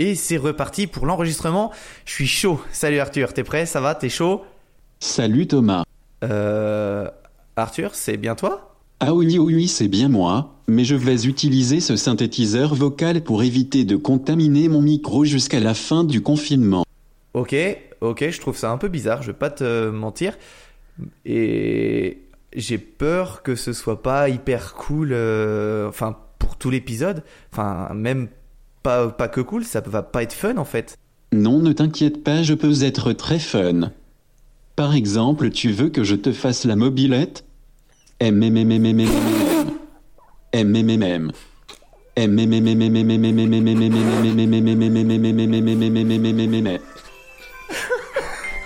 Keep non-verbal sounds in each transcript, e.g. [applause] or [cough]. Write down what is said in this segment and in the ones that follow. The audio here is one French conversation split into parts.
Et c'est reparti pour l'enregistrement. Je suis chaud. Salut Arthur, t'es prêt? Ça va? T'es chaud? Salut Thomas. Euh. Arthur, c'est bien toi? Ah oui, oui, oui, c'est bien moi, mais je vais utiliser ce synthétiseur vocal pour éviter de contaminer mon micro jusqu'à la fin du confinement. Ok, ok, je trouve ça un peu bizarre, je vais pas te mentir. Et j'ai peur que ce soit pas hyper cool, euh, enfin, pour tout l'épisode. Enfin, même pas, pas que cool, ça va pas être fun en fait. Non, ne t'inquiète pas, je peux être très fun. Par exemple, tu veux que je te fasse la mobilette MMMMMMM. MMMM.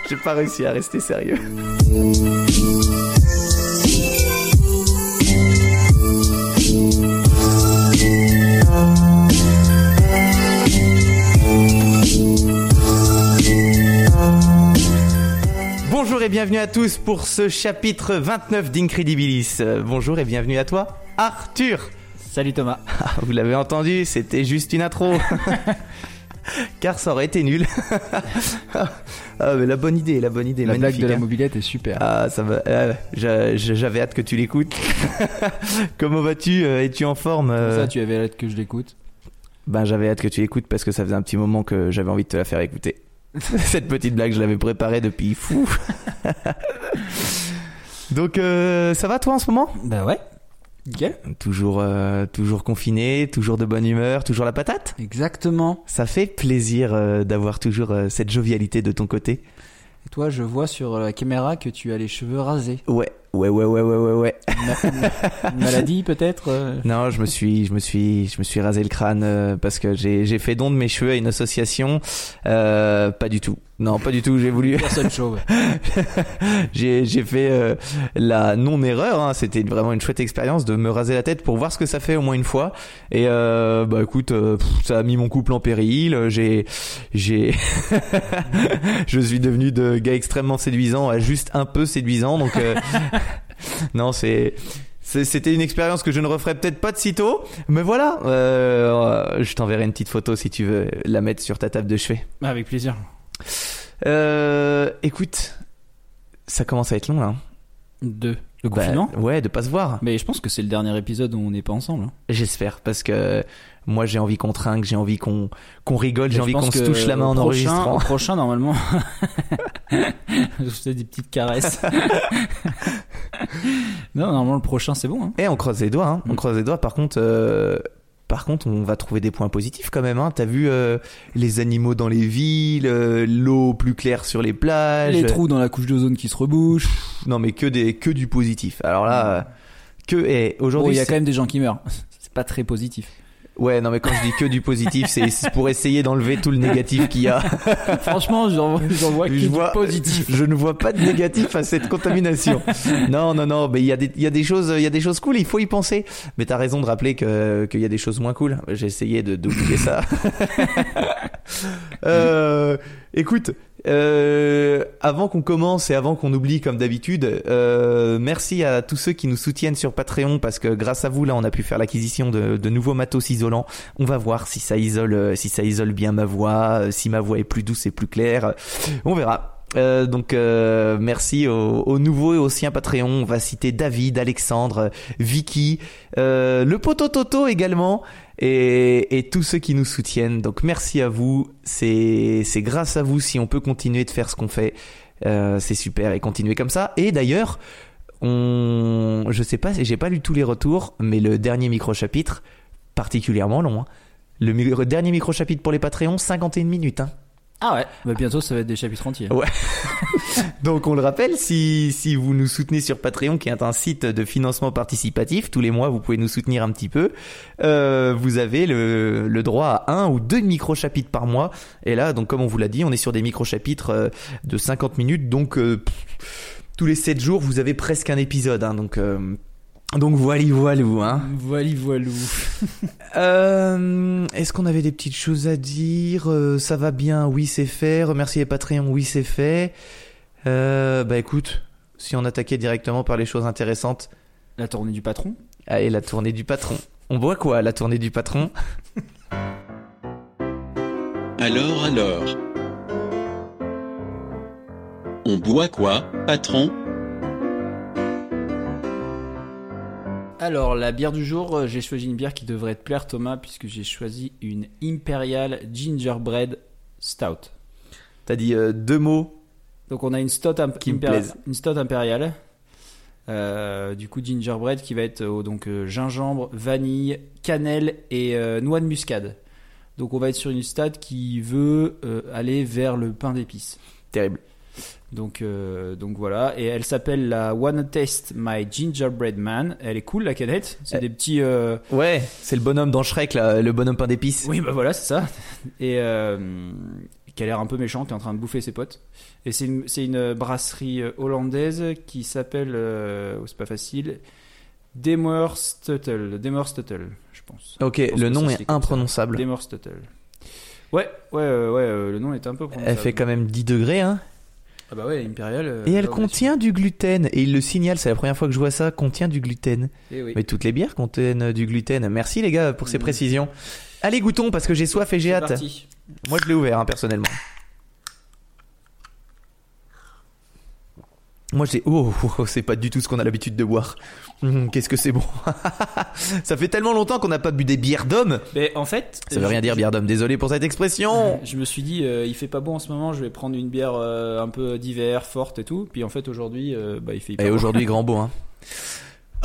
J'ai pas réussi à rester sérieux. Et bienvenue à tous pour ce chapitre 29 d'Incredibilis. Euh, Bonjour et bienvenue à toi, Arthur. Salut Thomas. [laughs] Ah, Vous l'avez entendu, c'était juste une intro. [laughs] [laughs] Car ça aurait été nul. ah, mais la bonne idée, la bonne idée, La blague magnifique. de la hein. mobilette est super. Ah, ça va. euh, j'a- J'avais hâte que tu l'écoutes. Comment vas-tu euh, Es-tu en forme Pour euh ça, tu avais hâte que je l'écoute? Ben, j'avais hâte que tu l'écoutes parce que ça faisait un petit moment que j'avais envie de te la faire écouter. [laughs] Cette petite blague, je l'avais préparée depuis fou. [laughs] Donc, euh, ça va toi en ce moment? Bah ouais. Nickel. Toujours, euh, toujours confiné, toujours de bonne humeur, toujours la patate? Exactement. Ça fait plaisir euh, d'avoir toujours cette jovialité de ton côté. Et toi, je vois sur la caméra que tu as les cheveux rasés. Ouais, ouais, ouais, ouais, ouais, ouais, ouais. Une, ma- une maladie peut-être euh Non, je me suis, je me suis, je me suis rasé le crâne euh, parce que j'ai, j'ai fait don de mes cheveux à une association. Euh, pas du tout. Non, pas du tout. J'ai voulu, Personne chauve. [laughs] j'ai, j'ai fait euh, la non-erreur. Hein, c'était vraiment une chouette expérience de me raser la tête pour voir ce que ça fait au moins une fois. Et euh, bah écoute, euh, pff, ça a mis mon couple en péril. J'ai, j'ai, [laughs] je suis devenu de gars extrêmement séduisant à juste un peu séduisant. Donc euh, [laughs] non, c'est C'était une expérience que je ne referai peut-être pas de sitôt, mais voilà. Euh, je t'enverrai une petite photo si tu veux la mettre sur ta table de chevet. Avec plaisir. Euh, écoute, ça commence à être long là. hein. Deux. Le Bah, confinement? Ouais, de pas se voir. Mais je pense que c'est le dernier épisode où on n'est pas ensemble. hein. J'espère parce que moi j'ai envie qu'on trinque, j'ai envie qu'on qu'on rigole, j'ai envie qu'on se touche la main en prochain- enregistrant. Au prochain, normalement, [laughs] [laughs] je fais des petites caresses. [laughs] non, normalement, le prochain, c'est bon. Hein. Et on croise les doigts, hein. on Mm. croise les doigts. Par contre, euh, par contre, on va trouver des points positifs quand même. Hein. T'as vu euh, les animaux dans les villes, euh, l'eau plus claire sur les plages. Les trous dans la couche d'ozone qui se rebouchent. Non, mais que des que du positif. Alors là, euh, que et aujourd'hui, il y a quand même des gens qui meurent. C'est pas très positif. Ouais, non, mais quand je dis que du positif, c'est pour essayer d'enlever tout le négatif qu'il y a. [laughs] Franchement, j'en vois que Je du vois- positif. Je ne vois pas de négatif à cette contamination. Non, non, non, mais il y a des, y a des choses, il y a des choses cool. Il faut y penser. Mais t'as raison de rappeler que qu'il y a des choses moins cool. J'ai essayé d'oublier ça. [laughs] Euh, écoute. Euh, avant qu'on commence et avant qu'on oublie comme d'habitude, euh, merci à tous ceux qui nous soutiennent sur Patreon parce que grâce à vous là on a pu faire l'acquisition de, de nouveaux matos isolants. On va voir si ça isole, euh, si ça isole bien ma voix, euh, si ma voix est plus douce et plus claire. On verra. Euh, donc euh, merci aux, aux nouveaux et aux anciens Patreon. On va citer David, Alexandre, Vicky, euh, le poteau Toto également et, et tous ceux qui nous soutiennent. Donc merci à vous. C'est grâce à vous si on peut continuer de faire ce qu'on fait. Euh, c'est super et continuer comme ça. Et d'ailleurs, on, je sais pas, j'ai pas lu tous les retours, mais le dernier micro chapitre particulièrement long. hein. Le dernier micro chapitre pour les Patreons, 51 minutes. Hein. Ah ouais. Bah bientôt, ça va être des chapitres entiers. Ouais. [laughs] Donc on le rappelle, si, si vous nous soutenez sur Patreon, qui est un site de financement participatif, tous les mois vous pouvez nous soutenir un petit peu, euh, vous avez le, le droit à un ou deux micro-chapitres par mois. Et là, donc comme on vous l'a dit, on est sur des micro-chapitres euh, de 50 minutes, donc euh, pff, tous les 7 jours vous avez presque un épisode. Hein, donc... euh, donc voilà, voilà, hein. Voilà, voilou. [laughs] Euh, Est-ce qu'on avait des petites choses à dire? Euh, Ça va bien, oui c'est fait. Remercier les Patreons, oui c'est fait. Euh, bah écoute, si on attaquait directement par les choses intéressantes, La tournée du patron. allez la tournée du patron. On boit quoi la tournée du patron? [laughs] Alors alors. On boit quoi, patron? Alors, la bière du jour, euh, j'ai choisi une bière qui devrait te plaire, Thomas, puisque j'ai choisi une Imperial Gingerbread Stout. T'as dit euh, deux mots. Donc, on a une Stout, imp- Qui me impéri- plaisent. une stout impériale. Euh, du coup, gingerbread qui va être euh, donc gingembre, vanille, cannelle et noix de muscade. Donc, on va être sur une stout qui veut aller vers le pain d'épices. Terrible. Donc, euh, donc voilà, et elle s'appelle la Wanna Taste My Gingerbread Man. Elle est cool la canette. C'est Euh. des petits. euh, Ouais, c'est le bonhomme dans Shrek, là, le bonhomme pain d'épices. Oui, bah voilà, c'est ça. Et qui a l'air un peu méchant, qui est en train de bouffer ses potes. Et c'est une, brasserie hollandaise qui s'appelle, oh, c'est pas facile, Demerstuttel. Demerstuttel, je pense. Ok, Je pense le nom est ça. imprononçable. Demerstuttel. Ouais, ouais, ouais, le nom est un peu prononcé. Elle fait quand même 10 degrés, hein. Ah bah ouais, Imperial. euh, Et elle contient du gluten. Et il le signale, c'est la première fois que je vois ça, contient du gluten. Eh oui. Mais toutes les bières contiennent du gluten. Merci les gars pour ces précisions. Allez, goûtons parce que j'ai soif et j'ai hâte. parti. Moi, je l'ai ouvert, hein, personnellement. Moi, j'ai. Oh, oh, oh, c'est pas du tout ce qu'on a l'habitude de boire. Hum, Qu'est-ce que c'est bon. [laughs] ça fait tellement longtemps qu'on n'a pas bu des bières d'hommes. Mais en fait. Ça veut rien dire, bière d'homme. Désolé pour cette expression. [laughs] Je me suis dit, euh, il fait pas bon en ce moment, je vais prendre une bière euh, un peu d'hiver, forte et tout. Puis en fait, aujourd'hui, euh, bah, il fait hyper Et aujourd'hui, grand beau, hein.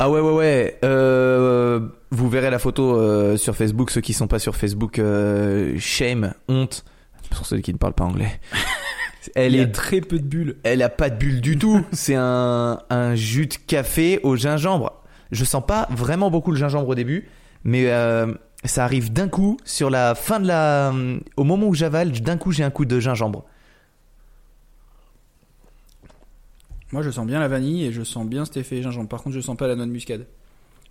Ah ouais, ouais, ouais. Euh, vous verrez la photo euh, sur Facebook. Ceux qui sont pas sur Facebook, euh, shame, honte. Pour ceux qui ne parlent pas anglais. Elle est très peu de bulles. Elle a pas de bulle du tout. [laughs] C'est un, un jus de café au gingembre. Je sens pas vraiment beaucoup le gingembre au début, mais euh, ça arrive d'un coup sur la fin de la. Au moment où j'avale, d'un coup j'ai un coup de gingembre. Moi, je sens bien la vanille et je sens bien cet effet gingembre. Par contre, je sens pas la noix de muscade.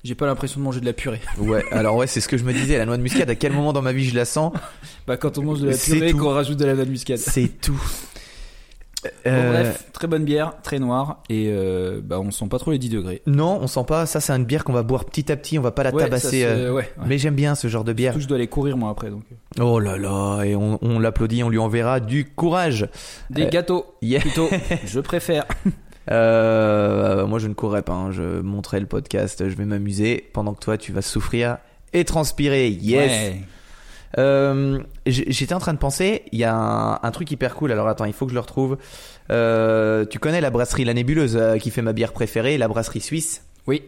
J'ai pas l'impression de manger de la purée. [laughs] Ouais, alors ouais, c'est ce que je me disais. La noix de muscade, à quel moment dans ma vie je la sens [laughs] Bah, quand on mange de la purée et qu'on rajoute de la noix de muscade. C'est tout. [laughs] Bon, Euh, bref, très bonne bière, très noire et euh, bah, on sent pas trop les 10 degrés. Non, on sent pas. Ça, c'est une bière qu'on va boire petit à petit. On va pas la Ouais, tabasser. se- euh, ouais, ouais. Mais j'aime bien ce genre de bière. Surtout je dois aller courir moi après donc. Oh là là, et on, on l'applaudit, on lui enverra du courage. Des gâteaux, Yeah. plutôt. je préfère. Euh, moi, je ne courrais pas. hein. Je montrais le podcast. Je vais m'amuser pendant que toi, tu vas souffrir et transpirer. Yes. Ouais. Euh, J'étais en train de penser. Il y a un, un truc hyper cool. Alors attends, il faut que je le retrouve. Euh, tu connais la brasserie La Nébuleuse qui fait ma bière préférée, la brasserie suisse? Oui.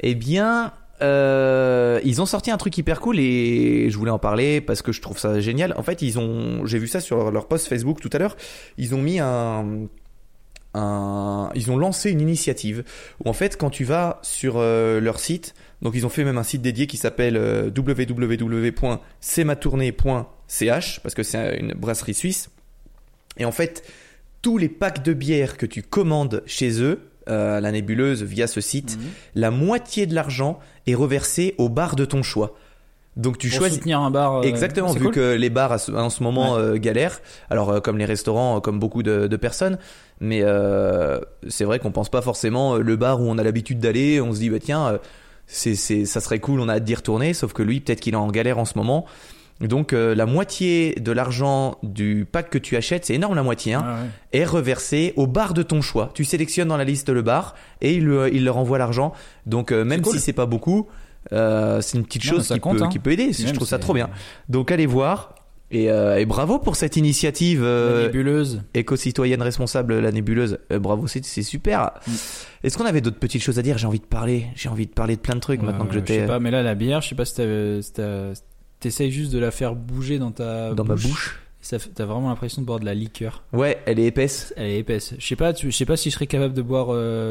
Eh bien, euh, ils ont sorti un truc hyper cool et je voulais en parler parce que je trouve ça génial. En fait, ils ont, j'ai vu ça sur leur post Facebook tout à l'heure. Ils ont mis un, un, ils ont lancé une initiative où en fait, quand tu vas sur euh, leur site, donc ils ont fait même un site dédié qui s'appelle euh, www.cmatournée.ch parce que c'est une brasserie suisse. Et en fait, tous les packs de bière que tu commandes chez eux, euh, la nébuleuse via ce site, Mhm. la moitié de l'argent est reversé au bar de ton choix. Donc tu Pour choisis soutenir un bar. euh, exactement vu cool. que les bars en ce moment euh, galèrent. Alors euh, comme les restaurants, comme beaucoup de, de personnes, mais euh, c'est vrai qu'on pense pas forcément euh, le bar où on a l'habitude d'aller. On se dit bah tiens, euh, c'est c'est ça serait cool, on a hâte d'y retourner. Sauf que lui peut-être qu'il est en galère en ce moment. Donc euh, la moitié de l'argent du pack que tu achètes, c'est énorme la moitié, hein, ouais. est reversé au bar de ton choix. Tu sélectionnes dans la liste le bar et il, il leur envoie l'argent. Donc euh, même cool. si c'est pas beaucoup, c'est une petite chose qui, compte, peut, hein. qui peut aider. Je trouve ça trop bien. Donc allez voir. Et, euh, et bravo pour cette initiative La euh, nébuleuse. éco-citoyenne responsable, la nébuleuse. Euh, bravo, c'est c'est super. Mm. Est-ce qu'on avait d'autres petites choses à dire? J'ai envie de parler. J'ai envie de parler de plein de trucs maintenant Euh, que je Je t'ai sais pas, mais là, la bière, je sais pas si t'essayes juste de la faire bouger dans ta dans ma bouche. Ça T'as vraiment l'impression de boire de la liqueur. Ouais, elle est épaisse. Elle est épaisse. Je sais pas, tu- je sais pas si je serais capable de boire.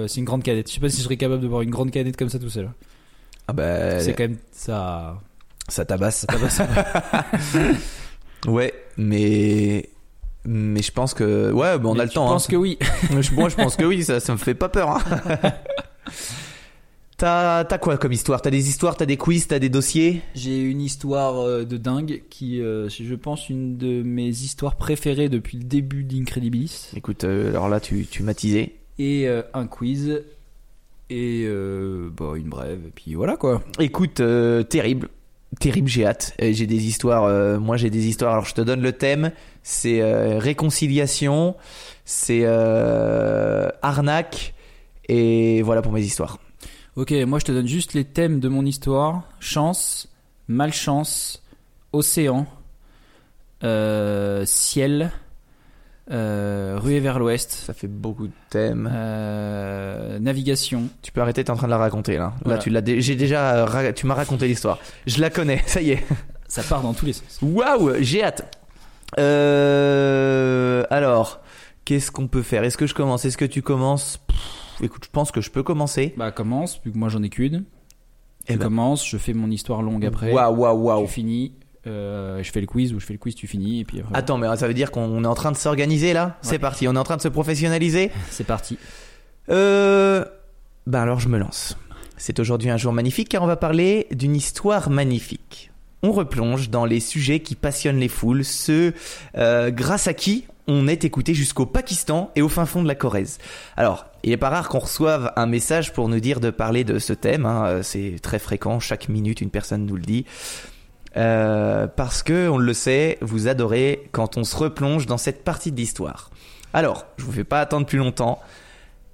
c'est une grande canette. Je sais pas si je serais capable de boire une grande canette comme ça tout seul. Ah bah, C'est quand même ça. ça tabasse. ça passe. [laughs] [laughs] Ouais, mais mais je pense que ouais, bah, on Mais a le temps. hein. penses que oui. [laughs] Je- Moi, je pense que oui, ça, ça me fait pas peur. hein. [laughs] T'as quoi comme histoire? T'as des histoires, t'as des quiz, t'as des dossiers? J'ai une histoire euh, de dingue qui, euh, je pense, une de mes histoires préférées depuis le début d'Incredibilis. Écoute, euh, alors là, tu, tu m'as teasé. Et euh, un quiz. Et bah, une brève. Et puis voilà quoi. Écoute, terrible. Terrible, j'ai hâte. Euh, J'ai des histoires, euh, moi j'ai des histoires. Alors je te donne le thème, c'est euh, réconciliation, c'est arnaque, et voilà pour mes histoires. Ok, moi je te donne juste les thèmes de mon histoire chance, malchance, océan, ciel, euh, ruée vers l'ouest, Ça fait beaucoup de thèmes. euh, navigation. Tu peux arrêter, t'es en train de la raconter là. Voilà. Là, tu l'as, dé- j'ai déjà, ra- tu m'as raconté l'histoire. Je la connais, ça y est. Ça part dans tous les sens. Waouh, j'ai hâte. Euh, alors, qu'est-ce qu'on peut faire? Est-ce que je commence? Est-ce que tu commences? Pff, Écoute, je pense que je peux commencer. Bah commence, vu que moi j'en ai qu'une. Eh Tu ben. commences, je fais mon histoire longue après. Waouh, waouh, waouh. Tu finis, euh, je fais le quiz ou je fais le quiz, tu finis et puis après. Attends, mais ça veut dire qu'on est en train de s'organiser là C'est parti, on est en train de se professionnaliser [laughs] C'est parti. Euh. Ben alors je me lance. C'est aujourd'hui un jour magnifique car on va parler d'une histoire magnifique. On replonge dans les sujets qui passionnent les foules, ceux euh, grâce à qui on est écouté jusqu'au Pakistan et au fin fond de la Corrèze. Alors, il est pas rare qu'on reçoive un message pour nous dire de parler de ce thème. hein, C'est très fréquent, chaque minute une personne nous le dit. Euh, parce que, on le sait, vous adorez quand on se replonge dans cette partie de l'histoire. Alors, je vous fais pas attendre plus longtemps.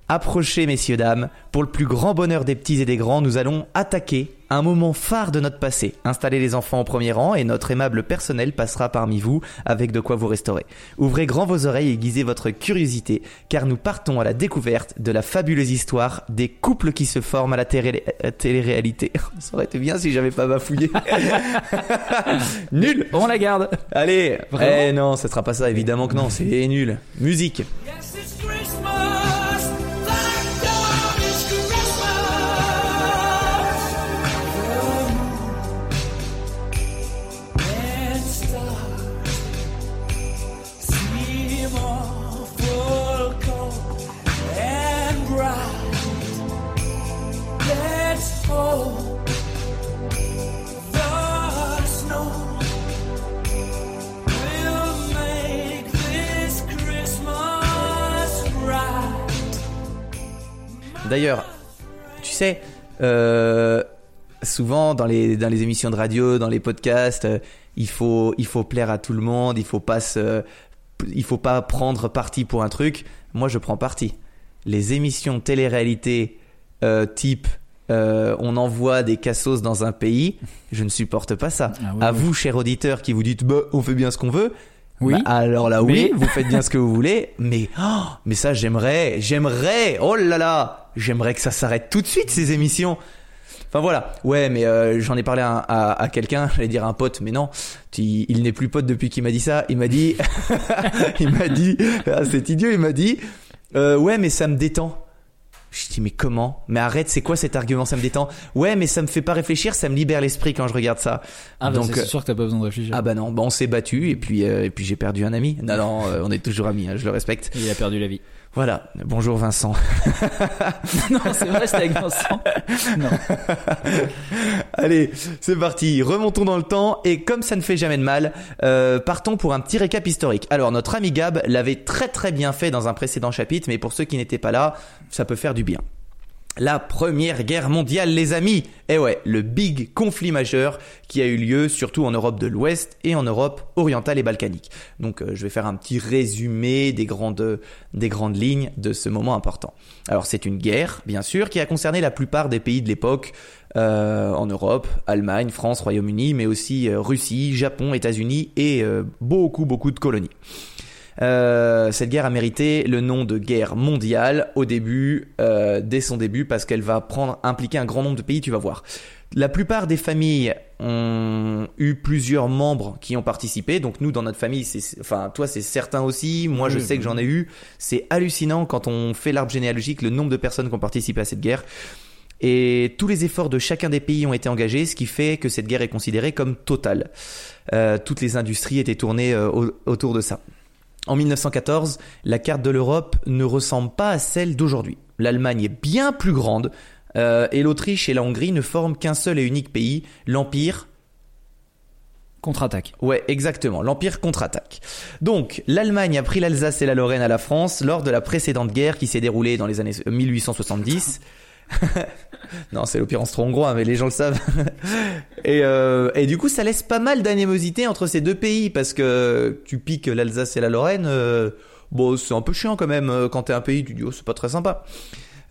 Approchez, messieurs, dames. Pour le plus grand bonheur des petits et des grands, nous allons attaquer un moment phare de notre passé. Installez les enfants au premier rang et notre aimable personnel passera parmi vous avec de quoi vous restaurer. Ouvrez grand vos oreilles et aiguisez votre curiosité, car nous partons à la découverte de la fabuleuse histoire des couples qui se forment à la télé- télé-réalité. [laughs] Ça aurait été bien si j'avais pas bafouillé. [laughs] Nul On la garde. Allez Eh non, ça sera pas ça, évidemment que non, c'est nul. Musique D'ailleurs, tu sais, euh, souvent dans les, dans les émissions de radio, dans les podcasts, euh, il, faut, il faut plaire à tout le monde, il faut pas se, il faut pas prendre parti pour un truc. Moi, je prends parti. Les émissions télé-réalité euh, type euh, on envoie des cassos dans un pays, je ne supporte pas ça. Ah oui, à oui. vous, chers auditeurs, qui vous dites, bah, on fait bien ce qu'on veut. Oui. Bah, alors là, oui, Mais- vous faites bien ce que vous voulez, mais oh, mais ça, j'aimerais, j'aimerais, oh là là, j'aimerais que ça s'arrête tout de suite ces émissions. Enfin voilà, ouais, mais euh, j'en ai parlé à, à, à quelqu'un, j'allais dire à un pote, mais non, tu- il n'est plus pote depuis qu'il m'a dit ça. Il m'a dit, [laughs] il m'a dit, ah, cet idiot, il m'a dit, euh, ouais, mais ça me détend. Je dis mais comment? Mais arrête, c'est quoi cet argument? Ça me détend. Ouais, mais ça me fait pas réfléchir, ça me libère l'esprit quand je regarde ça. Ah bah Donc, c'est sûr que t'as pas besoin de réfléchir. Ah bah non, bah on s'est battu et puis euh, et puis j'ai perdu un ami. Non non, euh, on est toujours amis, hein, je le respecte. Il a perdu la vie. Voilà. Bonjour Vincent. [laughs] non, c'est vrai, c'était avec Vincent. Non. [laughs] Allez, c'est parti. Remontons dans le temps et comme ça ne fait jamais de mal, euh, partons pour un petit récap historique. Alors notre ami Gab l'avait très très bien fait dans un précédent chapitre, mais pour ceux qui n'étaient pas là, ça peut faire du bien. La première guerre mondiale, les amis. Eh ouais, le big conflit majeur qui a eu lieu surtout en Europe de l'Ouest et en Europe orientale et balkanique. Donc euh, je vais faire un petit résumé des grandes, des grandes lignes de ce moment important. Alors c'est une guerre, bien sûr, qui a concerné la plupart des pays de l'époque euh, en Europe, Allemagne, France, Royaume-Uni, mais aussi euh, Russie, Japon, États-Unis et beaucoup beaucoup de colonies. Euh, cette guerre a mérité le nom de guerre mondiale au début, euh, dès son début, parce qu'elle va prendre, impliquer un grand nombre de pays, tu vas voir. La plupart des familles ont eu plusieurs membres qui ont participé. Donc nous, dans notre famille, c'est, enfin toi, c'est certain aussi. Moi, je sais que j'en ai eu. C'est hallucinant quand on fait l'arbre généalogique, le nombre de personnes qui ont participé à cette guerre. Et tous les efforts de chacun des pays ont été engagés, ce qui fait que cette guerre est considérée comme totale. Euh, toutes les industries étaient tournées euh, au- autour de ça. En 1914, la carte de l'Europe ne ressemble pas à celle d'aujourd'hui. L'Allemagne est bien plus grande euh, et l'Autriche et la Hongrie ne forment qu'un seul et unique pays, l'Empire. Contre-attaque. Ouais, exactement, l'Empire contre-attaque. Donc, l'Allemagne a pris l'Alsace et la Lorraine à la France lors de la précédente guerre qui s'est déroulée dans les années 1870. Non, c'est l'Empire austro-hongrois, mais les gens le savent. et, euh, et du coup, ça laisse pas mal d'animosité entre ces deux pays parce que tu piques l'Alsace et la Lorraine. euh, bon, c'est un peu chiant quand même. euh, Quand t'es un pays, tu dis oh, c'est pas très sympa.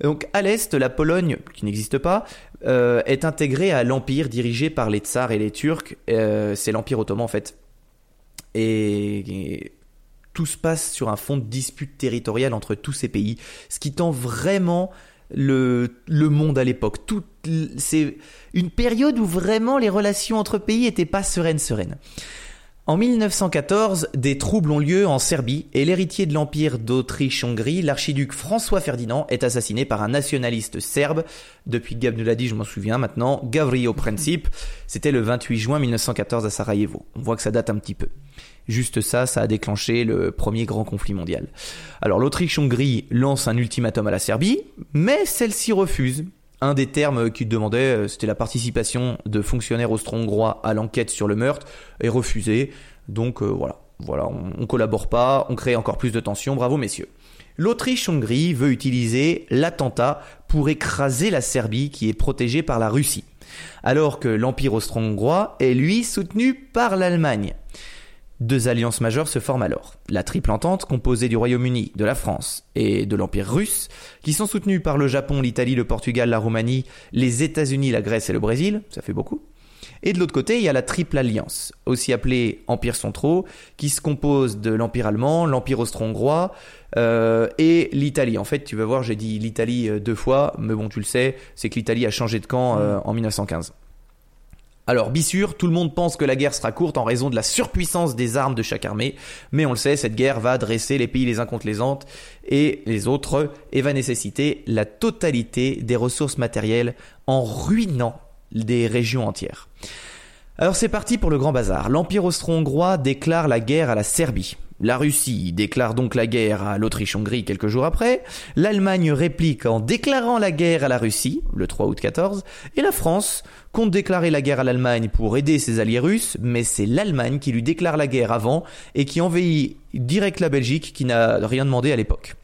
Donc à l'est, la Pologne, qui n'existe pas, est intégrée à l'empire dirigé par les tsars et les Turcs. C'est l'empire ottoman en fait. Et, et tout se passe sur un fond de dispute territoriale entre tous ces pays, ce qui tend vraiment le, le monde à l'époque. C'est une période où vraiment les relations entre pays étaient pas sereines sereines. En 1914, des troubles ont lieu en Serbie et l'héritier de l'Empire d'Autriche-Hongrie, l'archiduc François Ferdinand, est assassiné par un nationaliste serbe. Depuis Gab nous l'a dit, je m'en souviens maintenant, Gavrilo Princip. C'était le 28 juin 1914 à Sarajevo. On voit que ça date un petit peu. Juste ça, ça a déclenché le premier grand conflit mondial. Alors l'Autriche-Hongrie lance un ultimatum à la Serbie, mais celle-ci refuse. Un des termes qu'il demandait, euh, c'était la participation de fonctionnaires austro-hongrois à l'enquête sur le meurtre, est refusé. Donc euh, voilà, voilà, on, on collabore pas, on crée encore plus de tensions. Bravo messieurs. L'Autriche-Hongrie veut utiliser l'attentat pour écraser la Serbie qui est protégée par la Russie, alors que l'Empire austro-hongrois est lui soutenu par l'Allemagne. Deux alliances majeures se forment alors. La triple entente, composée du Royaume-Uni, de la France et de l'Empire russe, qui sont soutenus par le Japon, l'Italie, le Portugal, la Roumanie, les États-Unis, la Grèce et le Brésil, ça fait beaucoup. Et de l'autre côté, il y a la triple alliance, aussi appelée Empire centraux, qui se compose de l'Empire allemand, l'Empire austro-hongrois euh, et l'Italie. En fait, tu vas voir, j'ai dit l'Italie euh, deux fois, mais bon, tu le sais, c'est que l'Italie a changé de camp euh, en 1915. Alors, bien sûr, tout le monde pense que la guerre sera courte en raison de la surpuissance des armes de chaque armée, mais on le sait, cette guerre va dresser les pays les uns contre les autres et les autres et va nécessiter la totalité des ressources matérielles en ruinant des régions entières. Alors c'est parti pour le grand bazar. L'Empire austro-hongrois déclare la guerre à la Serbie. La Russie déclare donc la guerre à l'Autriche-Hongrie quelques jours après. L'Allemagne réplique en déclarant la guerre à la Russie, le 3 août 14. Et la France compte déclarer la guerre à l'Allemagne pour aider ses alliés russes, mais c'est l'Allemagne qui lui déclare la guerre avant et qui envahit direct la Belgique qui n'a rien demandé à l'époque.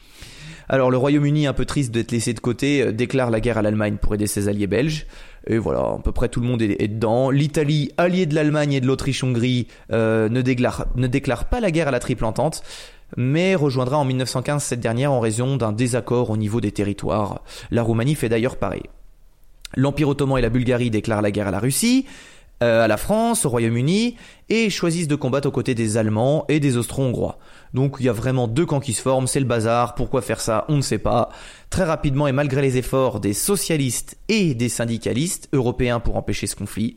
Alors le Royaume-Uni, un peu triste d'être laissé de côté, euh, déclare la guerre à l'Allemagne pour aider ses alliés belges. Et voilà, à peu près tout le monde est, dedans. L'Italie, alliée de l'Allemagne et de l'Autriche-Hongrie, euh, ne, déclare, ne déclare pas la guerre à la Triple Entente, mais rejoindra en 1915 cette dernière en raison d'un désaccord au niveau des territoires. La Roumanie fait d'ailleurs pareil. L'Empire ottoman et la Bulgarie déclarent la guerre à la Russie, euh, à la France, au Royaume-Uni, et choisissent de combattre aux côtés des Allemands et des Austro-Hongrois. Donc il y a vraiment deux camps qui se forment, c'est le bazar, pourquoi faire ça, on ne sait pas. Très rapidement et malgré les efforts des socialistes et des syndicalistes européens pour empêcher ce conflit,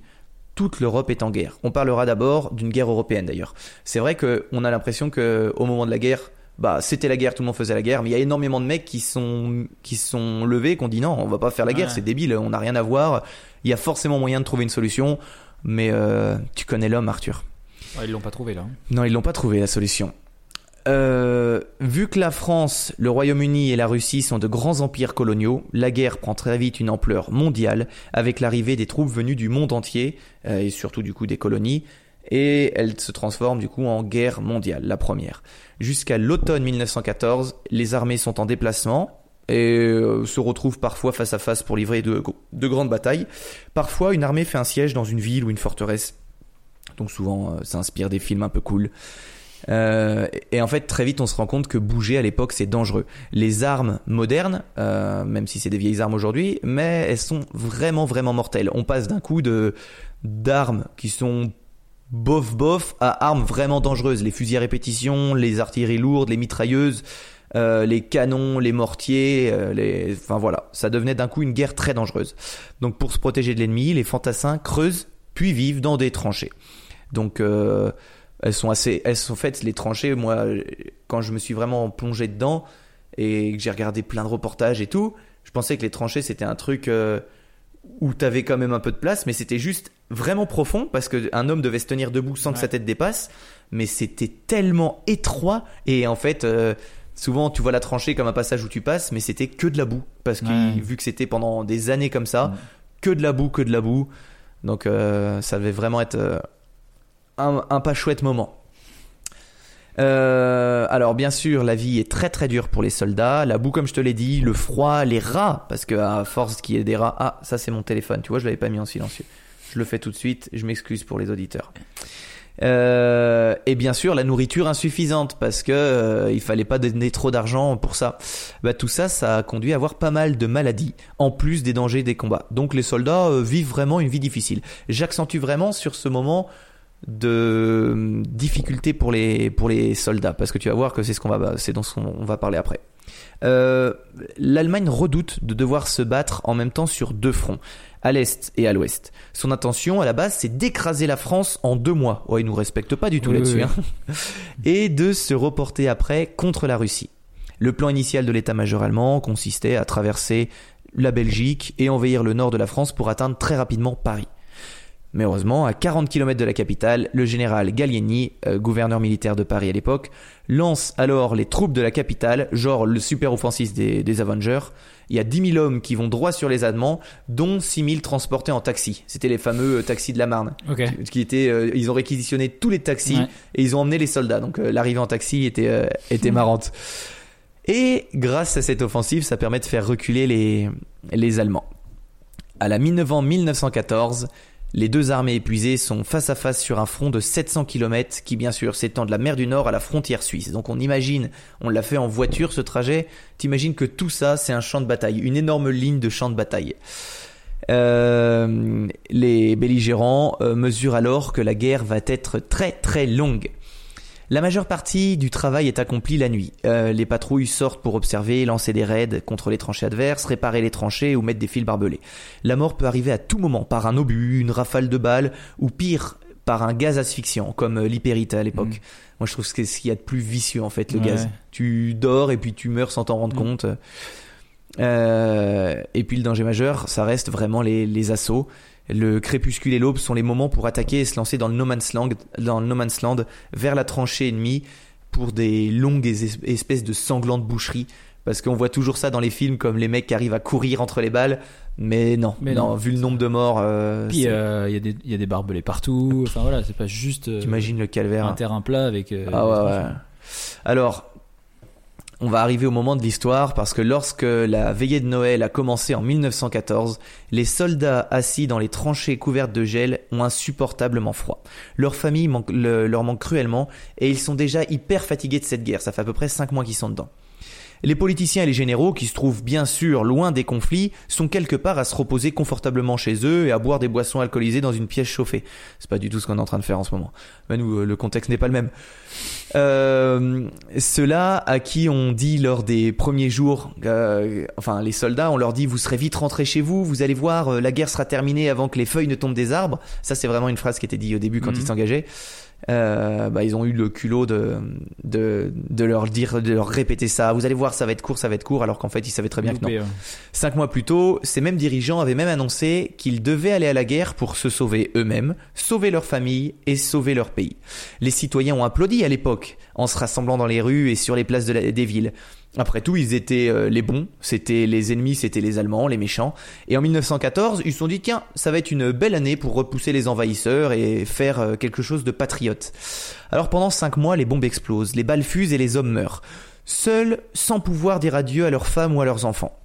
toute l'Europe est en guerre. On parlera d'abord d'une guerre européenne d'ailleurs. C'est vrai qu'on a l'impression que au moment de la guerre, bah c'était la guerre, tout le monde faisait la guerre, mais il y a énormément de mecs qui sont qui sont levés, qui ont dit non, on va pas faire la guerre, Ouais. c'est débile, on n'a rien à voir. Il y a forcément moyen de trouver une solution, mais euh, tu connais l'homme, Arthur. Ah, ils l'ont pas trouvé là. Non, ils l'ont pas trouvé la solution. Euh, vu que la France, le Royaume-Uni et la Russie sont de grands empires coloniaux, la guerre prend très vite une ampleur mondiale avec l'arrivée des troupes venues du monde entier euh, et surtout du coup des colonies et elle se transforme du coup en guerre mondiale, la première. Jusqu'à l'automne 1914, les armées sont en déplacement et euh, se retrouvent parfois face à face pour livrer de, de grandes batailles. Parfois, une armée fait un siège dans une ville ou une forteresse. Donc souvent, euh, ça inspire des films un peu cool. Euh, et en fait, très vite, on se rend compte que bouger à l'époque, c'est dangereux. Les armes modernes, même si c'est des vieilles armes aujourd'hui, mais elles sont vraiment, vraiment mortelles. On passe d'un coup de d'armes qui sont bof bof à armes vraiment dangereuses. Les fusils à répétition, les artilleries lourdes, les mitrailleuses, euh, les canons, les mortiers, euh, les... enfin voilà, ça devenait d'un coup une guerre très dangereuse. Donc pour se protéger de l'ennemi, les fantassins creusent puis vivent dans des tranchées. Donc euh, elles sont assez, elles sont faites les tranchées. Moi, quand je me suis vraiment plongé dedans et que j'ai regardé plein de reportages et tout, je pensais que les tranchées c'était un truc où t'avais quand même un peu de place, mais c'était juste vraiment profond parce que un homme devait se tenir debout sans que sa tête dépasse, mais c'était tellement étroit et en fait. euh, Souvent, tu vois la tranchée comme un passage où tu passes, mais c'était que de la boue. Parce que Ouais. vu que c'était pendant des années comme ça, Ouais. que de la boue, que de la boue. Donc, euh, ça devait vraiment être euh, un, un pas chouette moment. Euh, alors bien sûr, la vie est très très dure pour les soldats. La boue, comme je te l'ai dit, le froid, les rats, parce que à force qu'il y ait des rats. Ah, ça c'est mon téléphone. Tu vois, je l'avais pas mis en silencieux. Je le fais tout de suite. Je m'excuse pour les auditeurs. Euh, et bien sûr, la nourriture insuffisante parce que euh, il fallait pas donner trop d'argent pour ça. Bah, tout ça, ça a conduit à avoir pas mal de maladies, en plus des dangers des combats. Donc les soldats euh, vivent vraiment une vie difficile. J'accentue vraiment sur ce moment de euh, difficulté pour les pour les soldats parce que tu vas voir que c'est ce qu'on va c'est dans ce qu'on va parler après. Euh, L'Allemagne redoute de devoir se battre en même temps sur deux fronts, à l'est et à l'ouest. Son intention à la base, c'est d'écraser la France en deux mois. Ouais, ils nous respectent pas du tout Oui, là-dessus. oui. hein. [laughs] Et de se reporter après contre la Russie. Le plan initial de l'état-major allemand consistait à traverser la Belgique et envahir le nord de la France pour atteindre très rapidement Paris. Mais heureusement, à 40 km de la capitale, le général Gallieni, euh, gouverneur militaire de Paris à l'époque, lance alors les troupes de la capitale, genre le super offensif des, des Avengers. Il y a 10 000 hommes qui vont droit sur les Allemands, dont 6 000 transportés en taxi. C'était les fameux euh, taxis de la Marne. Qui étaient, euh, ils ont réquisitionné tous les taxis Ouais. et ils ont emmené les soldats. Donc l'arrivée en taxi était, était marrante. Et grâce à cette offensive, ça permet de faire reculer les, les Allemands. À la mi-novembre 1914, les deux armées épuisées sont face à face sur un front de 700 km qui bien sûr s'étend de la mer du Nord à la frontière suisse. Donc on imagine, on l'a fait en voiture ce trajet, t'imagines que tout ça c'est un champ de bataille, une énorme ligne de champ de bataille. Euh, les belligérants euh, mesurent alors que la guerre va être très très longue. La majeure partie du travail est accomplie la nuit. Euh, les patrouilles sortent pour observer, lancer des raids contre les tranchées adverses, réparer les tranchées ou mettre des fils barbelés. La mort peut arriver à tout moment par un obus, une rafale de balles ou pire par un gaz asphyxiant comme l'hypérite à l'époque. Mm. Moi je trouve que c'est ce qu'il y a de plus vicieux en fait le Ouais. gaz. Tu dors et puis tu meurs sans t'en rendre Mm. compte. Euh, et puis le danger majeur, ça reste vraiment les, les assauts. Le crépuscule et l'aube sont les moments pour attaquer et se lancer dans le no man's land, dans le no man's land vers la tranchée ennemie pour des longues es- espèces de sanglantes boucheries. Parce qu'on voit toujours ça dans les films comme les mecs qui arrivent à courir entre les balles. Mais non, Mais non, non. vu le nombre de morts, euh, Puis euh, il y, a des- il y a des barbelés partout. Enfin voilà, c'est pas juste euh, t'imagines le calvaire. un terrain plat avec. euh, Ah ouais, ouais. Alors, on va arriver au moment de l'histoire parce que lorsque la veillée de Noël a commencé en 1914, les soldats assis dans les tranchées couvertes de gel ont insupportablement froid. Leur famille leur manque cruellement et ils sont déjà hyper fatigués de cette guerre. Ça fait à peu près 5 mois qu'ils sont dedans. Les politiciens et les généraux, qui se trouvent bien sûr loin des conflits, sont quelque part à se reposer confortablement chez eux et à boire des boissons alcoolisées dans une pièce chauffée. C'est pas du tout ce qu'on est en train de faire en ce moment. Ben nous, euh, le contexte n'est pas le même. Euh, Ceux-là à qui on dit lors des premiers jours, euh, enfin les soldats, on leur dit vous serez vite rentrés chez vous, vous allez voir, euh, la guerre sera terminée avant que les feuilles ne tombent des arbres. Ça c'est vraiment une phrase qui était dit au début quand Mhm. ils s'engageaient. Euh, bah, ils ont eu le culot de, de, de leur dire, de leur répéter ça. Vous allez voir, ça va être court, ça va être court, alors qu'en fait, ils savaient très bien que non. Ouais. Cinq mois plus tôt, ces mêmes dirigeants avaient même annoncé qu'ils devaient aller à la guerre pour se sauver eux-mêmes, sauver leur famille et sauver leur pays. Les citoyens ont applaudi à l'époque, en se rassemblant dans les rues et sur les places de la- des villes. Après tout, ils étaient euh, les bons, c'était les ennemis, c'était les Allemands, les méchants. Et en 1914, ils se sont dit, tiens, ça va être une belle année pour repousser les envahisseurs et faire euh, quelque chose de patriote. Alors pendant cinq mois, les bombes explosent, les balles fusent et les hommes meurent. Seuls, sans pouvoir dire adieu à leurs femmes ou à leurs enfants.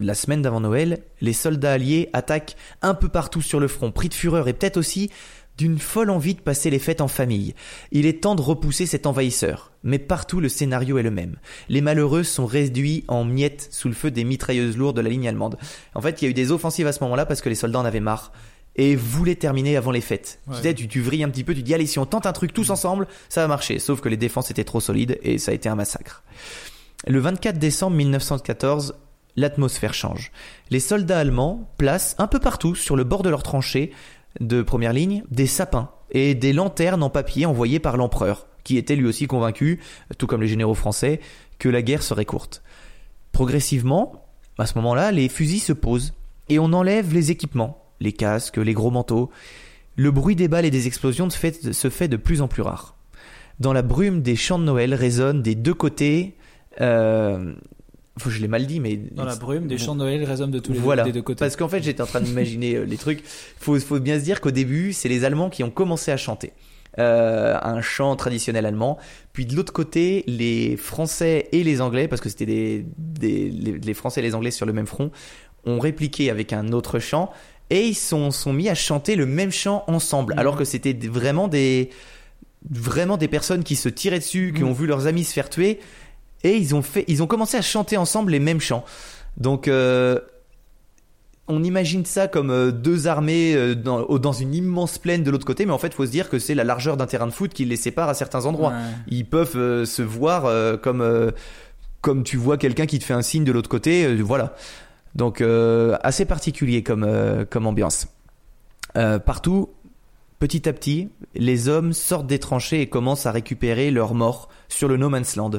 La semaine d'avant Noël, les soldats alliés attaquent un peu partout sur le front, pris de fureur et peut-être aussi d'une folle envie de passer les fêtes en famille. Il est temps de repousser cet envahisseur. Mais partout le scénario est le même. Les malheureux sont réduits en miettes sous le feu des mitrailleuses lourdes de la ligne allemande. En fait, il y a eu des offensives à ce moment-là parce que les soldats en avaient marre et voulaient terminer avant les fêtes. Ouais. Tu tu vrilles un petit peu, tu dis allez si on tente un truc tous ensemble, ça va marcher. Sauf que les défenses étaient trop solides et ça a été un massacre. Le 24 décembre 1914, l'atmosphère change. Les soldats allemands placent un peu partout sur le bord de leurs tranchées de première ligne des sapins et des lanternes en papier envoyées par l'empereur, qui était lui aussi convaincu, tout comme les généraux français, que la guerre serait courte. Progressivement, à ce moment-là, les fusils se posent et on enlève les équipements, les casques, les gros manteaux. Le bruit des balles et des explosions se fait, de plus en plus rare. Dans la brume des chants de Noël résonnent des deux côtés. Euh, je l'ai mal dit, mais Dans la brume, des chants de Noël résonnent de tous les voilà. des deux côtés. Parce qu'en fait, j'étais en train d'imaginer euh, les trucs. Faut, faut bien se dire qu'au début, c'est les Allemands qui ont commencé à chanter. euh, un chant traditionnel allemand. Puis de l'autre côté, les Français et les Anglais, parce que c'était des, des- les, les Français et les Anglais sur le même front, ont répliqué avec un autre chant et ils sont, sont mis à chanter le même chant ensemble, Mhm. alors que c'était vraiment des vraiment des personnes qui se tiraient dessus, qui Mhm. ont vu leurs amis se faire tuer et ils ont fait, ils ont commencé à chanter ensemble les mêmes chants. Donc euh, on imagine ça comme euh, deux armées euh, dans, une immense plaine de l'autre côté, mais en fait, faut se dire que c'est la largeur d'un terrain de foot qui les sépare à certains endroits. Ouais. Ils peuvent euh, se voir euh, comme euh, comme tu vois quelqu'un qui te fait un signe de l'autre côté, voilà. Donc assez particulier comme comme ambiance. Partout, petit à petit, les hommes sortent des tranchées et commencent à récupérer leurs morts sur le No Man's Land.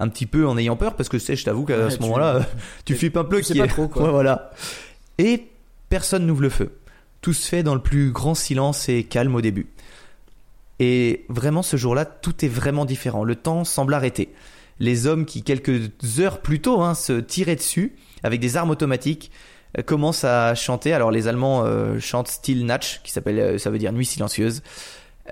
Un petit peu en ayant peur parce que c'est, je t'avoue qu'à Ouais, ce tu- moment-là, euh, [laughs] tu flippes un peu tu sais qui pas est- trop, [laughs] quoi. Ouais, voilà. Et personne n'ouvre le feu. Tout se fait dans le plus grand silence et calme au début. Et vraiment, ce jour-là, tout est vraiment différent. Le temps semble arrêter. Les hommes qui, quelques heures plus tôt, hein, se tiraient dessus avec des armes automatiques, euh, commencent à chanter. Alors, les Allemands euh, chantent Still Natch, qui s'appelle, euh, ça veut dire nuit silencieuse,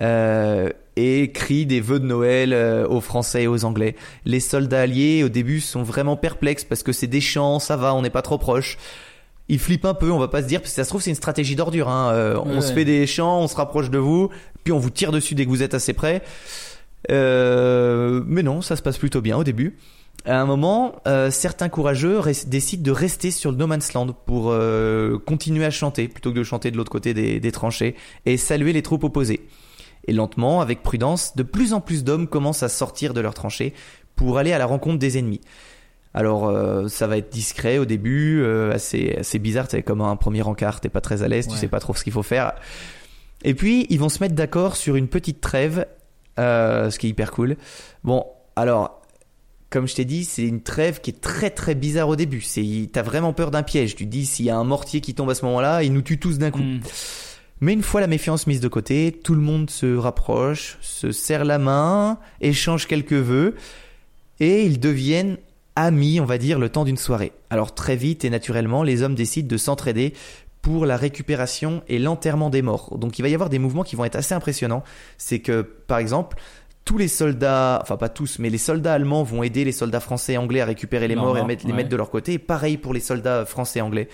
euh, et crient des vœux de Noël euh, aux Français et aux Anglais. Les soldats alliés, au début, sont vraiment perplexes parce que c'est des chants, ça va, on n'est pas trop proche. Ils flippent un peu, on va pas se dire, parce que ça se trouve, c'est une stratégie d'ordure. Hein. Euh, on se fait des chants, on se rapproche de vous, puis on vous tire dessus dès que vous êtes assez près. Euh, mais non, ça se passe plutôt bien au début. À un moment, euh, certains courageux décident de rester sur le No Man's Land pour euh, continuer à chanter plutôt que de chanter de l'autre côté des, des tranchées et saluer les troupes opposées. Et lentement, avec prudence, de plus en plus d'hommes commencent à sortir de leurs tranchées pour aller à la rencontre des ennemis. Alors, euh, ça va être discret au début, euh, assez, assez bizarre. C'est comme un premier encart, t'es pas très à l'aise, tu sais pas trop ce qu'il faut faire. Et puis, ils vont se mettre d'accord sur une petite trêve, euh, ce qui est hyper cool. Bon, alors, comme je t'ai dit, c'est une trêve qui est très très bizarre au début. C'est, t'as vraiment peur d'un piège. Tu te dis, s'il y a un mortier qui tombe à ce moment-là, il nous tue tous d'un coup. Mm. Mais une fois la méfiance mise de côté, tout le monde se rapproche, se serre la main, échange quelques vœux, et ils deviennent amis, on va dire, le temps d'une soirée. Alors très vite et naturellement, les hommes décident de s'entraider pour la récupération et l'enterrement des morts. Donc il va y avoir des mouvements qui vont être assez impressionnants. C'est que, par exemple, tous les soldats, enfin pas tous, mais les soldats allemands vont aider les soldats français et anglais à récupérer les morts et les mettre de leur côté. Et pareil pour les soldats français et anglais.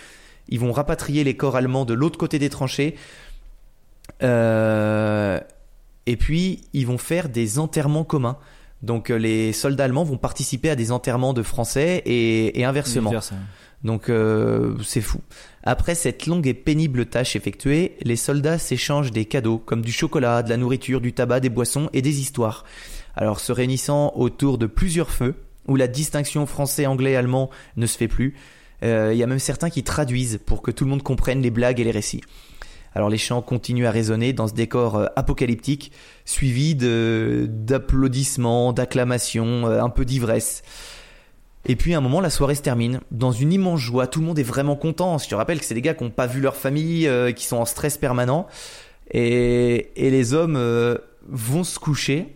Ils vont rapatrier les corps allemands de l'autre côté des tranchées. Euh, et puis, ils vont faire des enterrements communs. Donc, euh, les soldats allemands vont participer à des enterrements de Français et, et inversement. Donc, euh, c'est fou. Après cette longue et pénible tâche effectuée, les soldats s'échangent des cadeaux, comme du chocolat, de la nourriture, du tabac, des boissons et des histoires. Alors, se réunissant autour de plusieurs feux, où la distinction français-anglais-allemand ne se fait plus, euh, il y a même certains qui traduisent pour que tout le monde comprenne les blagues et les récits. Alors les chants continuent à résonner dans ce décor euh, apocalyptique, suivi d'applaudissements, d'acclamations, euh, un peu d'ivresse. Et puis à un moment, la soirée se termine dans une immense joie. Tout le monde est vraiment content. Je te rappelle que c'est des gars qui n'ont pas vu leur famille, euh, qui sont en stress permanent. Et, les hommes vont se coucher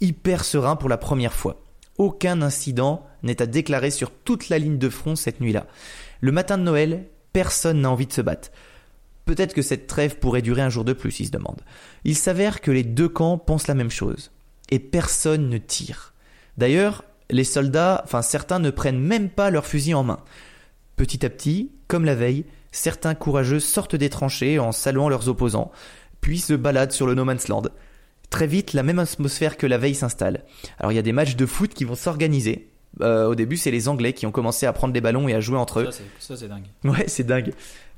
hyper sereins pour la première fois. Aucun incident n'est à déclarer sur toute la ligne de front cette nuit-là. Le matin de Noël, personne n'a envie de se battre. Peut-être que cette trêve pourrait durer un jour de plus, il se demande. Il s'avère que les deux camps pensent la même chose. Et personne ne tire. D'ailleurs, les soldats, enfin certains ne prennent même pas leur fusil en main. Petit à petit, comme la veille, certains courageux sortent des tranchées en saluant leurs opposants, puis se baladent sur le No Man's Land. Très vite, la même atmosphère que la veille s'installe. Alors il y a des matchs de foot qui vont s'organiser. Euh, au début, c'est les Anglais qui ont commencé à prendre les ballons et à jouer entre eux. Ça, c'est- dingue. Ouais, c'est dingue.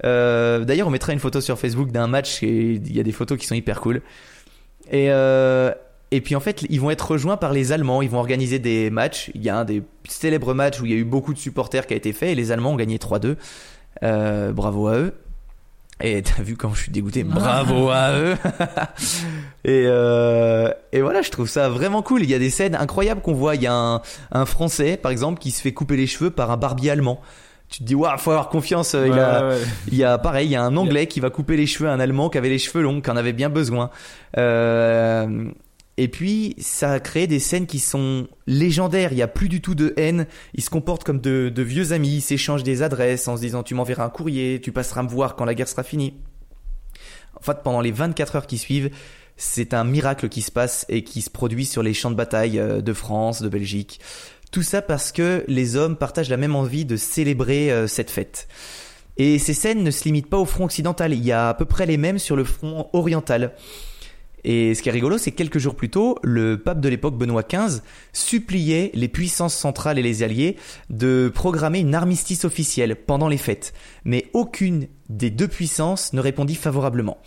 Euh, D'ailleurs, on mettra une photo sur Facebook d'un match et il y a des photos qui sont hyper cool. Et, euh, et puis en fait, ils vont être rejoints par les Allemands. Ils vont organiser des matchs. Il y a un des célèbres matchs où il y a eu beaucoup de supporters qui a été fait et les Allemands ont gagné 3-2. Euh, bravo à eux. Et t'as vu quand je suis dégoûté Bravo à eux [laughs] et, euh, et voilà, je trouve ça vraiment cool. Il y a des scènes incroyables qu'on voit. Il y a un, un Français, par exemple, qui se fait couper les cheveux par un barbier allemand. Tu te dis, waouh, faut avoir confiance. euh, il, a, ouais. il y a pareil, il y a un Anglais qui va couper les cheveux à un Allemand qui avait les cheveux longs, qui en avait bien besoin. Euh, et puis, ça a créé des scènes qui sont légendaires. Il y a plus du tout de haine. Ils se comportent comme de, de vieux amis. Ils s'échangent des adresses en se disant, tu m'enverras un courrier, tu passeras me voir quand la guerre sera finie. En fait, pendant les 24 heures qui suivent, c'est un miracle qui se passe et qui se produit sur les champs de bataille euh, de France, de Belgique. Tout ça parce que les hommes partagent la même envie de célébrer euh, cette fête. Et ces scènes ne se limitent pas au front occidental, il y a à peu près les mêmes sur le front oriental. Et ce qui est rigolo, c'est que quelques jours plus tôt, le pape de l'époque Benoît XV suppliait les puissances centrales et les alliés de programmer une armistice officielle pendant les fêtes. Mais aucune des deux puissances ne répondit favorablement.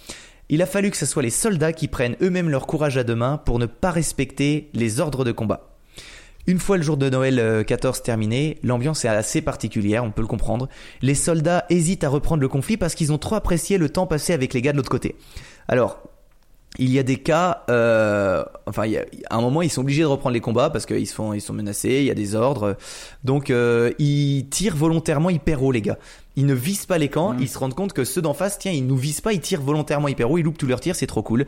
Il a fallu que ce soit les soldats qui prennent eux-mêmes leur courage à deux mains pour ne pas respecter les ordres de combat. Une fois le jour de Noël euh, 14 terminé, l'ambiance est assez particulière, on peut le comprendre. Les soldats hésitent à reprendre le conflit parce qu'ils ont trop apprécié le temps passé avec les gars de l'autre côté. Alors, il y a des cas, euh, enfin, il y a, à un moment, ils sont obligés de reprendre les combats parce qu'ils se font, ils sont menacés, il y a des ordres. Donc, euh, ils tirent volontairement hyper haut, les gars. Ils ne visent pas les camps, Mhm. ils se rendent compte que ceux d'en face, tiens, ils nous visent pas, ils tirent volontairement hyper haut, ils loupent tous leurs tirs, c'est trop cool.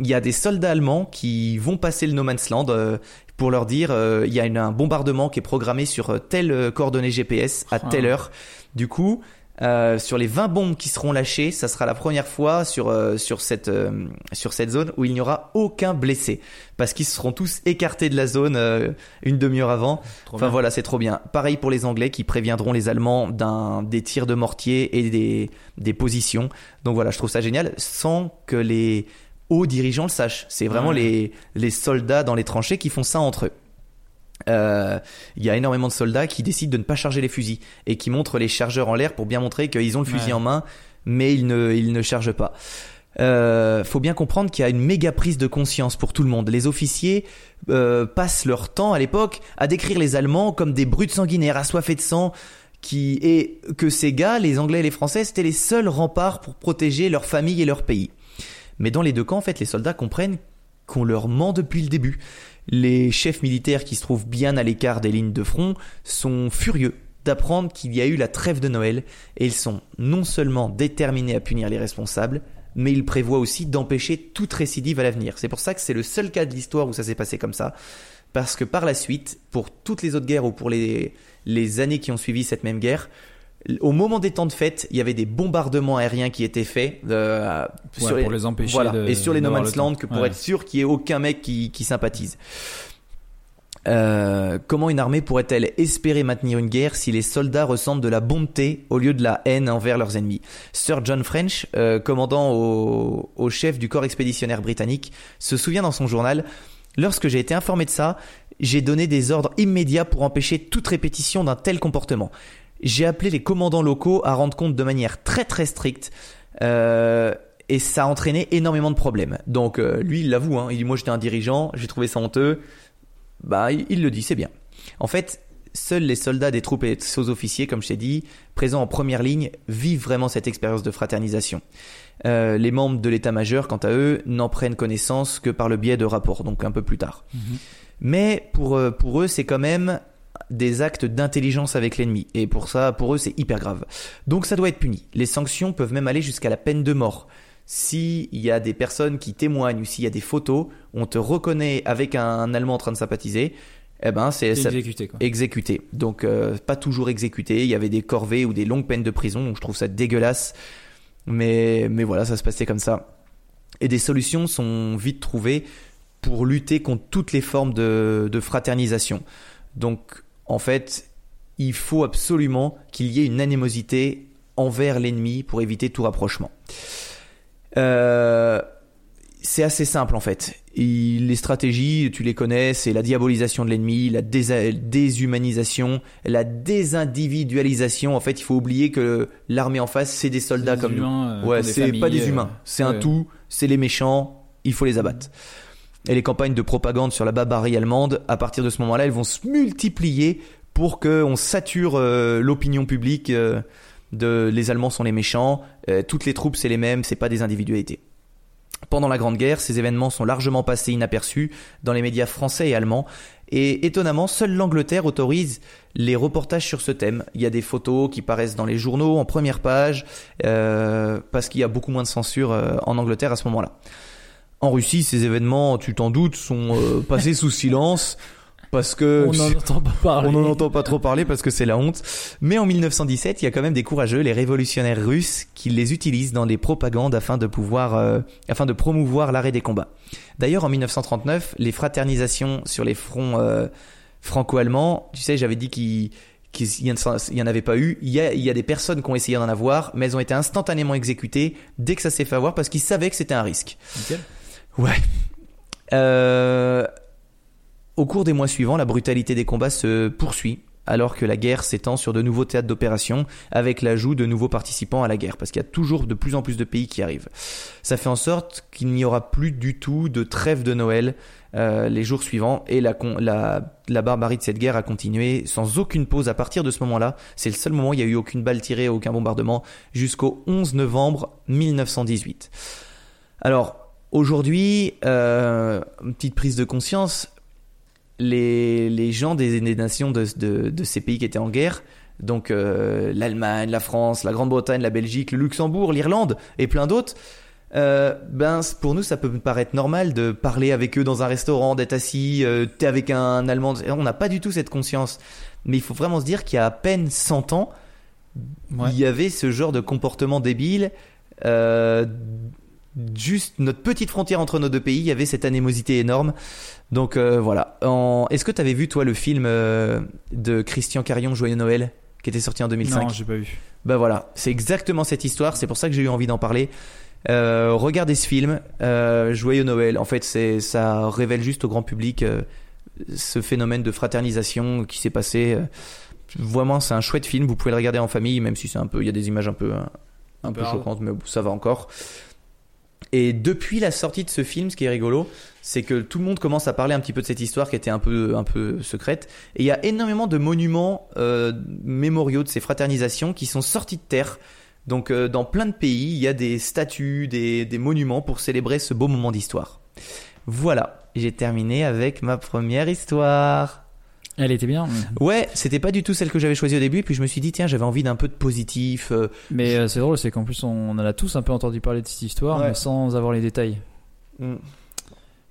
Il y a des soldats allemands qui vont passer le No Man's Land euh, pour leur dire euh, il y a une- un bombardement qui est programmé sur euh, telle euh, coordonnée GPS à telle Ah. heure. Du coup, euh, sur les 20 bombes qui seront lâchées, ça sera la première fois sur euh, sur cette euh, sur cette zone où il n'y aura aucun blessé parce qu'ils seront tous écartés de la zone euh, une demi-heure avant. Trop Enfin bien. voilà, c'est trop bien. Pareil pour les Anglais qui préviendront les Allemands d'un des tirs de mortier et des des positions. Donc voilà, je trouve ça génial sans que les hauts dirigeants le sachent. C'est vraiment Ouais. les les soldats dans les tranchées qui font ça entre eux. Euh, Il y a énormément de soldats qui décident de ne pas charger les fusils et qui montrent les chargeurs en l'air pour bien montrer qu'ils ont le fusil Ouais. en main, mais ils ne, ils ne chargent pas. Euh, faut bien comprendre qu'il y a une méga prise de conscience pour tout le monde. Les officiers euh, passent leur temps à l'époque à décrire les Allemands comme des brutes sanguinaires assoiffés de sang, qui et que ces gars, les Anglais et les Français, c'était les seuls remparts pour protéger leur famille et leur pays. Mais dans les deux camps, en fait, les soldats comprennent qu'on leur ment depuis le début. Les chefs militaires qui se trouvent bien à l'écart des lignes de front sont furieux d'apprendre qu'il y a eu la trêve de Noël et ils sont non seulement déterminés à punir les responsables, mais ils prévoient aussi d'empêcher toute récidive à l'avenir. C'est pour ça que c'est le seul cas de l'histoire où ça s'est passé comme ça. Parce que par la suite, pour toutes les autres guerres ou pour les, les années qui ont suivi cette même guerre, au moment des temps de fête, il y avait des bombardements aériens qui étaient faits euh, Ouais, sur pour les empêcher voilà, de- et sur les No Man's le. Land que pour Ouais. être sûr qu'il y ait aucun mec qui, qui sympathise. Euh, comment une armée pourrait-elle espérer maintenir une guerre si les soldats ressentent de la bonté au lieu de la haine envers leurs ennemis? Sir John French, euh, commandant au, au chef du corps expéditionnaire britannique, se souvient dans son journal Lorsque j'ai été informé de ça, j'ai donné des ordres immédiats pour empêcher toute répétition d'un tel comportement. J'ai appelé les commandants locaux à rendre compte de manière très très stricte. Euh, et ça a entraîné énormément de problèmes. Donc euh, lui, il l'avoue, hein, il dit moi j'étais un dirigeant, j'ai trouvé ça honteux. Bah il, le dit, c'est bien. En fait, seuls les soldats des troupes et les sous-officiers, comme je t'ai dit, présents en première ligne, vivent vraiment cette expérience de fraternisation. Euh, les membres de l'état-major, quant à eux, n'en prennent connaissance que par le biais de rapports, donc un peu plus tard. Mhm. Mais pour, euh, pour eux, c'est quand même des actes d'intelligence avec l'ennemi. Et pour ça, pour eux, c'est hyper grave. Donc ça doit être puni. Les sanctions peuvent même aller jusqu'à la peine de mort. S'il y a des personnes qui témoignent ou s'il y a des photos, on te reconnaît avec un Allemand en train de sympathiser, eh ben c'est exécuté, quoi. exécuté. Donc euh, pas toujours exécuté. Il y avait des corvées ou des longues peines de prison. Donc je trouve ça dégueulasse. Mais mais voilà, ça se passait comme ça. Et des solutions sont vite trouvées pour lutter contre toutes les formes de, de fraternisation. Donc en fait, il faut absolument qu'il y ait une animosité envers l'ennemi pour éviter tout rapprochement. Euh, c'est assez simple en fait. Les stratégies, tu les connais, c'est la diabolisation de l'ennemi, la déshumanisation, la désindividualisation. En fait, il faut oublier que l'armée en face, c'est des soldats Des comme nous. humains, euh, Ouais, c'est pas des euh, humains, c'est un tout, c'est les méchants, il faut les abattre. Et les campagnes de propagande sur la barbarie allemande, à partir de ce moment-là, elles vont se multiplier pour qu'on sature euh, l'opinion publique euh, de les Allemands sont les méchants, euh, toutes les troupes c'est les mêmes, c'est pas des individualités. Pendant la Grande Guerre, ces événements sont largement passés inaperçus dans les médias français et allemands, et étonnamment, seule l'Angleterre autorise les reportages sur ce thème. Il y a des photos qui paraissent dans les journaux en première page, parce qu'il y a beaucoup moins de censure en Angleterre à ce moment-là. En Russie, ces événements, tu t'en doutes, sont euh, passés sous silence. parce que On n'en entend pas parler. on n'en entend pas trop parler parce que c'est la honte. Mais en 1917, il y a quand même des courageux, les révolutionnaires russes, qui les utilisent dans des propagandes afin de pouvoir, euh, afin de promouvoir l'arrêt des combats. D'ailleurs, en 1939, les fraternisations sur les fronts euh, franco-allemands, tu sais, j'avais dit qu'il qu'il y en- il y en avait pas eu. Il y a, il y a des personnes qui ont essayé d'en avoir, mais elles ont été instantanément exécutées dès que ça s'est fait avoir parce qu'ils savaient que c'était un risque. Nickel. Ouais. Euh, au cours des mois suivants, la brutalité des combats se poursuit, alors que la guerre s'étend sur de nouveaux théâtres d'opération, avec l'ajout de nouveaux participants à la guerre, parce qu'il y a toujours de plus en plus de pays qui arrivent. Ça fait en sorte qu'il n'y aura plus du tout de trêve de Noël euh, les jours suivants, et la, la, la barbarie de cette guerre a continué sans aucune pause à partir de ce moment-là. C'est le seul moment où il n'y a eu aucune balle tirée, aucun bombardement, jusqu'au 11 novembre 1918. Alors, aujourd'hui, euh, une petite prise de conscience, les, les gens des, des nations de, de, de ces pays qui étaient en guerre, donc euh, l'Allemagne, la France, la Grande-Bretagne, la Belgique, le Luxembourg, l'Irlande et plein d'autres, euh, ben pour nous ça peut paraître normal de parler avec eux dans un restaurant, d'être assis, t'es avec un Allemand, on n'a pas du tout cette conscience. Mais il faut vraiment se dire qu'il y a à peine 100 ans, Ouais. il y avait ce genre de comportement débile. euh, juste notre petite frontière entre nos deux pays, il y avait cette animosité énorme. Donc euh, voilà. En... Est-ce que tu avais vu toi le film euh, de Christian Carion Joyeux Noël qui était sorti en 2005 Non, j'ai pas vu. Bah voilà, c'est exactement cette histoire. C'est pour ça que j'ai eu envie d'en parler. Euh, regardez ce film, euh, Joyeux Noël. En fait, c'est ça révèle juste au grand public euh, ce phénomène de fraternisation qui s'est passé. Vraiment, c'est un chouette film. Vous pouvez le regarder en famille, même si c'est un peu, il y a des images un peu, un, un peu choquantes, mais ça va encore. Et depuis la sortie de ce film, ce qui est rigolo, c'est que tout le monde commence à parler un petit peu de cette histoire qui était un peu, un peu secrète. Et il y a énormément de monuments euh, mémoriaux de ces fraternisations qui sont sortis de terre. Donc euh, dans plein de pays, il y a des statues, des, des monuments pour célébrer ce beau moment d'histoire. Voilà, j'ai terminé avec ma première histoire. Elle était bien. Ouais, c'était pas du tout celle que j'avais choisie au début, puis je me suis dit tiens, j'avais envie d'un peu de positif. euh, Mais euh, c'est drôle, c'est qu'en plus on en a tous un peu entendu parler de cette histoire, Ouais. mais sans avoir les détails. mm.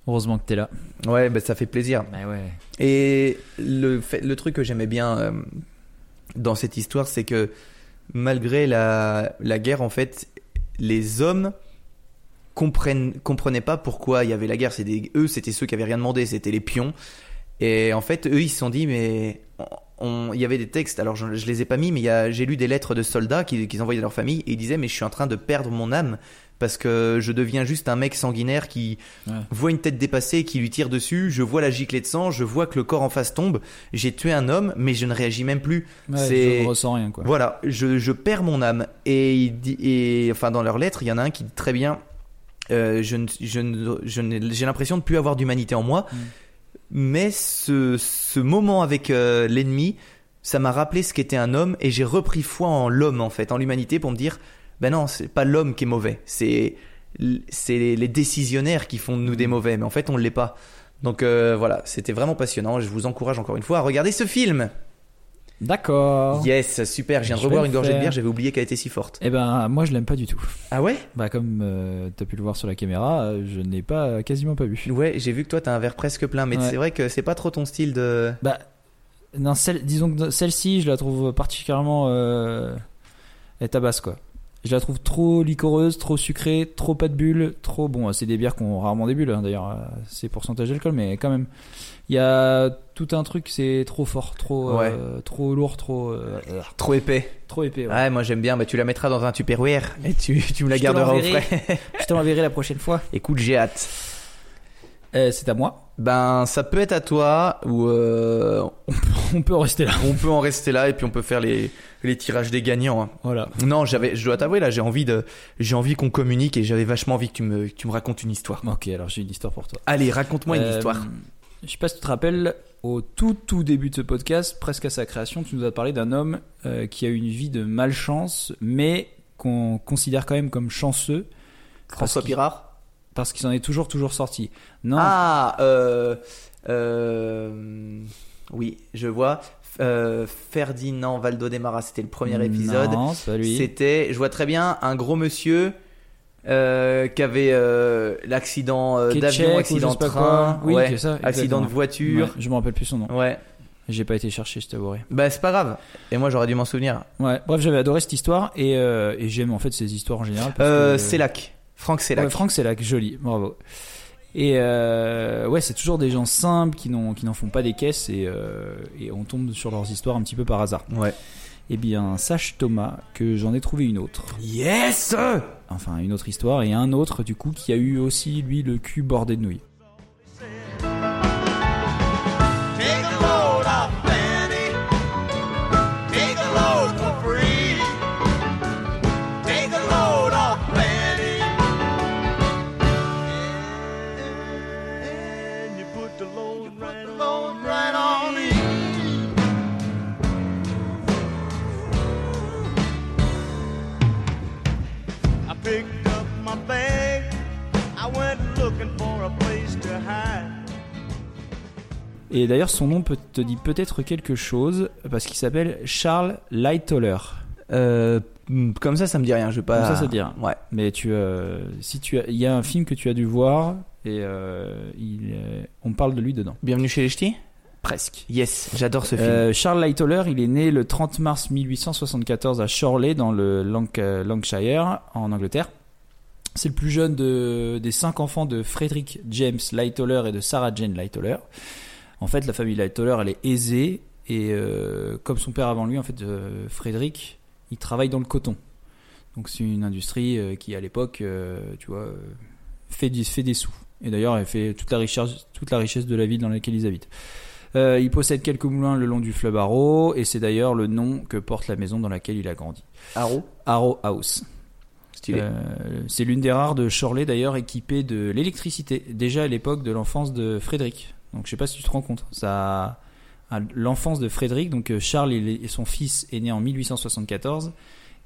Heureusement que t'es là. Ouais, bah ça fait plaisir. Mais ouais. Et le, fait, le truc que j'aimais bien euh, dans cette histoire, c'est que malgré la, la guerre, en fait, les hommes comprennent, comprenaient pas pourquoi il y avait la guerre. C'était eux, c'était ceux qui avaient rien demandé, c'était les pions. Et en fait, eux, ils se sont dit, mais on- il y avait des textes. Alors, je, je les ai pas mis, mais j'ai lu des lettres de soldats qui, qu'ils envoyaient à leur famille et ils disaient, mais je suis en train de perdre mon âme parce que je deviens juste un mec sanguinaire qui Ouais. voit une tête dépassée et qui lui tire dessus. Je vois la giclée de sang, je vois que le corps en face tombe. J'ai tué un homme, mais je ne réagis même plus. Ouais, Je ne ressens rien quoi. Voilà, je, je perds mon âme. Et, et enfin, dans leurs lettres, il y en a un qui dit très bien euh, je ne- je ne- je n'ai- J'ai l'impression de plus avoir d'humanité en moi. Mm. Mais ce, ce moment avec euh, l'ennemi, ça m'a rappelé ce qu'était un homme et j'ai repris foi en l'homme, en fait, en l'humanité, pour me dire ben non, c'est pas l'homme qui est mauvais, c'est c'est les décisionnaires qui font de nous des mauvais, mais en fait, on ne l'est pas. Donc euh, voilà, c'était vraiment passionnant. Je vous encourage encore une fois à regarder ce film. D'accord. Yes, super. Je viens de vais une gorgée de bière. J'avais oublié qu'elle était si forte. Eh ben, moi je l'aime pas du tout. Ah ouais? Bah, comme euh, t'as pu le voir sur la caméra, euh, je n'ai pas, quasiment pas bu. Ouais, j'ai vu que toi t'as un verre presque plein, mais Ouais. c'est vrai que c'est pas trop ton style de. Bah, non, celle, disons que celle-ci, je la trouve particulièrement. Euh, elle tabasse quoi. Je la trouve trop liquoreuse, trop sucrée, trop pas de bulles, trop bon. C'est des bières qui ont rarement des bulles hein, d'ailleurs, euh, c'est pourcentage d'alcool, mais quand même. Il y a tout un truc, c'est trop fort, trop, euh, trop lourd, trop, euh, Trop épais. trop épais. ouais. Ouais, moi j'aime bien. Bah, tu la mettras dans un tupperware et tu, tu me la Je garderas au frais. [laughs] Je te l'enverrai la prochaine fois. Écoute, j'ai hâte. Euh, c'est à moi. Ben, ça peut être à toi ou euh, On peut en rester là. on peut en rester là et puis on peut faire les, les tirages des gagnants. hein. Voilà. Non, j'avais, je dois t'avouer là, j'ai envie de, j'ai envie qu'on communique et j'avais vachement envie que tu me, que tu me racontes une histoire. Ok, alors j'ai une histoire pour toi. Allez, raconte-moi une histoire. Je sais pas si tu te rappelles, au tout tout début de ce podcast, presque à sa création, tu nous as parlé d'un homme euh, qui a eu une vie de malchance, mais qu'on considère quand même comme chanceux. François Pirard? Parce qu'il s'en est toujours toujours sorti. Non. Ah, euh, euh, oui, je vois. Euh, Ferdinand Valdodemara, c'était le premier épisode. C'était, je vois très bien, un gros monsieur euh, qui avait euh, l'accident euh, Qui est d'avion, tchèque ou accident de train. Oui, ouais, c'est ça, accident de voiture. Ouais, je me rappelle plus son nom. Ouais. J'ai pas été chercher, je t'avouerai. Bah c'est pas grave. Et moi j'aurais dû m'en souvenir. Ouais. Bref, j'avais adoré cette histoire et, euh, et j'aime en fait ces histoires en général. Euh, Célac. Franck Célac. Ouais, Franck Célac, joli, bravo. Et euh, ouais, c'est toujours des gens simples qui n'en font pas des caisses et, euh, et on tombe sur leurs histoires un petit peu par hasard. Ouais. Eh bien, sache Thomas que j'en ai trouvé une autre. Yes. Enfin, une autre histoire et un autre du coup qui a eu aussi lui le cul bordé de nouilles. Et d'ailleurs, son nom peut te dit peut-être quelque chose parce qu'il s'appelle Charles Lightoller. Euh, comme ça, ça me dit rien. Je vais pas. Comme ça, ça te dit rien. Ouais. Mais tu, euh, si tu, il y a un film que tu as dû voir et euh, il, euh, on parle de lui dedans. Bienvenue chez les ch'tis? Presque. Yes, j'adore ce film. Euh, Charles Lightoller, il est né le 30 mars 1874 à Chorley dans le Lanc- Lancashire en Angleterre. C'est le plus jeune de- des cinq enfants de Frederick James Lightoller et de Sarah Jane Lightoller. En fait, la famille Lightoller, elle est aisée et euh, comme son père avant lui, en fait, euh, Frédéric, il travaille dans le coton. Donc c'est une industrie euh, qui à l'époque, tu vois, fait, du- fait des sous. Et d'ailleurs, elle fait toute la richesse, toute la richesse de la ville dans laquelle ils habitent. Il possède quelques moulins le long du fleuve Arrow et c'est d'ailleurs le nom que porte la maison dans laquelle il a grandi. Arrow. Arrow House. Stylé. Euh, c'est l'une des rares de Chorley d'ailleurs équipée de l'électricité, déjà à l'époque de l'enfance de Frédéric. Donc je sais pas si tu te rends compte. Ça, l'enfance de Frédéric, donc euh, Charles et son fils est né en 1874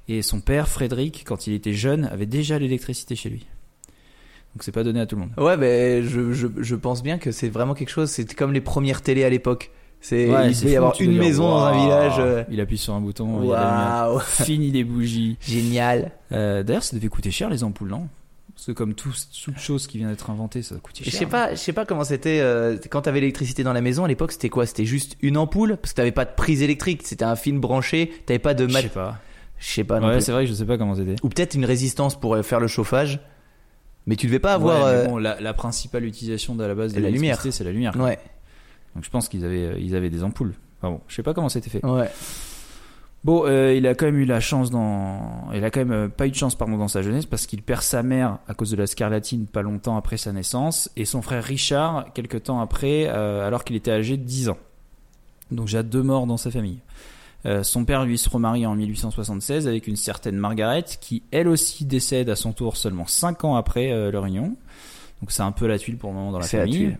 et son père Frédéric, quand il était jeune, avait déjà l'électricité chez lui. Donc c'est pas donné à tout le monde. Ouais, ben je, je, je pense bien que c'est vraiment quelque chose. C'est comme les premières télés à l'époque. C'est Ouais, il peut y avoir une maison dans un village. euh, Il appuie sur un bouton, il y a la lumière. Waouh, Fini des bougies. [laughs] génial. Euh, D'ailleurs, ça devait coûter cher les ampoules, non? Parce que comme tout, toute chose qui vient d'être inventée, ça coûtait Je cher. sais pas, je sais pas comment c'était euh, quand t'avais l'électricité dans la maison à l'époque. C'était quoi? C'était juste une ampoule? Parce que t'avais pas de prise électrique. C'était un film branché. T'avais pas de Je sais pas. Je sais pas non Ouais, plus. c'est vrai je sais pas comment c'était. Ou peut-être une résistance pour euh, faire le chauffage. Mais tu devais pas avoir. Ouais, mais euh, bon, la, la principale utilisation de la base de la lumière. c'est la lumière. Ouais, Donc je pense qu'ils avaient, euh, ils avaient des ampoules. Enfin bon, je sais pas comment c'était fait. ouais. Bon, euh, il a quand même eu la chance dans, il a quand même euh, pas eu de chance pardon dans sa jeunesse parce qu'il perd sa mère à cause de la scarlatine pas longtemps après sa naissance et son frère Richard quelque temps après euh, alors qu'il était âgé de 10 ans. Donc j'ai deux morts dans sa famille. Euh, son père lui se remarie en 1876 avec une certaine Margaret qui elle aussi décède à son tour seulement 5 ans après leur union. Donc c'est un peu la tuile pour le moment dans la famille. tuile.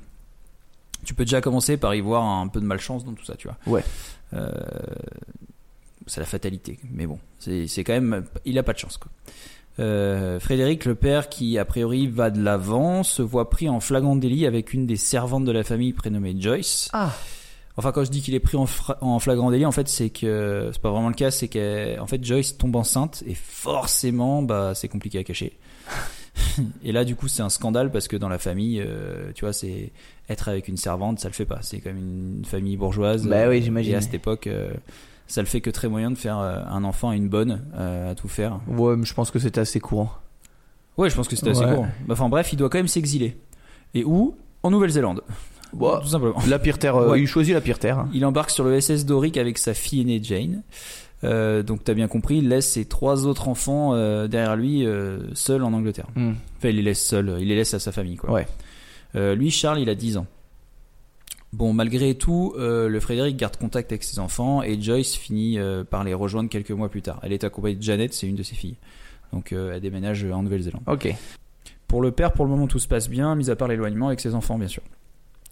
Tu peux déjà commencer par y voir un peu de malchance dans tout ça, tu vois. Ouais. Euh, c'est la fatalité. Mais bon, c'est quand même. Il a pas de chance, quoi. Euh, Frédéric, le père, qui a priori va de l'avant, se voit pris en flagrant délit avec une des servantes de la famille prénommée Joyce. Ah. Enfin, quand je dis qu'il est pris en, en flagrant délit, en fait, c'est que c'est pas vraiment le cas, c'est que en fait Joyce tombe enceinte et forcément, bah, c'est compliqué à cacher. [laughs] et là, du coup, c'est un scandale parce que dans la famille, euh, tu vois, c'est être avec une servante, ça le fait pas. C'est comme une famille bourgeoise. Bah oui, Et j'imagine. à cette époque, euh, ça le fait que très moyen de faire euh, un enfant à une bonne, euh, à tout faire. Ouais, mais je pense que c'était assez courant. Ouais, je pense que c'était assez Ouais. court. Enfin bref, il doit quand même s'exiler. Et où? En Nouvelle-Zélande. Bon, Tout simplement. la pire terre. euh, Ouais. Il choisit la pire terre. hein. Il embarque sur le SS Doric avec sa fille aînée Jane. Euh, donc t'as bien compris, il laisse ses trois autres enfants euh, derrière lui, euh, seuls en Angleterre. Hmm. Enfin, il les laisse seuls, il les laisse à sa famille, quoi. Ouais. Lui, Charles, il a 10 ans. Bon, malgré tout, euh, le Frédéric garde contact avec ses enfants et Joyce finit euh, par les rejoindre quelques mois plus tard. Elle est accompagnée de Janet, c'est une de ses filles. Donc euh, elle déménage en Nouvelle-Zélande. Ok. Pour le père, pour le moment, tout se passe bien, mis à part l'éloignement avec ses enfants, bien sûr.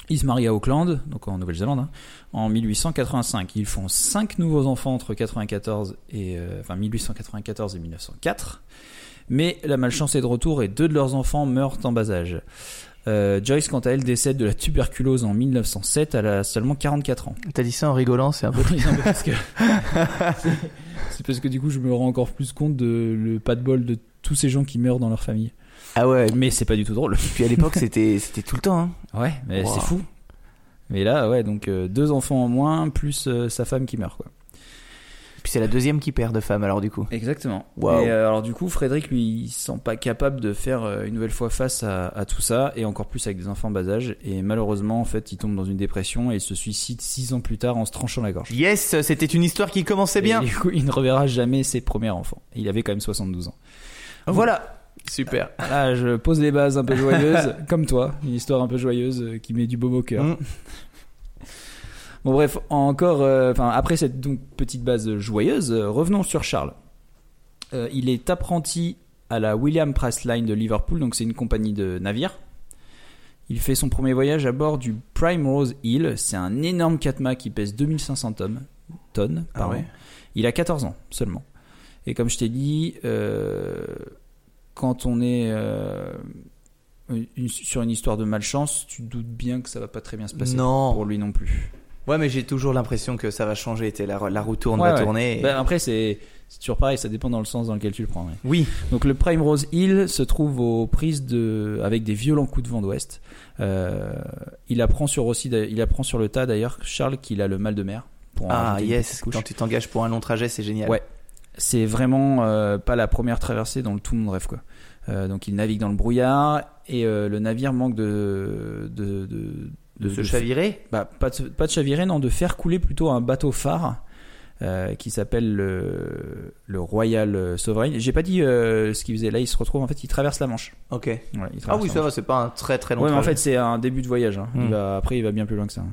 Il se marie à Auckland, donc en Nouvelle-Zélande, hein, en 1885. Ils font cinq nouveaux enfants entre 94 et enfin 1894 et 1904. Mais la malchance est de retour et deux de leurs enfants meurent en bas âge. Euh, Joyce, quant à elle, décède de la tuberculose en 1907. Elle a seulement 44 ans. T'as dit ça en rigolant, c'est un peu. [laughs] Parce que [laughs] c'est parce que du coup, je me rends encore plus compte de le pas de bol de tous ces gens qui meurent dans leur famille. Ah ouais. Mais c'est pas du tout drôle. Puis à l'époque, c'était c'était tout le temps. Hein. Ouais, mais Wow. c'est fou. Mais là, ouais, donc euh, deux enfants en moins, plus euh, sa femme qui meurt, quoi. Puis c'est la deuxième qui perd de femme alors du coup. Exactement. Waouh. Et euh, alors du coup, Frédéric, lui, il se sent pas capable de faire euh, une nouvelle fois face à, à tout ça, et encore plus avec des enfants bas âge. Et malheureusement, en fait, il tombe dans une dépression et il se suicide six ans plus tard en se tranchant la gorge. Yes, c'était une histoire qui commençait bien. Et du coup, il ne reverra jamais ses premiers enfants. Il avait quand même 72 ans. Oh. Voilà. Super. Là, je pose les bases un peu joyeuses, [laughs] comme toi, une histoire un peu joyeuse euh, qui met du beau au cœur. Mm. Bon bref, encore, euh, enfin après cette donc petite base joyeuse, euh, revenons sur Charles. Euh, il est apprenti à la William Price Line de Liverpool, donc c'est une compagnie de navires. Il fait son premier voyage à bord du Primrose Hill. C'est un énorme catma qui pèse 2500 tonnes. tonnes Ah ouais. Il a 14 ans seulement. Et comme je t'ai dit, euh, quand on est euh, une- sur une histoire de malchance, tu te doutes bien que ça va pas très bien se passer Non. pour lui non plus. Ouais, mais j'ai toujours l'impression que ça va changer. La, la roue tourne, Ouais, va ouais. tourner. et- Ben, après, c'est toujours pareil, ça dépend dans le sens dans lequel tu le prends. ouais. Oui. Donc le Primrose Hill se trouve aux prises de, avec des violents coups de vent d'ouest. Euh, il apprend sur aussi, il apprend sur le tas d'ailleurs, Charles, qu'il a le mal de mer. Pour Ah yes. Quand tu t'engages pour un long trajet, c'est génial. Ouais. C'est vraiment euh, pas la première traversée dont tout le monde rêve quoi. Euh, donc il navigue dans le brouillard et le navire manque de de de, De se chavirer. bah, pas, de, pas de chavirer, non, de faire couler plutôt un bateau phare euh, qui s'appelle le, le Royal Sovereign. J'ai pas dit euh, ce qu'il faisait là, il se retrouve en fait, il traverse la Manche. Ok. Ouais, Ah oui, ça va. C'est pas un très très long Ouais, mais en fait, c'est un début de voyage. hein. Il Hmm. va, après, il va bien plus loin que ça.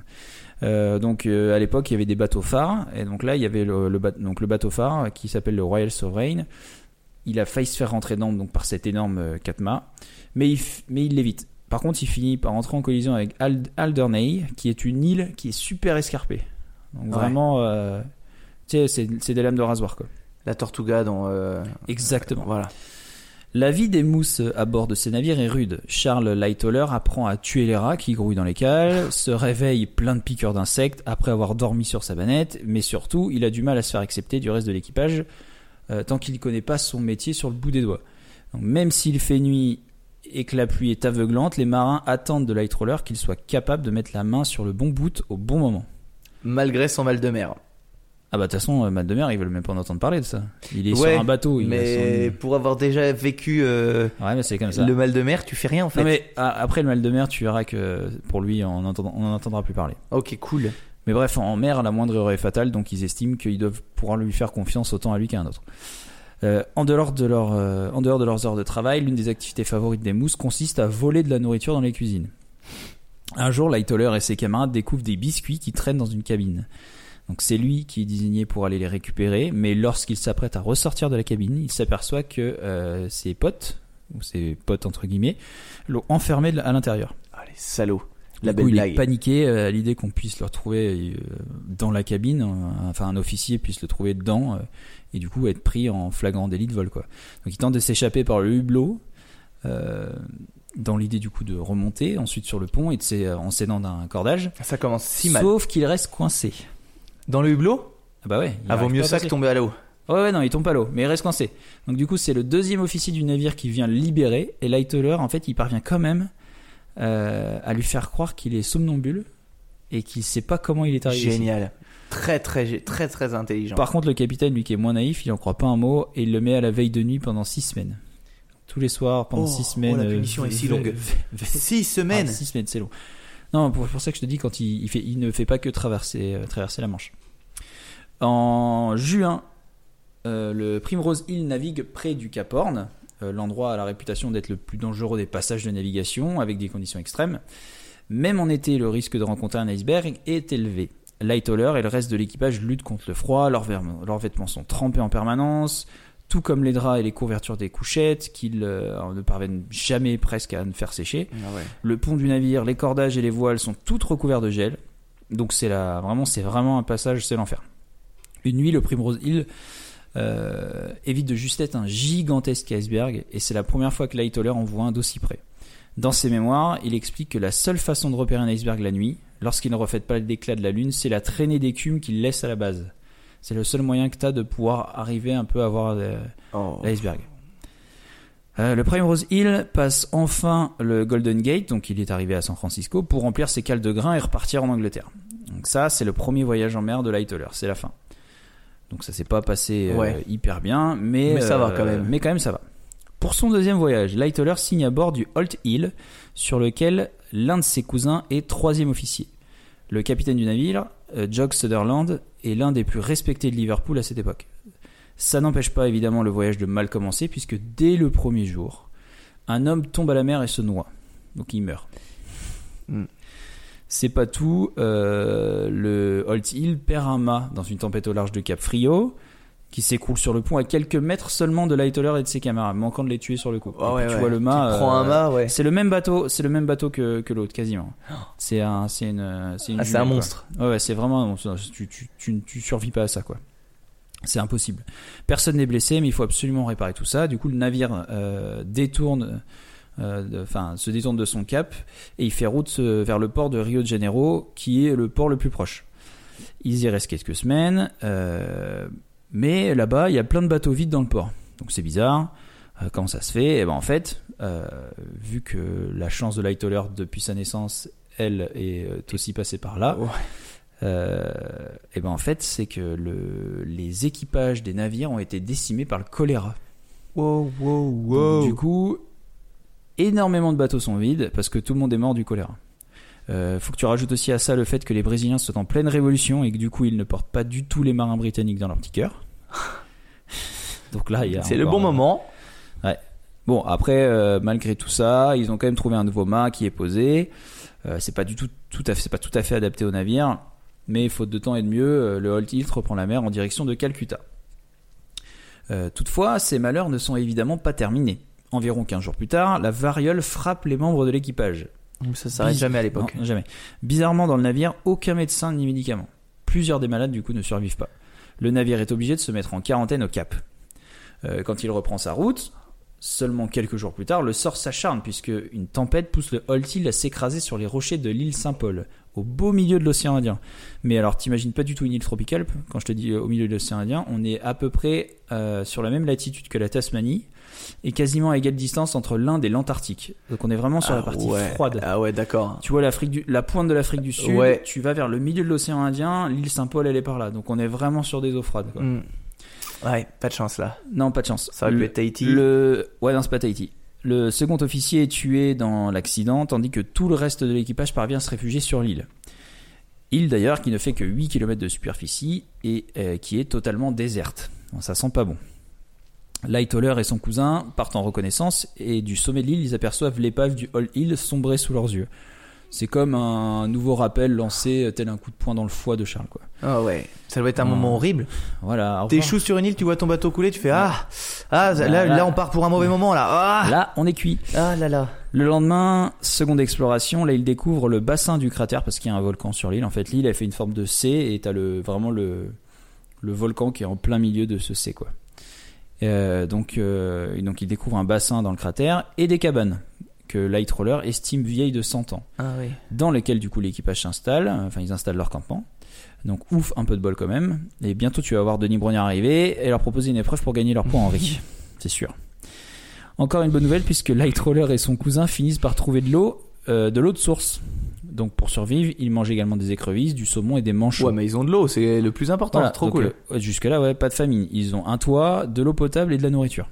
Euh, donc, à l'époque, il y avait des bateaux phares. Et donc là, il y avait le, le, ba- donc, le bateau phare qui s'appelle le Royal Sovereign. Il a failli se faire rentrer dedans donc, par cet énorme euh, catma. Mais il, f- mais il l'évite. Par contre, il finit par entrer en collision avec Ald- Alderney, qui est une île qui est super escarpée. Donc, Ouais. vraiment, euh, tu sais, c'est des lames de rasoir, quoi. La Tortuga dans. euh, Exactement. Voilà. La vie des mousses à bord de ces navires est rude. Charles Lightoller apprend à tuer les rats qui grouillent dans les cales, [laughs] se réveille plein de piqûres d'insectes après avoir dormi sur sa banette, mais surtout, il a du mal à se faire accepter du reste de l'équipage euh, tant qu'il ne connaît pas son métier sur le bout des doigts. Donc, même s'il fait nuit et que la pluie est aveuglante, les marins attendent de Lightroller qu'il soit capable de mettre la main sur le bon bout au bon moment. Malgré son mal de mer. Ah bah de toute façon, euh, Matt de Mer, ils veulent même pas en entendre parler de ça. Il est Ouais, sur un bateau. Il Mais son- pour avoir déjà vécu euh, Ouais, mais c'est comme ça. le mal de mer, tu fais rien en fait. Non mais a- après le mal de mer, tu verras que pour lui, on n'en on entendra plus parler. Ok, cool. Mais bref, en mer, la moindre erreur est fatale, donc ils estiment qu'ils doivent pouvoir lui faire confiance autant à lui qu'à un autre. Euh, en, dehors de leur, euh, en dehors de leurs heures de travail, l'une des activités favorites des mousses consiste à voler de la nourriture dans les cuisines. Un jour, Lightoller et ses camarades découvrent des biscuits qui traînent dans une cabine. Donc c'est lui qui est désigné pour aller les récupérer, mais lorsqu'il s'apprête à ressortir de la cabine, il s'aperçoit que euh, ses potes, ou ses potes entre guillemets, l'ont enfermé à l'intérieur. Ah, les salauds. La Du belle coup, il est paniqué à l'idée qu'on puisse le retrouver dans la cabine, enfin un officier puisse le trouver dedans et du coup être pris en flagrant délit de vol quoi. Donc il tente de s'échapper par le hublot euh, dans l'idée du coup de remonter ensuite sur le pont et de s'é- en s'aidant d'un cordage. Ça commence si mal. Sauf qu'il reste coincé. Dans le hublot? Ah bah ouais. il Ah, vaut arrive mieux pas à ça que passer. tomber à l'eau. Ouais, ouais, non, il tombe pas à l'eau, mais il reste coincé. Donc du coup, c'est le deuxième officier du navire qui vient le libérer, et Lightoller, en fait, il parvient quand même euh, à lui faire croire qu'il est somnambule et qu'il sait pas comment il est arrivé. ici. Génial. Très, très, très, très intelligent. Par contre, le capitaine, lui qui est moins naïf, il en croit pas un mot et il le met à la veille de nuit pendant six semaines. Tous les soirs, pendant Oh, six oh, semaines. la euh, punition est si longue. [laughs] Six semaines. Ah, six semaines, c'est long. Non, pour, pour ça que je te dis, quand il, il, fait, il ne fait pas que traverser, euh, traverser la Manche. En juin, euh, le Primrose Hill navigue près du Cap Horn. Euh, L'endroit a la réputation d'être le plus dangereux des passages de navigation, avec des conditions extrêmes. Même en été, le risque de rencontrer un iceberg est élevé. Lightoller et le reste de l'équipage luttent contre le froid, leurs, vêtements- leurs vêtements sont trempés en permanence, tout comme les draps et les couvertures des couchettes, qu'ils euh, ne parviennent jamais presque à ne faire sécher. Ah ouais. Le pont du navire, les cordages et les voiles sont toutes recouverts de gel. Donc c'est la, vraiment, c'est vraiment un passage, c'est l'enfer. Une nuit, le Primrose Hill euh, évite de justesse un gigantesque iceberg et c'est la première fois que Lightoller en voit un d'aussi près. Dans ses mémoires, il explique que la seule façon de repérer un iceberg la nuit, lorsqu'il ne reflète pas l'éclat de la lune, c'est la traînée d'écume qu'il laisse à la base. C'est le seul moyen que tu as de pouvoir arriver un peu à voir euh, Oh. l'iceberg. Euh, le Primrose Hill passe enfin le Golden Gate, donc il est arrivé à San Francisco, pour remplir ses cales de grains et repartir en Angleterre. Donc ça, c'est le premier voyage en mer de Lightoller, c'est la fin. Donc ça s'est pas passé euh, Ouais. hyper bien, mais, Mais ça va euh, quand même. Mais quand même ça va. Pour son deuxième voyage, Lightoller signe à bord du Holt Hill, sur lequel l'un de ses cousins est troisième officier. Le capitaine du navire, euh, Jock Sutherland, est l'un des plus respectés de Liverpool à cette époque. Ça n'empêche pas évidemment le voyage de mal commencer, puisque dès le premier jour, un homme tombe à la mer et se noie. Donc il meurt. Hmm. C'est pas tout. euh, le Holt Hill perd un mât dans une tempête au large de Cap Frio, qui s'écroule sur le pont à quelques mètres seulement de Lightoller et de ses camarades, manquant de les tuer sur le coup. Ah ouais, tu ouais. vois le mât. Prends un euh, mât, ouais. C'est le même bateau, c'est le même bateau que, que l'autre quasiment. C'est un, c'est une, c'est une Ah, c'est un quoi. monstre. Ouais, c'est vraiment un monstre. Tu, tu, tu, tu survis pas à ça, quoi. C'est impossible. Personne n'est blessé, mais il faut absolument réparer tout ça. Du coup, le navire euh, détourne, euh, enfin, se détourne de son cap et il fait route euh, vers le port de Rio de Janeiro, qui est le port le plus proche. Ils y restent quelques semaines, euh, mais là-bas, il y a plein de bateaux vides dans le port. Donc c'est bizarre. Euh, comment ça se fait? Eh ben en fait, euh, vu que la chance de Lightoller depuis sa naissance, elle est euh, aussi passée par là. Ouais. Euh, et ben en fait, c'est que le, les équipages des navires ont été décimés par le choléra. Wow, wow, Donc, wow. du coup, énormément de bateaux sont vides parce que tout le monde est mort du choléra. Euh, faut que tu rajoutes aussi à ça le fait que les Brésiliens sont en pleine révolution et que du coup ils ne portent pas du tout les marins britanniques dans leur petit cœur. [laughs] Donc là, il y a c'est le bon moment. Bon, après, euh, malgré tout ça, ils ont quand même trouvé un nouveau mât qui est posé. Euh, c'est pas du tout, tout à fait, c'est pas tout à fait adapté au navire, mais faute de temps et de mieux, le Holt Hilt reprend la mer en direction de Calcutta. Euh, toutefois, ces malheurs ne sont évidemment pas terminés. Environ 15 jours plus tard, la variole frappe les membres de l'équipage. Ça s'arrête Biz- jamais à l'époque. Jamais. Bizarrement, dans le navire, aucun médecin ni médicament. Plusieurs des malades, du coup, ne survivent pas. Le navire est obligé de se mettre en quarantaine au Cap. Euh, quand il reprend sa route, seulement quelques jours plus tard, le sort s'acharne puisque une tempête pousse le Holt Hill à s'écraser sur les rochers de l'île Saint-Paul, au beau milieu de l'océan Indien. Mais alors, t'imagines pas du tout une île tropicale? Quand je te dis euh, au milieu de l'océan Indien, on est à peu près euh, sur la même latitude que la Tasmanie et quasiment à égale distance entre l'Inde et l'Antarctique. Donc on est vraiment sur la Ah partie ouais. froide. Ah ouais, d'accord. Tu vois l'Afrique du, la pointe de l'Afrique du Sud, Ouais. tu vas vers le milieu de l'océan Indien, l'île Saint-Paul elle est par là. Donc on est vraiment sur des eaux froides. quoi. Hmm. Ouais, pas de chance là. Non, pas de chance. Ça aurait pu être Tahiti. le- Ouais, non, c'est pas Tahiti. Le second officier est tué dans l'accident, tandis que tout le reste de l'équipage parvient à se réfugier sur l'île. Île d'ailleurs qui ne fait que 8 km de superficie et euh, qui est totalement déserte. Bon, ça sent pas bon. Lightoller et son cousin partent en reconnaissance et du sommet de l'île, ils aperçoivent l'épave du Hall Hill sombrer sous leurs yeux. C'est comme un nouveau rappel lancé tel un coup de poing dans le foie de Charles. Quoi. Ah ouais, ça doit être un Ouais. moment horrible. Voilà. revoir. T'échoues sur une île, tu vois ton bateau couler, tu fais ah ah là, Là, là, là. on part pour un mauvais moment là. Ah, Là, on est cuit. ah là là. Le lendemain, seconde exploration, là il découvre le bassin du cratère parce qu'il y a un volcan sur l'île. En fait, l'île elle fait une forme de C et t'as le vraiment le le volcan qui est en plein milieu de ce C quoi. Euh, donc euh, donc il découvre un bassin dans le cratère et des cabanes que Lightroller estime vieilles de 100 ans, Ah oui. dans lesquelles du coup l'équipage s'installe. Enfin, ils installent leur campement. Donc ouf, un peu de bol quand même. Et bientôt tu vas voir Denis Brognard arriver et leur proposer une épreuve pour gagner leur point Henri. [laughs] C'est sûr. Encore une bonne nouvelle puisque Lightroller et son cousin finissent par trouver de l'eau, euh, de l'eau de source. Donc pour survivre, ils mangent également des écrevisses, du saumon et des manchots. Ouais, mais ils ont de l'eau, c'est le plus important, Voilà, c'est trop donc, cool. euh, Jusque-là, ouais, pas de famine. Ils ont un toit, de l'eau potable et de la nourriture.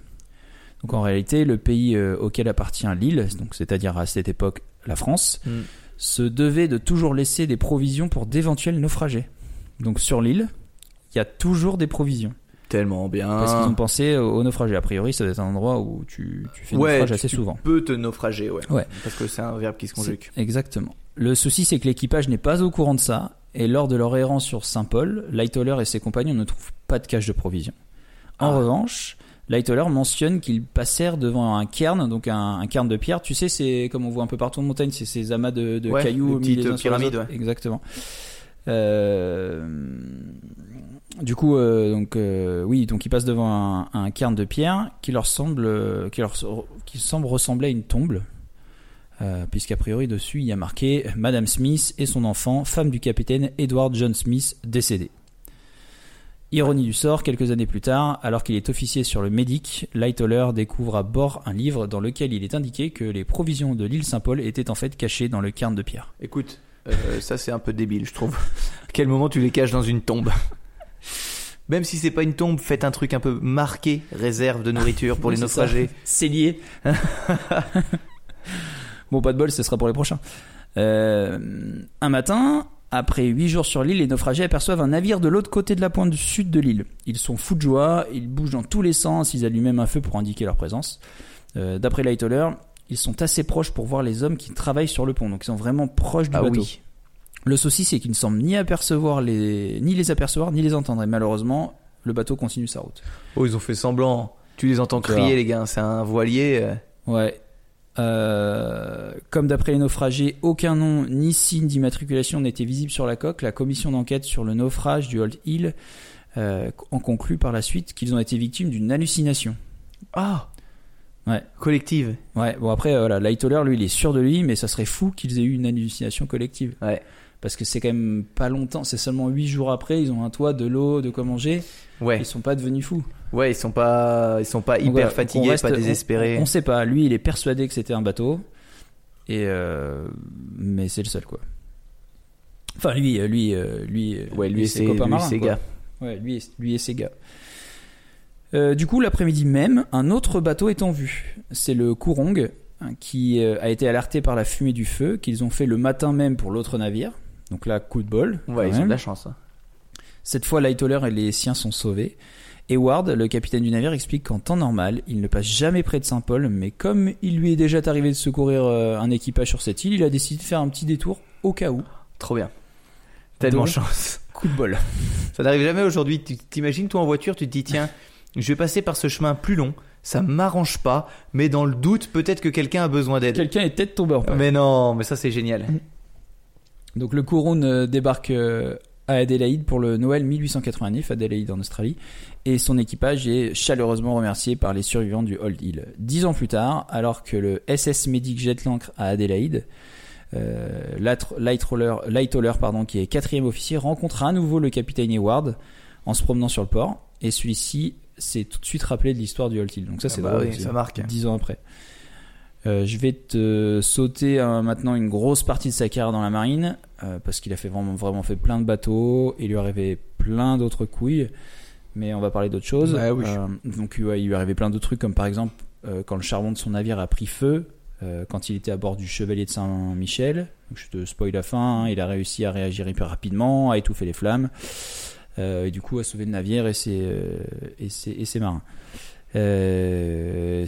Donc en réalité, le pays euh, auquel appartient l'île, donc c'est-à-dire à cette époque la France, Mm. se devait de toujours laisser des provisions pour d'éventuels naufragés. Donc sur l'île, il y a toujours des provisions. Tellement bien. Parce qu'ils ont pensé aux naufragés. A priori, ça doit être un endroit où tu, tu fais ouais, naufrage tu, assez tu souvent. peux te naufrager, ouais. Ouais. Parce que c'est un verbe qui se conjugue. Exactement. Le souci, c'est que l'équipage n'est pas au courant de ça. Et lors de leur errance sur Saint-Paul, Lightoller et ses compagnons ne trouvent pas de cache de provisions. En Ah. revanche, Lightoller mentionne qu'ils passèrent devant un cairn, donc un, un cairn de pierre. Tu sais, c'est comme on voit un peu partout en montagne, c'est ces amas de, de Ouais, cailloux petites pyramides, ouais. Exactement. Euh, du coup, euh, donc euh, oui, donc ils passent devant un, un cairn de pierre qui leur semble, qui leur qui semble ressembler à une tombe, euh, puisqu'a priori dessus il y a marqué Madame Smith et son enfant, femme du capitaine Edward John Smith, décédé. Ironie du sort, quelques années plus tard, alors qu'il est officier sur le Médic, Lightoller découvre à bord un livre dans lequel il est indiqué que les provisions de l'île Saint-Paul étaient en fait cachées dans le cairn de pierre. Écoute, euh, ça c'est un peu débile, je trouve. à [laughs] quel moment tu les caches dans une tombe? [laughs] Même si c'est pas une tombe, faites un truc un peu marqué, réserve de nourriture pour Oui, [laughs] les naufragés. C'est lié. Bon, pas de bol, ce sera pour les prochains. Euh, un matin, après huit jours sur l'île, les naufragés aperçoivent un navire de l'autre côté de la pointe sud de l'île. Ils sont fous de joie, ils bougent dans tous les sens, ils allument même un feu pour indiquer leur présence. Euh, D'après Lightoller, ils sont assez proches pour voir les hommes qui travaillent sur le pont, donc ils sont vraiment proches du Ah bateau. oui. Le souci, c'est qu'ils ne semblent ni apercevoir les, ni les apercevoir, ni les entendre. Et malheureusement, le bateau continue sa route. Oh, ils ont fait semblant. Tu les entends crier, les gars. C'est un voilier. euh. Ouais. Euh, comme d'après les naufragés, aucun nom ni signe d'immatriculation n'était visible sur la coque. La commission d'enquête sur le naufrage du Old Hill euh, en conclut par la suite qu'ils ont été victimes d'une hallucination. Ah Ouais. Collective. Ouais, bon après, euh, voilà, Lightoller, lui, il est sûr de lui, mais ça serait fou qu'ils aient eu une hallucination collective. Ouais. Parce que c'est quand même pas longtemps, c'est seulement 8 jours après, ils ont un toit, de l'eau, de quoi manger, Ouais. ils sont pas devenus fous. Ouais, ils sont pas, ils sont pas hyper voilà, fatigués, reste- pas désespérés. On, on sait pas. Lui, il est persuadé que c'était un bateau. Et euh, mais c'est le seul quoi. Enfin lui, euh, lui, euh, lui, Ouais, lui et ses ses, copains lui marins, ses gars. Ouais, lui, et, lui et ses gars. Euh, du coup, l'après-midi même, un autre bateau est en vue. C'est le Kourong hein, qui euh, a été alerté par la fumée du feu qu'ils ont fait le matin même pour l'autre navire. Donc là, coup de bol. Ouais, ils ont de la chance. hein. Cette fois, Lightoller et les siens sont sauvés. Eward, le capitaine du navire, explique qu'en temps normal, il ne passe jamais près de Saint-Paul, mais comme il lui est déjà arrivé de secourir euh, un équipage sur cette île, il a décidé de faire un petit détour au cas où. Trop bien. Tellement Donc- chance. Coup de bol. [laughs] Ça n'arrive jamais aujourd'hui. Tu t'imagines, toi en voiture, tu te dis, tiens, je vais passer par ce chemin plus long. Ça m'arrange pas, mais dans le doute, peut-être que quelqu'un a besoin d'aide. Quelqu'un est peut-être tombé en panne. Mais non, mais ça c'est génial. Donc le Kouroun euh, débarque euh, à Adélaïde pour le Noël 1889, Adélaïde en Australie, et son équipage est chaleureusement remercié par les survivants du Old Hill. Dix ans plus tard, alors que le SS Medic jette l'ancre à Adélaïde, euh, Light- Lightroller- pardon, qui est quatrième officier, rencontre à nouveau le capitaine Eward en se promenant sur le port, et celui-ci s'est tout de suite rappelé de l'histoire du Old Hill. Donc ça c'est Ah bah oui, aussi, ça marque. Dix ans après. Euh, je vais te sauter euh, maintenant une grosse partie de sa carrière dans la marine euh, parce qu'il a fait vraiment vraiment fait plein de bateaux il lui arrivé plein d'autres couilles mais on va parler d'autres choses oui. Donc ouais, il lui arrivé plein d'autres trucs comme par exemple quand le charbon de son navire a pris feu quand il était à bord du Chevalier de Saint-Michel. Je te spoil la fin hein, il a réussi à réagir hyper rapidement à étouffer les flammes euh, et du coup à sauver le navire et ses, et ses, et ses marins. Euh,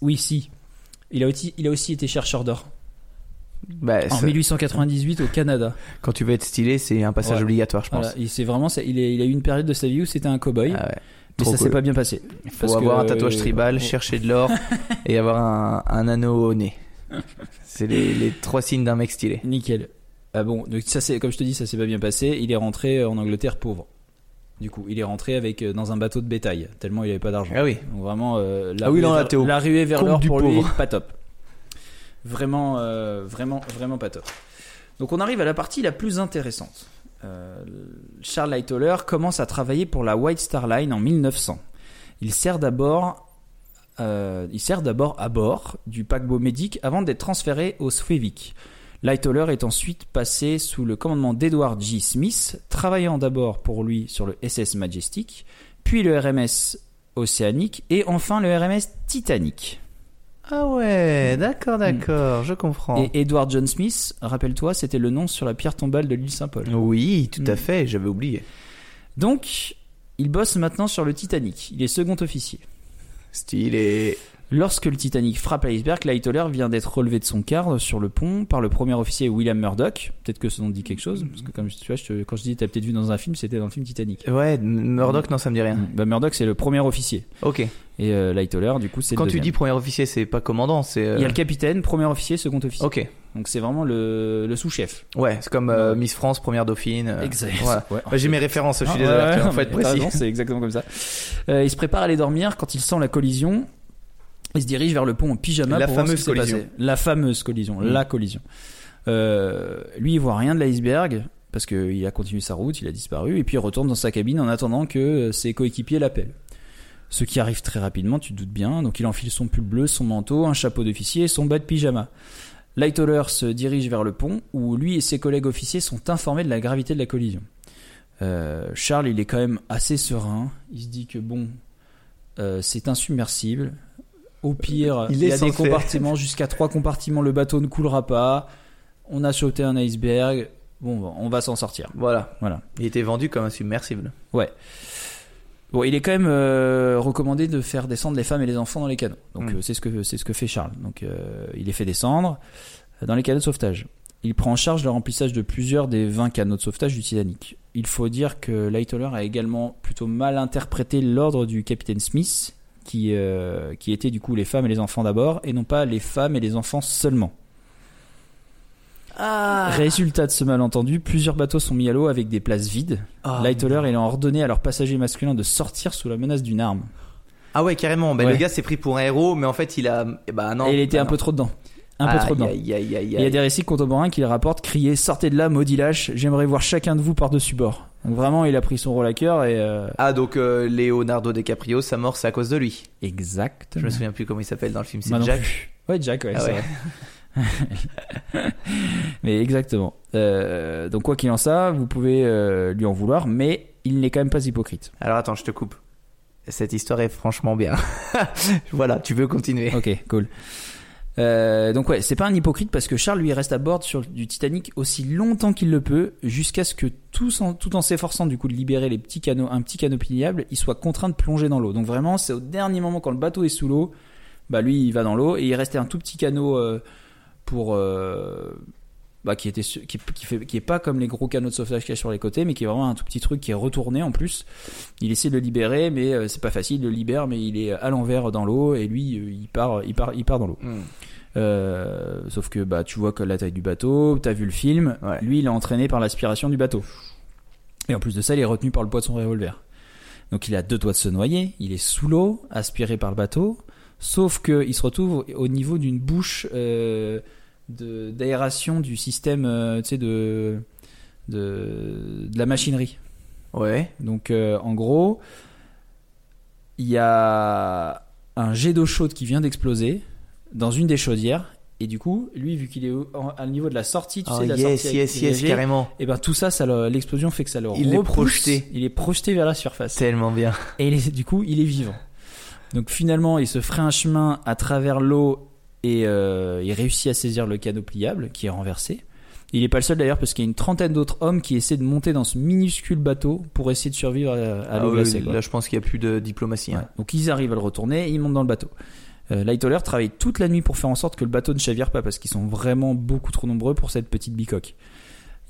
oui si il a aussi, il a aussi été chercheur d'or Bah, en ça- 1898 au Canada. quand tu veux être stylé, c'est un passage Ouais. obligatoire, je pense. Voilà, il c'est vraiment, il, est- il a eu une période de sa vie où c'était un cow-boy, Ah ouais. mais trop ça s'est cool. pas bien passé. Il faut Parce avoir que- un tatouage tribal, Oh. chercher de l'or [laughs] et avoir un, un anneau au nez. C'est les, les trois signes d'un mec stylé. Nickel. Ah bon, donc ça c'est, comme je te dis, ça s'est pas bien passé. Il est rentré en Angleterre pauvre. Du coup, il est rentré avec euh, dans un bateau de bétail, tellement il avait pas d'argent. Ah oui. Donc vraiment, euh, la, Ah oui, ruée non, là, vers, t'es au la ruée vers comble l'or du pour lui, pauvre. pas top. Vraiment, euh, vraiment, vraiment pas top. Donc on arrive à la partie la plus intéressante. Euh, Charles Lightoller commence à travailler pour la White Star Line en 1900. Il sert d'abord, euh, il sert d'abord à bord du paquebot Médic avant d'être transféré au Swevik. Lightoller est ensuite passé sous le commandement d'Edward G. Smith, travaillant d'abord pour lui sur le SS Majestic, puis le RMS Océanique et enfin le RMS Titanic. Ah ouais, d'accord, d'accord, je comprends. Et Edward John Smith, rappelle-toi, c'était le nom sur la pierre tombale de l'île Saint-Paul. Oui, tout à Mm. fait, j'avais oublié. Donc, il bosse maintenant sur le Titanic. Il est second officier. Stylé. Lorsque le Titanic frappe l'iceberg, Lightoller vient d'être relevé de son quart sur le pont par le premier officier William Murdoch. Peut-être que ce nom dit quelque chose, parce que comme tu vois, je te- quand je dis t'as peut-être vu dans un film, c'était dans le film Titanic. Ouais, Murdoch, non, ça me dit rien. Bah, Murdoch, c'est le premier officier. Ok. Et euh, Lightoller, du coup, c'est le Quand tu dis premier officier, c'est pas commandant, c'est. euh, Il y a le capitaine, premier officier, second officier. Ok. Donc c'est vraiment le, le sous-chef. Ouais, c'est comme euh. Miss France, première dauphine. euh, Exact. Voilà. Ouais. Bah, J'ai mes références, je suis Ah, désolé, ouais, faut être précis. C'est exactement comme ça. Euh, il se prépare à aller dormir quand il sent la collision. Il se dirige vers le pont en pyjama La pour voir ce fameuse qui s'est collision. passé. La fameuse collision, Mm. la collision. Euh, lui, il voit rien de l'iceberg. parce qu'il a continué sa route, il a disparu, et puis il retourne dans sa cabine en attendant que euh, ses coéquipiers l'appellent. Ce qui arrive très rapidement, tu te doutes bien, donc il enfile son pull bleu, son manteau, un chapeau d'officier et son bas de pyjama. Lightoller se dirige vers le pont, où lui et ses collègues officiers sont informés de la gravité de la collision. Euh, Charles, il est quand même assez serein, il se dit que bon, euh, c'est insubmersible. Au pire, Il il, y est a des compartiments, jusqu'à trois compartiments, le bateau ne coulera pas. On a sauté un iceberg. Bon, on va s'en sortir. Voilà. Voilà. Il était vendu comme un submersible. Bon, il est quand même euh, recommandé de faire descendre les femmes et les enfants dans les canots. Donc Mm. euh, c'est ce que c'est ce que fait Charles. Donc euh, il les fait descendre euh, dans les canots de sauvetage. Il prend en charge le remplissage de plusieurs des 20 canots de sauvetage du Titanic. Il faut dire que Lightoller a également plutôt mal interprété l'ordre du capitaine Smith, qui, euh, qui était du coup les femmes et les enfants d'abord, et non pas les femmes et les enfants seulement. Ah. Résultat de ce malentendu, plusieurs bateaux sont mis à l'eau avec des places vides. Ah, Lightoller il a ordonné à leurs passagers masculins de sortir sous la menace d'une arme. Ah ouais, carrément. Ben, Ouais. Le gars s'est pris pour un héros, mais en fait, il a. eh ben, non. et il était bah un non. peu trop dedans. Un peu trop dedans. Il y a des récits contemporains qui le rapportent crier Sortez de là, maudit lâche, j'aimerais voir chacun de vous par-dessus bord. Donc vraiment, il a pris son rôle à cœur et. euh, Ah, donc euh, Leonardo DiCaprio, sa mort, c'est à cause de lui. Exact. Je me souviens plus comment il s'appelle dans le film. C'est Jack. plus. Ouais, Jack, ouais, Ah c'est ouais. vrai. [laughs] mais exactement. Euh, donc, quoi qu'il en soit, vous pouvez euh, lui en vouloir, mais il n'est quand même pas hypocrite. Alors attends, je te coupe. Cette histoire est franchement bien. [laughs] voilà, tu veux continuer. Ok, cool. Euh, donc ouais, c'est pas un hypocrite parce que Charles lui reste à bord sur du Titanic aussi longtemps qu'il le peut, jusqu'à ce que tout en, s'efforçant du coup de libérer les petits canaux, un petit canot pliable, il soit contraint de plonger dans l'eau. Donc vraiment, c'est au dernier moment quand le bateau est sous l'eau, bah lui il va dans l'eau et il restait un tout petit canot euh, pour euh, bah, qui était qui, qui fait qui est pas comme les gros canaux de sauvetage qu'il y a sur les côtés, mais qui est vraiment un tout petit truc qui est retourné en plus. Il essaie de le libérer, mais euh, c'est pas facile. Il le libère, mais il est à l'envers dans l'eau et lui euh, il part il part il part dans l'eau. Hmm. Euh, sauf que bah tu vois que la taille du bateau, t'as vu le film, Ouais. lui il est entraîné par l'aspiration du bateau. Et en plus de ça, il est retenu par le poids de son revolver. Donc il a deux doigts de se noyer, il est sous l'eau, aspiré par le bateau, sauf que il se retrouve au niveau d'une bouche euh, d'aération du système, euh, tu sais de, de de la machinerie. Ouais. Donc euh, en gros, il y a un jet d'eau chaude qui vient d'exploser dans une des chaudières. Et du coup, lui, vu qu'il est au, en- à niveau de la sortie, tu Oh, sais, de la yes, sortie yes, yes, carrément. et ben tout ça, ça le- l'explosion fait que ça le Il est projeté. Il est projeté vers la surface. Tellement bien. Et il est- du coup, il est vivant. Donc finalement, il se ferait un chemin à travers l'eau et euh, il réussit à saisir le canot pliable qui est renversé. Il n'est pas le seul d'ailleurs parce qu'il y a une trentaine d'autres hommes qui essaient de monter dans ce minuscule bateau pour essayer de survivre à, à Ah l'eau oui, là, je pense qu'il n'y a plus de diplomatie. hein. Ouais. Donc ils arrivent à le retourner et ils montent dans le bateau. Euh, Lightoller travaille toute la nuit pour faire en sorte que le bateau ne chavire pas parce qu'ils sont vraiment beaucoup trop nombreux pour cette petite bicoque.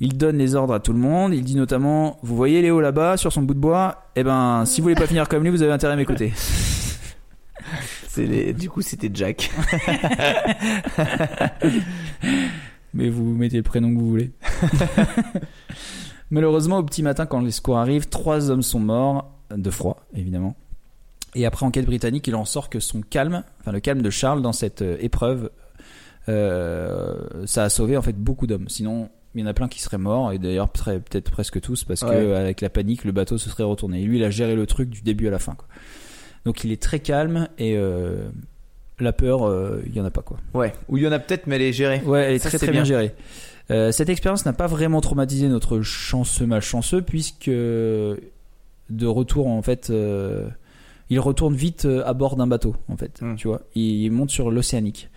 Il donne les ordres à tout le monde. Il dit notamment Vous voyez Léo là-bas sur son bout de bois? Eh ben, si vous voulez pas finir comme lui, vous avez intérêt à m'écouter. Les- Du coup, c'était Jack. [laughs] Mais vous mettez le prénom que vous voulez. Malheureusement, au petit matin, quand les secours arrivent, trois hommes sont morts, de froid, évidemment. Et après enquête britannique, il en sort que son calme, enfin le calme de Charles dans cette euh, épreuve, euh, ça a sauvé en fait beaucoup d'hommes. Sinon, il y en a plein qui seraient morts, et d'ailleurs peut-être presque tous, parce que Ouais. avec la panique, le bateau se serait retourné. Et lui, il a géré le truc du début à la fin. Quoi. Donc il est très calme, et euh, la peur, euh, il y en a pas quoi. Ouais. Ou il y en a peut-être, mais elle est gérée. Ouais, elle est Ça, très très bien, bien. gérée. Euh, cette expérience n'a pas vraiment traumatisé notre chanceux malchanceux puisque de retour en fait, euh, il retourne vite à bord d'un bateau en fait. Hmm. Tu vois, il monte sur l'océanique.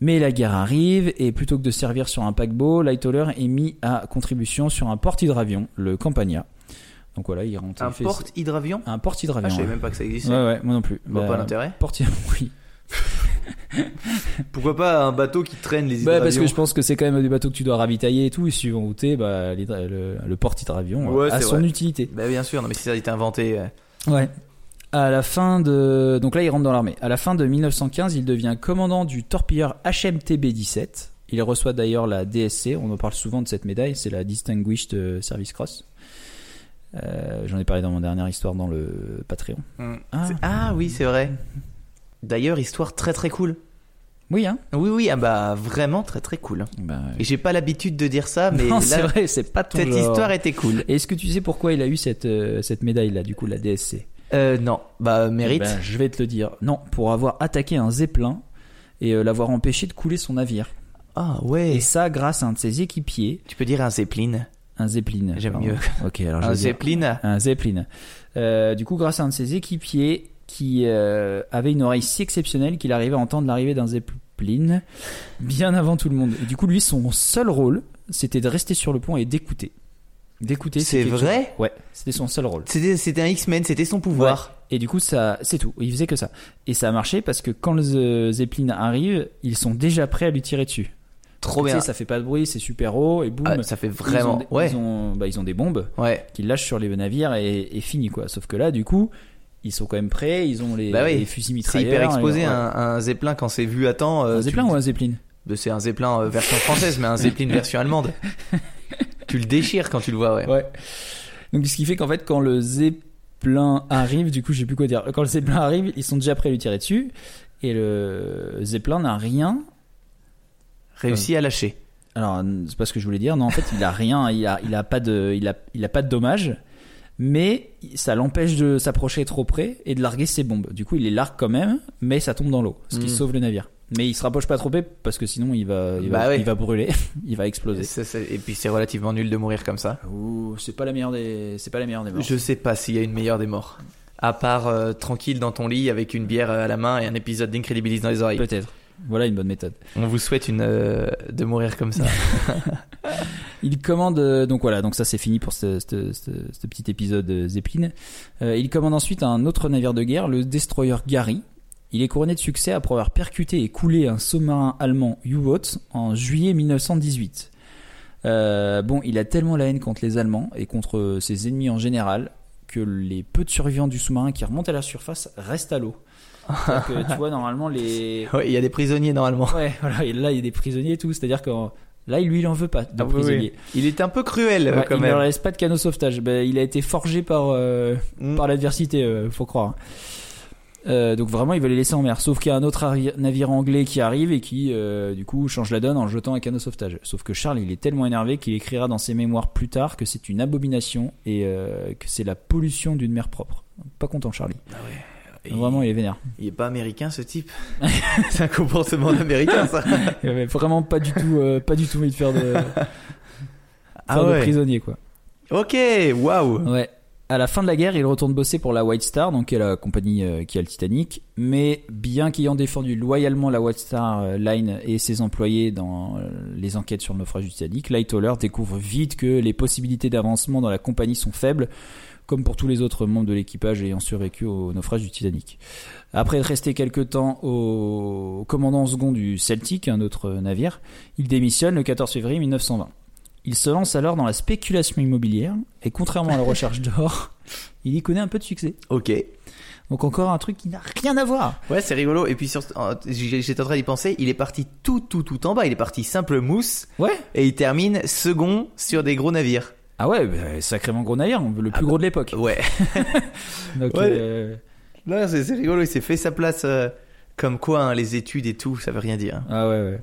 Mais la guerre arrive et plutôt que de servir sur un paquebot, Lightoller est mis à contribution sur un porte-hydravion, le Campania. Donc voilà, il rentre. Un il porte-hydravion un Ah, porte-hydravion. je savais ouais. même pas que ça existait. Ouais ouais, moi non plus. Bah, pas l'intérêt. porte- [laughs] oui. Pourquoi pas un bateau qui traîne les Bah, hydravions parce que je pense que c'est quand même des bateaux que tu dois ravitailler et tout, et suivant où t'es, bah, le, le porte-hydravion Ouais, euh, a c'est son vrai. utilité. Bah, bien sûr, non, mais si ça a été inventé. Ouais. À la fin de. Donc là, il rentre dans l'armée. À la fin de 1915, il devient commandant du torpilleur HMTB-17. Il reçoit d'ailleurs la DSC, on en parle souvent de cette médaille, c'est la Distinguished euh, Service Cross. Euh, J'en ai parlé dans mon dernière histoire dans le Patreon. hmm. Ah. Ah oui, c'est vrai. D'ailleurs, histoire très très cool. Oui, hein Oui, oui, ah bah vraiment très très cool. Bah, Et j'ai pas l'habitude de dire ça, mais [laughs] non, c'est là, vrai, c'est pas ton cette genre. histoire était cool. Est-ce que tu sais pourquoi il a eu cette, euh, cette médaille là, du coup, la DSC Euh, non, bah mérite. Ben, Je vais te le dire. Non, pour avoir attaqué un zeppelin et euh, l'avoir empêché de couler son navire. Ah ouais. Et ça, grâce à un de ses équipiers, Tu peux dire un zeppelin. Un zeppelin. J'aime mieux. [laughs] Ok, alors je Un dire zeppelin. un zeppelin. Euh, du coup, grâce à un de ses équipiers qui euh, avait une oreille si exceptionnelle qu'il arrivait à entendre l'arrivée d'un zeppelin bien avant tout le monde. Et du coup, lui, son seul rôle, c'était de rester sur le pont et d'écouter. D'écouter. C'est vrai? Ouais, c'était son seul rôle. C'était un X-Men, c'était son pouvoir. Et du coup, ça, c'est tout. Il faisait que ça. Et ça a marché parce que quand le ze- Zeppelin arrive, ils sont déjà prêts à lui tirer dessus. Trop Tu sais, bien. ça fait pas de bruit, c'est super haut et boum. Ah, ça fait ils ont vraiment. Ouais. Ils ont, bah, ils ont des bombes Ouais. qu'ils lâchent sur les navires et, et fini quoi. Sauf que là, du coup, ils sont quand même prêts. Ils ont les, Bah oui. les fusils C'est mitrailleurs. hyper exposé ouais. un, un zeppelin quand c'est vu à temps. euh, Un tu- Zeppelin ou un Zeppelin Euh, C'est un zeppelin euh, version française, mais un zeppelin version allemande. [laughs] tu le déchires quand tu le vois, ouais. Ouais. Donc ce qui fait qu'en fait, quand le Zeppelin arrive, du coup, je sais plus quoi dire. Quand le Zeppelin arrive, ils sont déjà prêts à lui tirer dessus. Et le Zeppelin n'a rien Réussi à lâcher. Alors, c'est pas ce que je voulais dire. Non, en fait, il a rien. Il a, il a pas de, il a, il a pas de dommages. Mais ça l'empêche de s'approcher trop près et de larguer ses bombes. Du coup, il les largue quand même, mais ça tombe dans l'eau, ce qui Mm. sauve le navire. Mais il se rapproche pas trop près parce que sinon il va, il va, Bah ouais. il va brûler, [laughs] il va exploser. Ça, ça- et puis c'est relativement nul de mourir comme ça. C'est pas la meilleure des, c'est pas la meilleure des morts. Je sais pas s'il y a une meilleure des morts. À part euh, tranquille dans ton lit avec une bière euh, à la main et un épisode d'Incredibilis dans les oreilles. Peut-être. Voilà une bonne méthode. On vous souhaite une, euh, de mourir comme ça. [laughs] Il commande euh, donc voilà donc ça c'est fini pour ce, ce- ce- ce petit épisode euh, Zeppelin. Il commande ensuite un autre navire de guerre, le destroyer Gary. Il est couronné de succès après avoir percuté et coulé un sous-marin allemand U-boat en juillet 1918. Euh, bon, il a tellement la haine contre les Allemands et contre ses ennemis en général que les peu de survivants du sous-marin qui remontent à la surface restent à l'eau. Que, tu vois normalement les [laughs] Ouais, il y a des prisonniers normalement. ouais voilà et là il y a des prisonniers et tout. C'est-à-dire que là lui il en veut pas de Ah oui, oui. prisonniers. Il est un peu cruel Ouais, quand il ne même. leur laisse pas de canot sauvetage. Ben, il a été forgé par, euh, Mm. par l'adversité, euh, faut croire. Euh, donc vraiment, il va les laisser en mer. Sauf qu'il y a un autre navire anglais qui arrive et qui, euh, du coup, change la donne en jetant un canot sauvetage. Sauf que Charles, il est tellement énervé qu'il écrira dans ses mémoires plus tard que c'est une abomination et euh, que c'est la pollution d'une mer propre. Pas content, Charlie. Et Vraiment, il est vénère. Il est pas américain ce type. [laughs] c'est un comportement d'américain ça. [laughs] Il avait vraiment pas du tout, euh, pas du tout envie de faire de, [laughs] faire Ah de prisonnier, quoi. Ok, waouh. Ouais. À la fin de la guerre, il retourne bosser pour la White Star, donc qui est la compagnie euh, qui a le Titanic. Mais bien qu'ayant défendu loyalement la White Star euh, Line et ses employés dans euh, les enquêtes sur le naufrage du Titanic, Lightoller découvre vite que les possibilités d'avancement dans la compagnie sont faibles, comme pour tous les autres membres de l'équipage ayant survécu au naufrage du Titanic. Après être resté quelque temps au commandant second du Celtic, un autre navire, il démissionne le 14 février 1920. Il se lance alors dans la spéculation immobilière et contrairement à la recherche [laughs] d'or, il y connaît un peu de succès. Ok. Donc encore un truc qui n'a rien à voir. Ouais, c'est rigolo. Et puis sur, euh, j'étais en train d'y penser. Il est parti tout, tout, tout en bas. Il est parti simple mousse Ouais. et il termine second sur des gros navires. Ah ouais, bah, sacrément gros navire, le plus gros de l'époque. Ouais. [laughs] Donc, Ouais. euh, Là, c'est c'est rigolo. Il s'est fait sa place. euh, comme quoi, hein, les études et tout, ça veut rien dire. Ah ouais, ouais.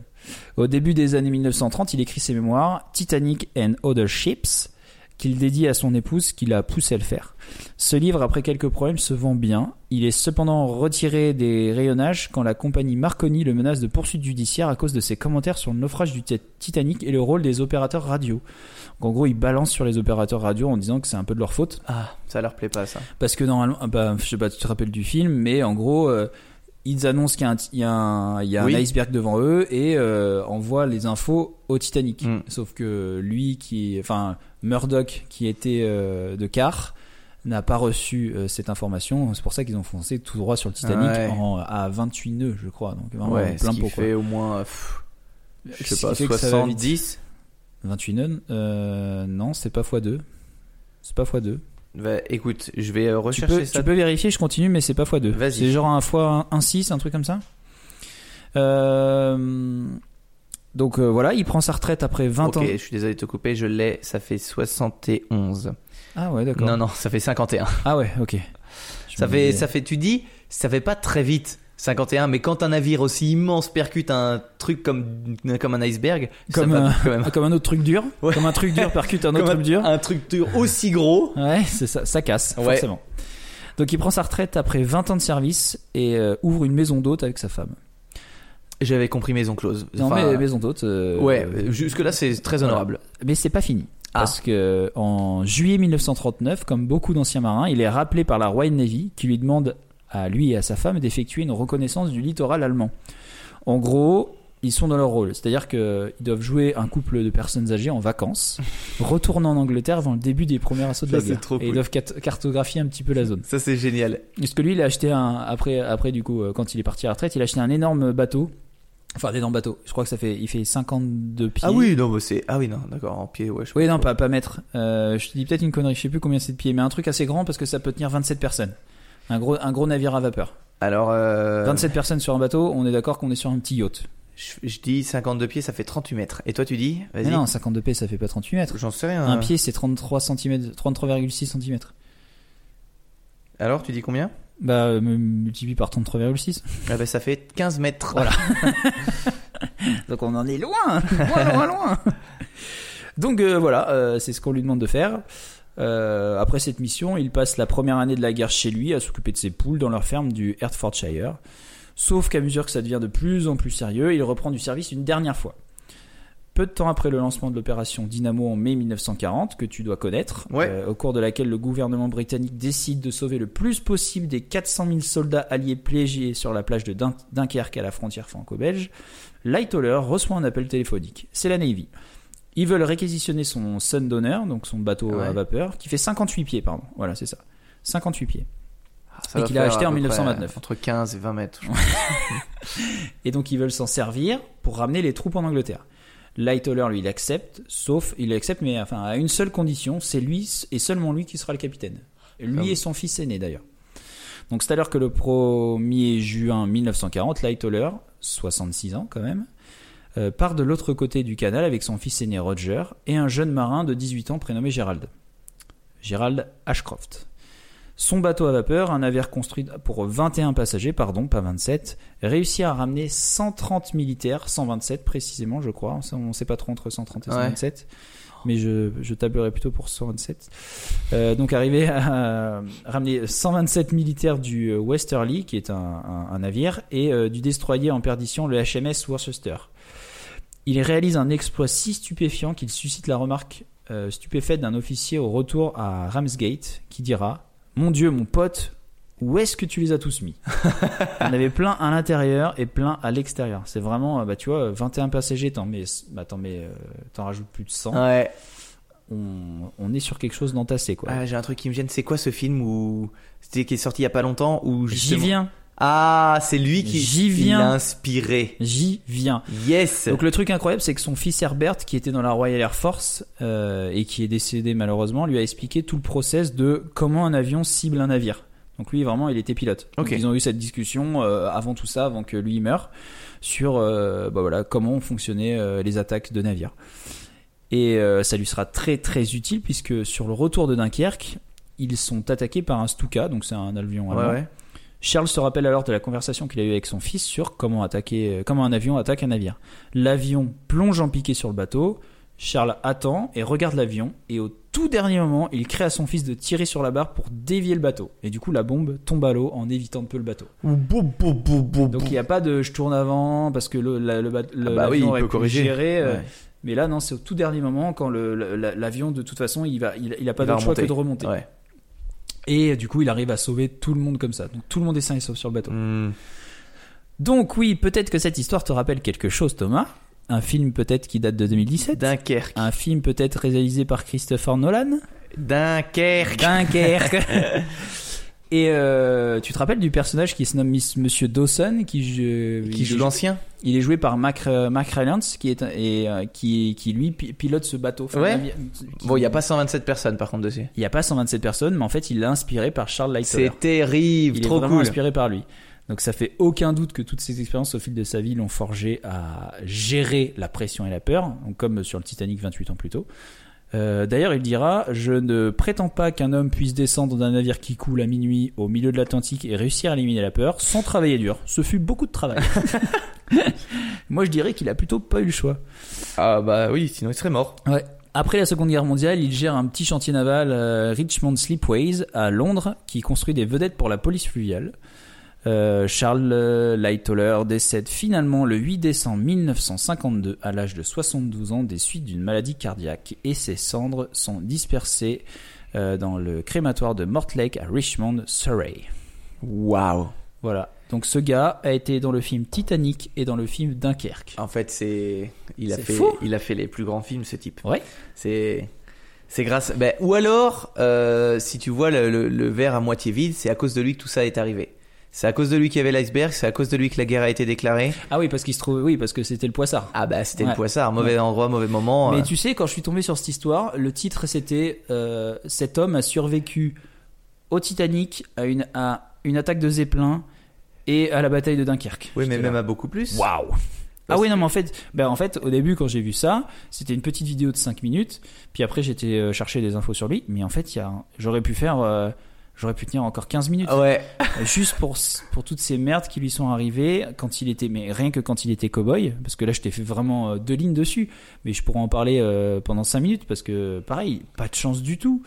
Au début des années 1930, il écrit ses mémoires Titanic and Other Ships, qu'il dédie à son épouse, qui l'a poussé à le faire. Ce livre, après quelques problèmes, se vend bien. Il est cependant retiré des rayonnages quand la compagnie Marconi le menace de poursuite judiciaire à cause de ses commentaires sur le naufrage du Ti- Titanic et le rôle des opérateurs radio. Donc, en gros, il balance sur les opérateurs radio en disant que c'est un peu de leur faute. Ah, ça leur plaît pas ça. Parce que normalement, ah bah, je sais pas, tu te rappelles du film, mais en gros, euh, ils annoncent qu'il y a un, y a un, il y a un Oui. iceberg devant eux et euh, envoient les infos au Titanic. Mm. Sauf que lui, qui, enfin, Murdoch, qui était euh, de quart, n'a pas reçu euh, cette information. C'est pour ça qu'ils ont foncé tout droit sur le Titanic Ouais. en- à 28 nœuds, je crois. Donc vraiment ouais, ce plein qui pot. quoi. fait au moins, pff, je Ce sais pas, qui fait que ça va vite. 70. 28 nœuds, euh, non, c'est pas x2. C'est pas x2. Bah, écoute, je vais euh, Tu rechercher peux, ça. tu peux vérifier, je continue, mais c'est pas x2. Vas-y. C'est genre un fois 1,6, un truc comme ça. Euh, donc euh, voilà, il prend sa retraite après 20 Ok, ans. je suis désolé de te couper, je l'ai, ça fait 71. Ah ouais, d'accord. Non, non, ça fait 51. Ah ouais, ok. Je Ça fait, ça fait, tu dis, ça fait pas très vite. 51, mais quand un navire aussi immense percute un truc comme, comme un iceberg, Comme ça un- quand même. [laughs] Comme un autre truc dur. Ouais. Comme un truc dur percute un [laughs] autre truc dur. un truc dur aussi gros. Ouais, ça, ça casse, Ouais. forcément. Donc il prend sa retraite après 20 ans de service et euh, ouvre une maison d'hôte avec sa femme. J'avais compris maison close. Non Enfin, mais maison d'hôte. euh, Ouais, jusque là c'est très voilà. honorable. Mais c'est pas fini. Ah. Parce que en juillet 1939, comme beaucoup d'anciens marins, il est rappelé par la Royal Navy qui lui demande à lui et à sa femme d'effectuer une reconnaissance du littoral allemand. En gros, ils sont dans leur rôle, c'est-à-dire qu'ils doivent jouer un couple de personnes âgées en vacances, [laughs] retournant en Angleterre avant le début des premiers assauts de Ça, la guerre. trop Et ils doivent cartographier un petit peu la zone. Ça c'est génial. Parce que lui, il a acheté un après après du coup euh, quand il est parti à la retraite, il a acheté un énorme bateau. Enfin, d'énormes bateaux. Je crois que ça fait il fait 52 pieds. Ah oui, non, mais c'est. Ah oui, non, d'accord, en pied, ouais. je Oui, non, pas, pas mètre. Euh, je te dis peut-être une connerie, je sais plus combien c'est de pieds, mais un truc assez grand parce que ça peut tenir 27 personnes. Un gros, un gros navire à vapeur. Alors, euh, 27 personnes sur un bateau, on est d'accord qu'on est sur un petit yacht. je, je dis 52 pieds, ça fait 38 mètres. Et toi tu dis? Mais Vas-y. non, 52 pieds, ça fait pas 38 mètres. J'en sais rien. Un pied, c'est 33 cm, 33,6 cm. Alors, tu dis combien? Bah, euh, multiplie par 33,6. Ah bah ça fait 15 mètres. Voilà. [laughs] [laughs] Donc on en est loin, [laughs] loin, loin, loin. Donc euh, voilà, euh, c'est ce qu'on lui demande de faire. Euh, après cette mission, il passe la première année de la guerre chez lui à s'occuper de ses poules dans leur ferme du Hertfordshire. Sauf qu'à mesure que ça devient de plus en plus sérieux, il reprend du service une dernière fois. Peu de temps après le lancement de l'opération Dynamo en mai 1940, que tu dois connaître, Ouais. euh, au cours de laquelle le gouvernement britannique décide de sauver le plus possible des 400 000 soldats alliés piégés sur la plage de Dun- Dunkerque à la frontière franco-belge, Lightoller reçoit un appel téléphonique. C'est la Navy. Ils veulent réquisitionner son Sundowner, donc son bateau Ouais. à vapeur, qui fait 58 pieds, pardon. Voilà, c'est ça. 58 pieds. Ça Et qu'il a acheté à en peu près 1929. Entre 15 et 20 mètres. je. [laughs] Et donc ils veulent s'en servir pour ramener les troupes en Angleterre. Lightoller, lui, il accepte, sauf, il accepte, mais enfin, à une seule condition, c'est lui et seulement lui qui sera le capitaine. Lui Ah et son fils aîné d'ailleurs. Donc c'est alors que le 1er juin 1940, Lightoller, 66 ans quand même, euh, part de l'autre côté du canal avec son fils aîné Roger et un jeune marin de 18 ans prénommé Gerald. Gerald Ashcroft. Son bateau à vapeur, un navire construit pour 21 passagers, pardon, pas 27, réussit à ramener 130 militaires, 127 précisément, je crois. On ne sait pas trop entre 130 et Ouais. 127, mais je, je tablerai plutôt pour 127. Euh, donc arrivé à ramener 127 militaires du euh, Westerly, qui est un, un- un navire, et euh, du destroyer en perdition, le HMS Worcester. Il réalise un exploit si stupéfiant qu'il suscite la remarque euh, stupéfaite d'un officier au retour à Ramsgate, qui dira Mon Dieu, mon pote, où est-ce que tu les as tous mis? [laughs] En avait plein à l'intérieur et plein à l'extérieur. C'est vraiment, euh, bah, tu vois, 21 passagers, t'en mets, bah, t'en mets, euh, t'en rajoutes plus de 100. Ouais. On, on est sur quelque chose d'entassé, quoi. Ah, j'ai un truc qui me gêne. C'est quoi ce film où c'était qui est sorti il y a pas longtemps où J'y justement- viens, Ah, c'est lui qui J'y qui viens. l'a inspiré. j'y viens. Yes. Donc le truc incroyable, c'est que son fils Herbert, qui était dans la Royal Air Force euh, et qui est décédé malheureusement, lui a expliqué tout le process de comment un avion cible un navire. Donc lui, vraiment, il était pilote. Donc, ils ont eu cette discussion euh, avant tout ça, avant que lui meure, sur euh, bah voilà comment fonctionnaient les attaques de navires. Et ça lui sera très très utile puisque sur le retour de Dunkerque, ils sont attaqués par un Stuka, donc c'est un avion ouais, allemand. ouais. Charles se rappelle alors de la conversation qu'il a eue avec son fils sur comment attaquer, euh, comment un avion attaque un navire. L'avion plonge en piqué sur le bateau. Charles attend et regarde l'avion et au tout dernier moment, il crée à son fils de tirer sur la barre pour dévier le bateau. Et du coup, la bombe tombe à l'eau en évitant de peu le bateau. Donc il n'y a pas de je tourne avant parce que le, la- le, Ah bah oui, l'avion il aurait peut pu corriger. gérer. euh. Mais là, non, c'est au tout dernier moment quand l'avion, de toute façon, il va, il, il a pas d'autre choix que de remonter. Ouais. Et euh, du coup, il arrive à sauver tout le monde comme ça. Donc tout le monde est sain et sauf sur le bateau. Hmm. Donc oui, peut-être que cette histoire te rappelle quelque chose, Thomas. Un film peut-être qui date de 2017. Dunkerque. Un film peut-être réalisé par Christopher Nolan. Dunkerque. Dunkerque. [laughs] Et euh, tu te rappelles du personnage qui se nomme Miss- Monsieur Dawson, qui, je- Qui il joue est- l'ancien Il est joué par Mac, euh, Mac Rylance, qui est et euh, qui, qui lui pi- pilote ce bateau. Enfin, Ouais. qui- Bon, il y a pas 127 personnes par contre dessus. il y a pas 127 personnes, mais en fait, il l'a inspiré par Charles Lightoller. C'est terrible, Il trop est vraiment cool. inspiré par lui. Donc ça fait aucun doute que toutes ces expériences au fil de sa vie l'ont forgé à gérer la pression et la peur, donc comme sur le Titanic 28 ans plus tôt. Euh, D'ailleurs, il dira Je ne prétends pas qu'un homme puisse descendre d'un navire qui coule à minuit au milieu de l'Atlantique et réussir à éliminer la peur sans travailler dur. Ce fut beaucoup de travail. [laughs] Moi, je dirais qu'il a plutôt pas eu le choix. Ah bah oui, sinon il serait mort. Ouais. Après la Seconde Guerre mondiale, il gère un petit chantier naval euh, Richmond Slipways à Londres qui construit des vedettes pour la police fluviale. Euh, Charles euh, Lightoller décède finalement le 8 décembre 1952 à l'âge de 72 ans des suites d'une maladie cardiaque et ses cendres sont dispersées euh, dans le crématoire de Mortlake à Richmond, Surrey. Waouh. Voilà. Donc ce gars a été dans le film Titanic et dans le film Dunkerque. En fait, c'est il a fait fou. il a fait les plus grands films ce type. Ouais. C'est c'est grâce ben, ou alors euh, si tu vois le, le- le verre à moitié vide, c'est à cause de lui que tout ça est arrivé. C'est à cause de lui qu'il y avait l'iceberg, c'est à cause de lui que la guerre a été déclarée. Ah oui, parce qu'il se trouve, oui, parce que c'était le poissard. Ah bah c'était Ouais. le poissard, mauvais endroit, mauvais moment. Mais euh. tu sais, quand je suis tombé sur cette histoire, le titre c'était euh, Cet homme a survécu au Titanic, à une, à une attaque de Zeppelin et à la bataille de Dunkerque. Oui, mais même à beaucoup plus. Waouh! Ah oui, non, mais en fait, ben en fait, au début, quand j'ai vu ça, c'était une petite vidéo de 5 minutes. Puis après, j'étais euh, chercher des infos sur lui. Mais en fait, j'aurais pu faire, euh, j'aurais pu tenir encore 15 minutes. Ah Ouais. [laughs] Juste pour, pour toutes ces merdes qui lui sont arrivées quand il était, mais rien que quand il était cowboy, parce que là je t'ai fait vraiment euh, deux lignes dessus, mais je pourrais en parler euh, pendant cinq minutes parce que pareil, pas de chance du tout.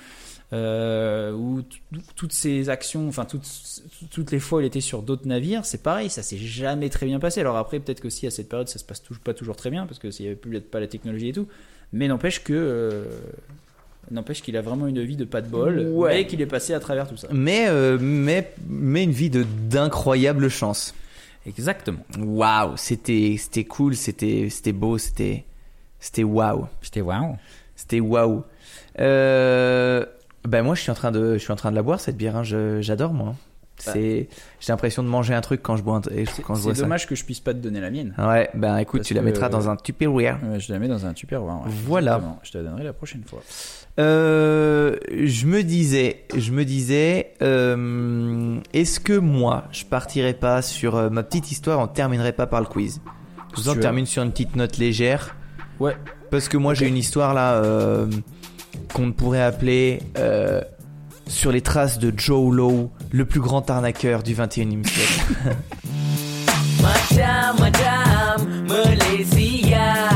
Euh, t- toutes ces actions, enfin toutes, toutes les fois où il était sur d'autres navires, c'est pareil, ça s'est jamais très bien passé. Alors après, peut-être qu'aussi à cette période, ça se passe toujours, pas toujours très bien parce que s'il y avait plus pas la technologie et tout, mais n'empêche que euh, n'empêche qu'il a vraiment une vie de pas de bol, Ouais. et qu'il est passé à travers tout ça. Mais euh, mais mais une vie d'incroyable chance. Exactement. Waouh, c'était c'était cool, c'était c'était beau, c'était c'était waouh. C'était waouh. C'était waouh. Euh, ben moi je suis en train de je suis en train de la boire cette bière, hein, j'adore moi. C'est j'ai l'impression de manger un truc quand je bois un- quand je C'est bois ça. dommage que je puisse pas te donner la mienne. Ouais, ben écoute, Parce tu la que- mettras dans un Tupperware. Euh, je la mets dans un tupperware. ouais. Voilà. Exactement. Je te la donnerai la prochaine fois. Euh, je me disais, je me disais, euh, est-ce que moi, je partirais pas sur euh, ma petite histoire, on terminerait pas par le quiz tu veux. termine sur une petite note légère, Ouais. parce que moi j'ai une histoire là euh, qu'on pourrait appeler euh, sur les traces de Joe Lowe, le plus grand arnaqueur du 21e siècle. [laughs] Macam Malaysia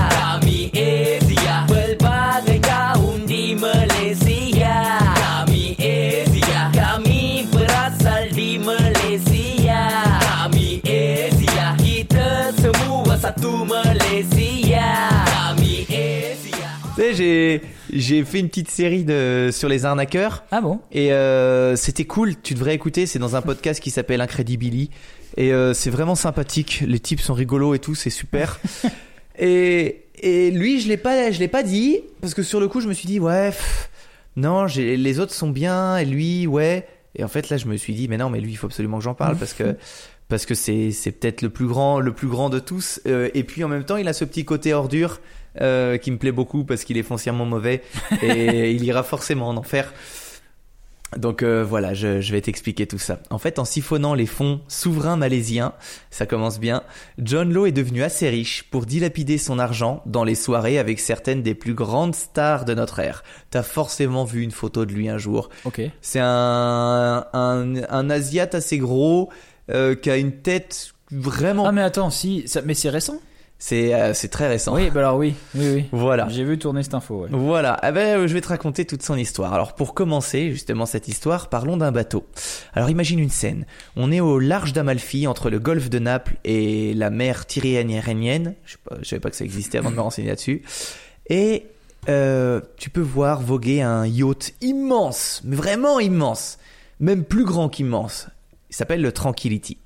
j'ai j'ai fait une petite série de sur les arnaqueurs. Ah bon? Et euh, c'était cool, tu devrais écouter, c'est dans un podcast qui s'appelle Incredibility. Et euh, c'est vraiment sympathique, les types sont rigolos et tout, c'est super. [laughs] et, et lui, je l'ai pas, je l'ai pas dit, parce que sur le coup, je me suis dit, ouais, pff, non, les autres sont bien, et lui, ouais. Et en fait, là, je me suis dit, mais non, mais lui, il faut absolument que j'en parle, parce que [laughs] parce que c'est c'est peut-être le plus grand, le plus grand de tous. Euh, et puis en même temps, il a ce petit côté ordure euh, qui me plaît beaucoup parce qu'il est foncièrement mauvais et [laughs] il ira forcément en enfer. Donc euh, voilà, je, je vais t'expliquer tout ça. En fait, en siphonnant les fonds souverains malaisiens, ça commence bien, John Law est devenu assez riche pour dilapider son argent dans les soirées avec certaines des plus grandes stars de notre ère. T'as forcément vu une photo de lui un jour. Ok. C'est un, un, un Asiate assez gros euh, qui a une tête vraiment... Ah mais attends, si, ça, mais c'est récent? C'est euh, c'est très récent. Oui, bah alors oui, oui, oui. Voilà. J'ai vu tourner cette info. Ouais. Voilà, eh ben, euh, je vais te raconter toute son histoire. Alors pour commencer justement cette histoire, parlons d'un bateau. Alors imagine une scène. On est au large d'Amalfi, entre le golfe de Naples et la mer Tyrrhénienne. Je sais pas, je savais pas que ça existait avant de me renseigner là-dessus. Et euh, tu peux voir voguer un yacht immense, mais vraiment immense, même plus grand qu'immense. Il s'appelle le Tranquility.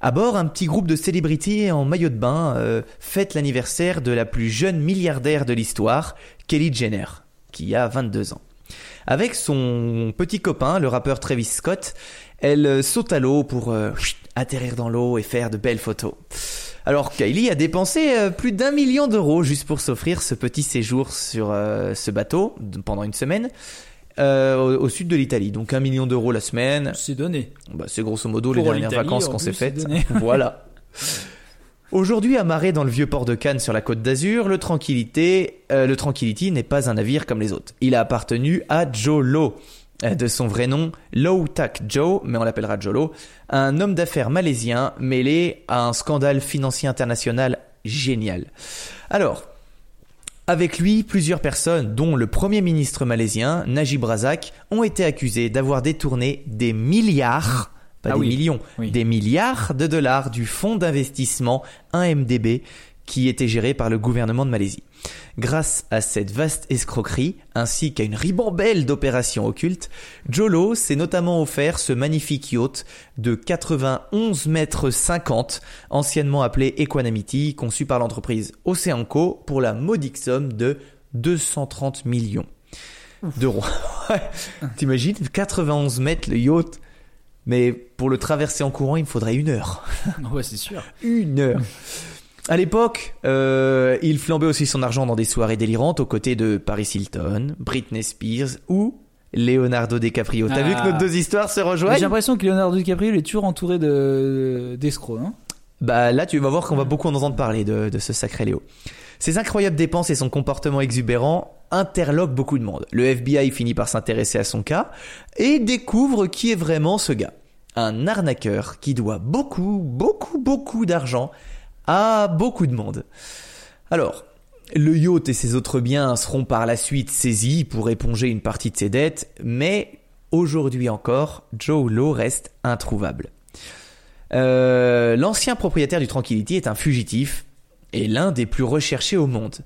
À bord, un petit groupe de célébrités en maillot de bain euh, fête l'anniversaire de la plus jeune milliardaire de l'histoire, Kelly Jenner, qui a 22 ans. Avec son petit copain, le rappeur Travis Scott, elle euh, saute à l'eau pour euh, [sniffs] atterrir dans l'eau et faire de belles photos. Alors Kylie a dépensé plus d'un million d'euros juste pour s'offrir ce petit séjour sur ce bateau pendant une semaine euh, au, au sud de l'Italie. Donc un million d'euros la semaine, C'est donné. bah, c'est grosso modo les dernières vacances qu'on s'est faites. voilà. Aujourd'hui amarré dans le vieux port de Cannes sur la côte d'Azur, le Tranquilité, euh, le Tranquility n'est pas un navire comme les autres. Il a appartenu à Joe Low, euh, de son vrai nom Low Tak Joe, mais on l'appellera Joe Low, un homme d'affaires malaisien mêlé à un scandale financier international génial. Alors, avec lui, plusieurs personnes, dont le premier ministre malaisien, Najib Razak, ont été accusées d'avoir détourné des milliards, pas Ah des oui, millions, oui. des milliards de dollars du fonds d'investissement 1MDB qui était géré par le gouvernement de Malaisie. Grâce à cette vaste escroquerie, ainsi qu'à une ribambelle d'opérations occultes, Jolo s'est notamment offert ce magnifique yacht de 91 mètres 50, anciennement appelé Equanimity, conçu par l'entreprise Oceanco pour la modique somme de 230 millions d'euros. [laughs] T'imagines 91 mètres le yacht mais pour le traverser en courant, il me faudrait une heure. [laughs] Ouais, c'est sûr. Une heure. À l'époque, euh, il flambait aussi son argent dans des soirées délirantes aux côtés de Paris Hilton, Britney Spears ou Leonardo DiCaprio. T'as Ah. vu que nos deux histoires se Mais J'ai rejoignent l'impression que Leonardo DiCaprio il est toujours entouré de d'escrocs. Hein Bah là, tu vas voir qu'on va beaucoup en entendre parler de, de ce sacré Léo. Ses incroyables dépenses et son comportement exubérant interloquent beaucoup de monde. Le FBI finit par s'intéresser à son cas et découvre qui est vraiment ce gars. Un arnaqueur qui doit beaucoup, beaucoup, beaucoup d'argent à beaucoup de monde. Alors, le yacht et ses autres biens seront par la suite saisis pour éponger une partie de ses dettes, mais aujourd'hui encore, Joe Lowe reste introuvable. Euh, L'ancien propriétaire du Tranquility est un fugitif et l'un des plus recherchés au monde.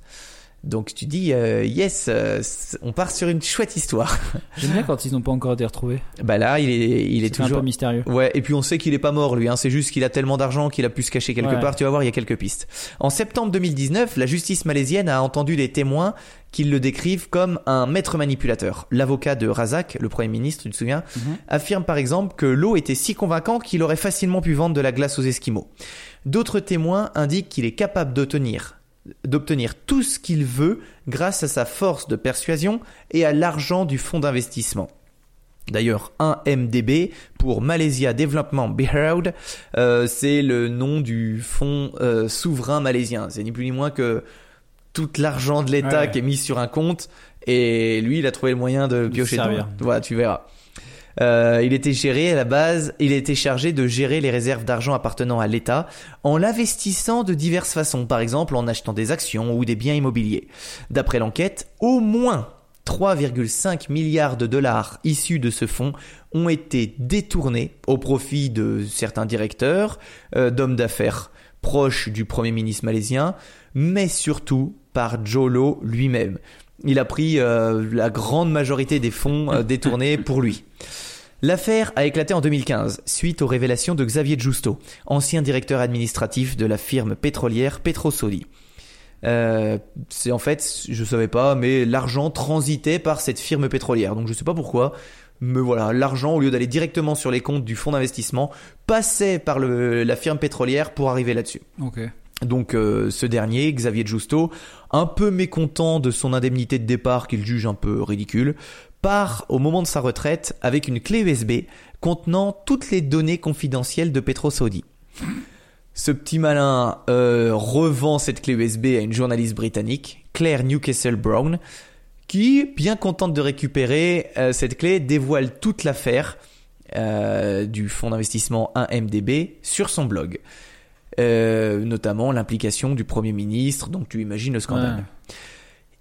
Donc tu dis, euh, yes, euh, on part sur une chouette histoire. [laughs] J'aime bien quand ils n'ont pas encore été retrouvés. bah là, il est, il est C'est un toujours... peu mystérieux. Ouais, et puis on sait qu'il est pas mort lui, hein. c'est juste qu'il a tellement d'argent qu'il a pu se cacher quelque Ouais. part, tu vas voir, il y a quelques pistes. En septembre 2019, la justice malaisienne a entendu des témoins qui le décrivent comme un maître manipulateur. L'avocat de Razak, le premier ministre, tu te souviens, Mhm. affirme par exemple que l'eau était si convaincant qu'il aurait facilement pu vendre de la glace aux Esquimaux. D'autres témoins indiquent qu'il est capable d'obtenir d'obtenir tout ce qu'il veut grâce à sa force de persuasion et à l'argent du fonds d'investissement. D'ailleurs, 1MDB pour Malaysia Development Bureau, euh, c'est le nom du fonds euh, souverain malaisien. C'est ni plus ni moins que tout l'argent de l'État Ouais. qui est mis sur un compte et lui, il a trouvé le moyen de piocher dedans. Voilà, tu verras. Euh, il était géré à la base, il était chargé de gérer les réserves d'argent appartenant à l'État en l'investissant de diverses façons, par exemple en achetant des actions ou des biens immobiliers. D'après l'enquête, au moins 3,5 milliards de dollars issus de ce fonds ont été détournés au profit de certains directeurs, euh, d'hommes d'affaires proches du Premier ministre malaisien, mais surtout par Jolo lui-même. Il a pris euh, la grande majorité des fonds euh, détournés pour lui. L'affaire a éclaté en 2015 suite aux révélations de Xavier Giusto, ancien directeur administratif de la firme pétrolière Petrosaudi. Euh, c'est en fait, je savais pas, mais l'argent transitait par cette firme pétrolière. Donc je sais pas pourquoi, mais voilà, l'argent au lieu d'aller directement sur les comptes du fonds d'investissement passait par la firme pétrolière pour arriver là-dessus. Donc euh, ce dernier, Xavier Giusto, un peu mécontent de son indemnité de départ qu'il juge un peu ridicule, part au moment de sa retraite avec une clé USB contenant toutes les données confidentielles de Petro Saudi. Ce petit malin euh, revend cette clé USB à une journaliste britannique, Claire Newcastle Brown, qui, bien contente de récupérer euh, cette clé, dévoile toute l'affaire du fonds d'investissement 1MDB sur son blog. Euh, notamment l'implication du Premier ministre, donc tu imagines le scandale. Ouais.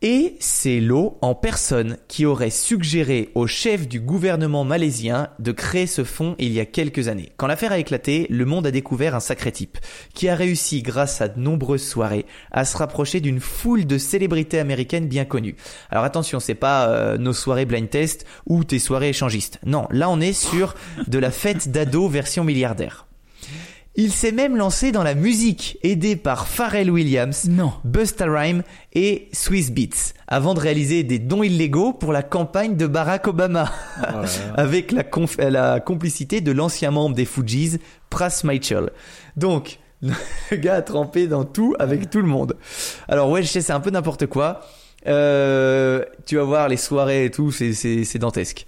Et c'est l'eau en personne qui aurait suggéré au chef du gouvernement malaisien de créer ce fonds il y a quelques années. Quand l'affaire a éclaté, le monde a découvert un sacré type qui a réussi, grâce à de nombreuses soirées, à se rapprocher d'une foule de célébrités américaines bien connues. Alors attention, c'est pas euh, nos soirées blind test ou tes soirées échangistes. Non, là on est sur de la fête d'ado version milliardaire. Il s'est même lancé dans la musique, aidé par Pharrell Williams, Non. Busta Rhymes et Swiss Beats, avant de réaliser des dons illégaux pour la campagne de Barack Obama, [laughs] avec la, conf- la complicité de l'ancien membre des Fujis, Pras Mitchell. Donc, [laughs] le gars a trempé dans tout avec tout le monde. Alors ouais, je sais, c'est un peu n'importe quoi. Euh, tu vas voir les soirées et tout, c'est, c'est, c'est dantesque.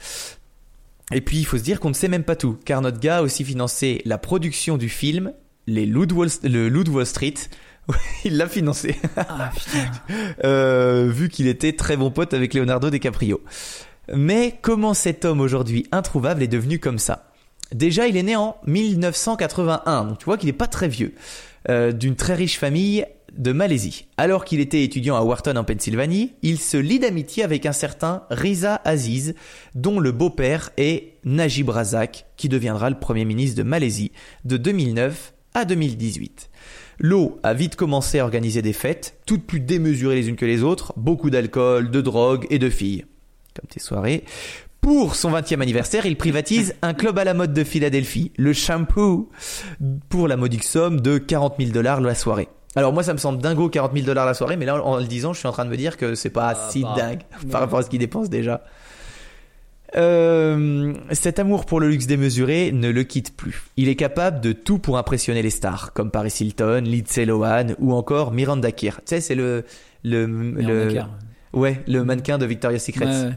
Et puis, il faut se dire qu'on ne sait même pas tout, car notre gars a aussi financé la production du film les Wall, le de Wall Street. [laughs] il l'a financé, Ah [laughs] euh, vu qu'il était très bon pote avec Leonardo DiCaprio. Mais comment cet homme aujourd'hui introuvable est devenu comme ça? Déjà, il est né en 1981, donc tu vois qu'il n'est pas très vieux, euh, d'une très riche famille de Malaisie. Alors qu'il était étudiant à Wharton en Pennsylvanie, il se lie d'amitié avec un certain Riza Aziz, dont le beau-père est Najib Razak, qui deviendra le premier ministre de Malaisie de 2009 à 2018. L'eau a vite commencé à organiser des fêtes, toutes plus démesurées les unes que les autres, beaucoup d'alcool, de drogue et de filles. Comme tes soirées. Pour son 20e anniversaire, il privatise [laughs] un club à la mode de Philadelphie, le Shampoo, pour la modique somme de 40 000 dollars la soirée. Alors moi ça me semble dingo 40 000 dollars la soirée, mais là en le disant je suis en train de me dire que c'est pas Ah, si pas- dingue [laughs] mais- par rapport à ce qu'il dépense déjà. Euh, cet amour pour le luxe démesuré ne le quitte plus. Il est capable de tout pour impressionner les stars, comme Paris Hilton, Lindsay Lohan ou encore Miranda Kerr. Tu sais, c'est le le le ouais le mannequin de Victoria's Secret. Ouais, ouais.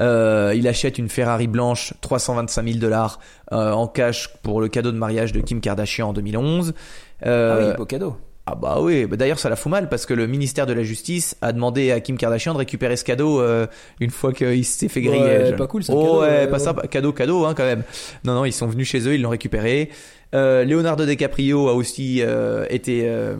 Euh, il achète une Ferrari blanche 325 000 dollars euh, en cash pour le cadeau de mariage de Kim Kardashian en 2011. Ah Euh, oui, beau cadeau. ah bah oui, bah d'ailleurs ça la fout mal parce que le ministère de la Justice a demandé à Kim Kardashian de récupérer ce cadeau euh, une fois qu'il s'est fait griller. Ouais, pas cool, ça, Oh cadeau, ouais, ouais, pas ouais. sympa. Cadeau, cadeau hein, quand même. Non, non, ils sont venus chez eux, ils l'ont récupéré. Euh, Leonardo DiCaprio a aussi euh, été euh,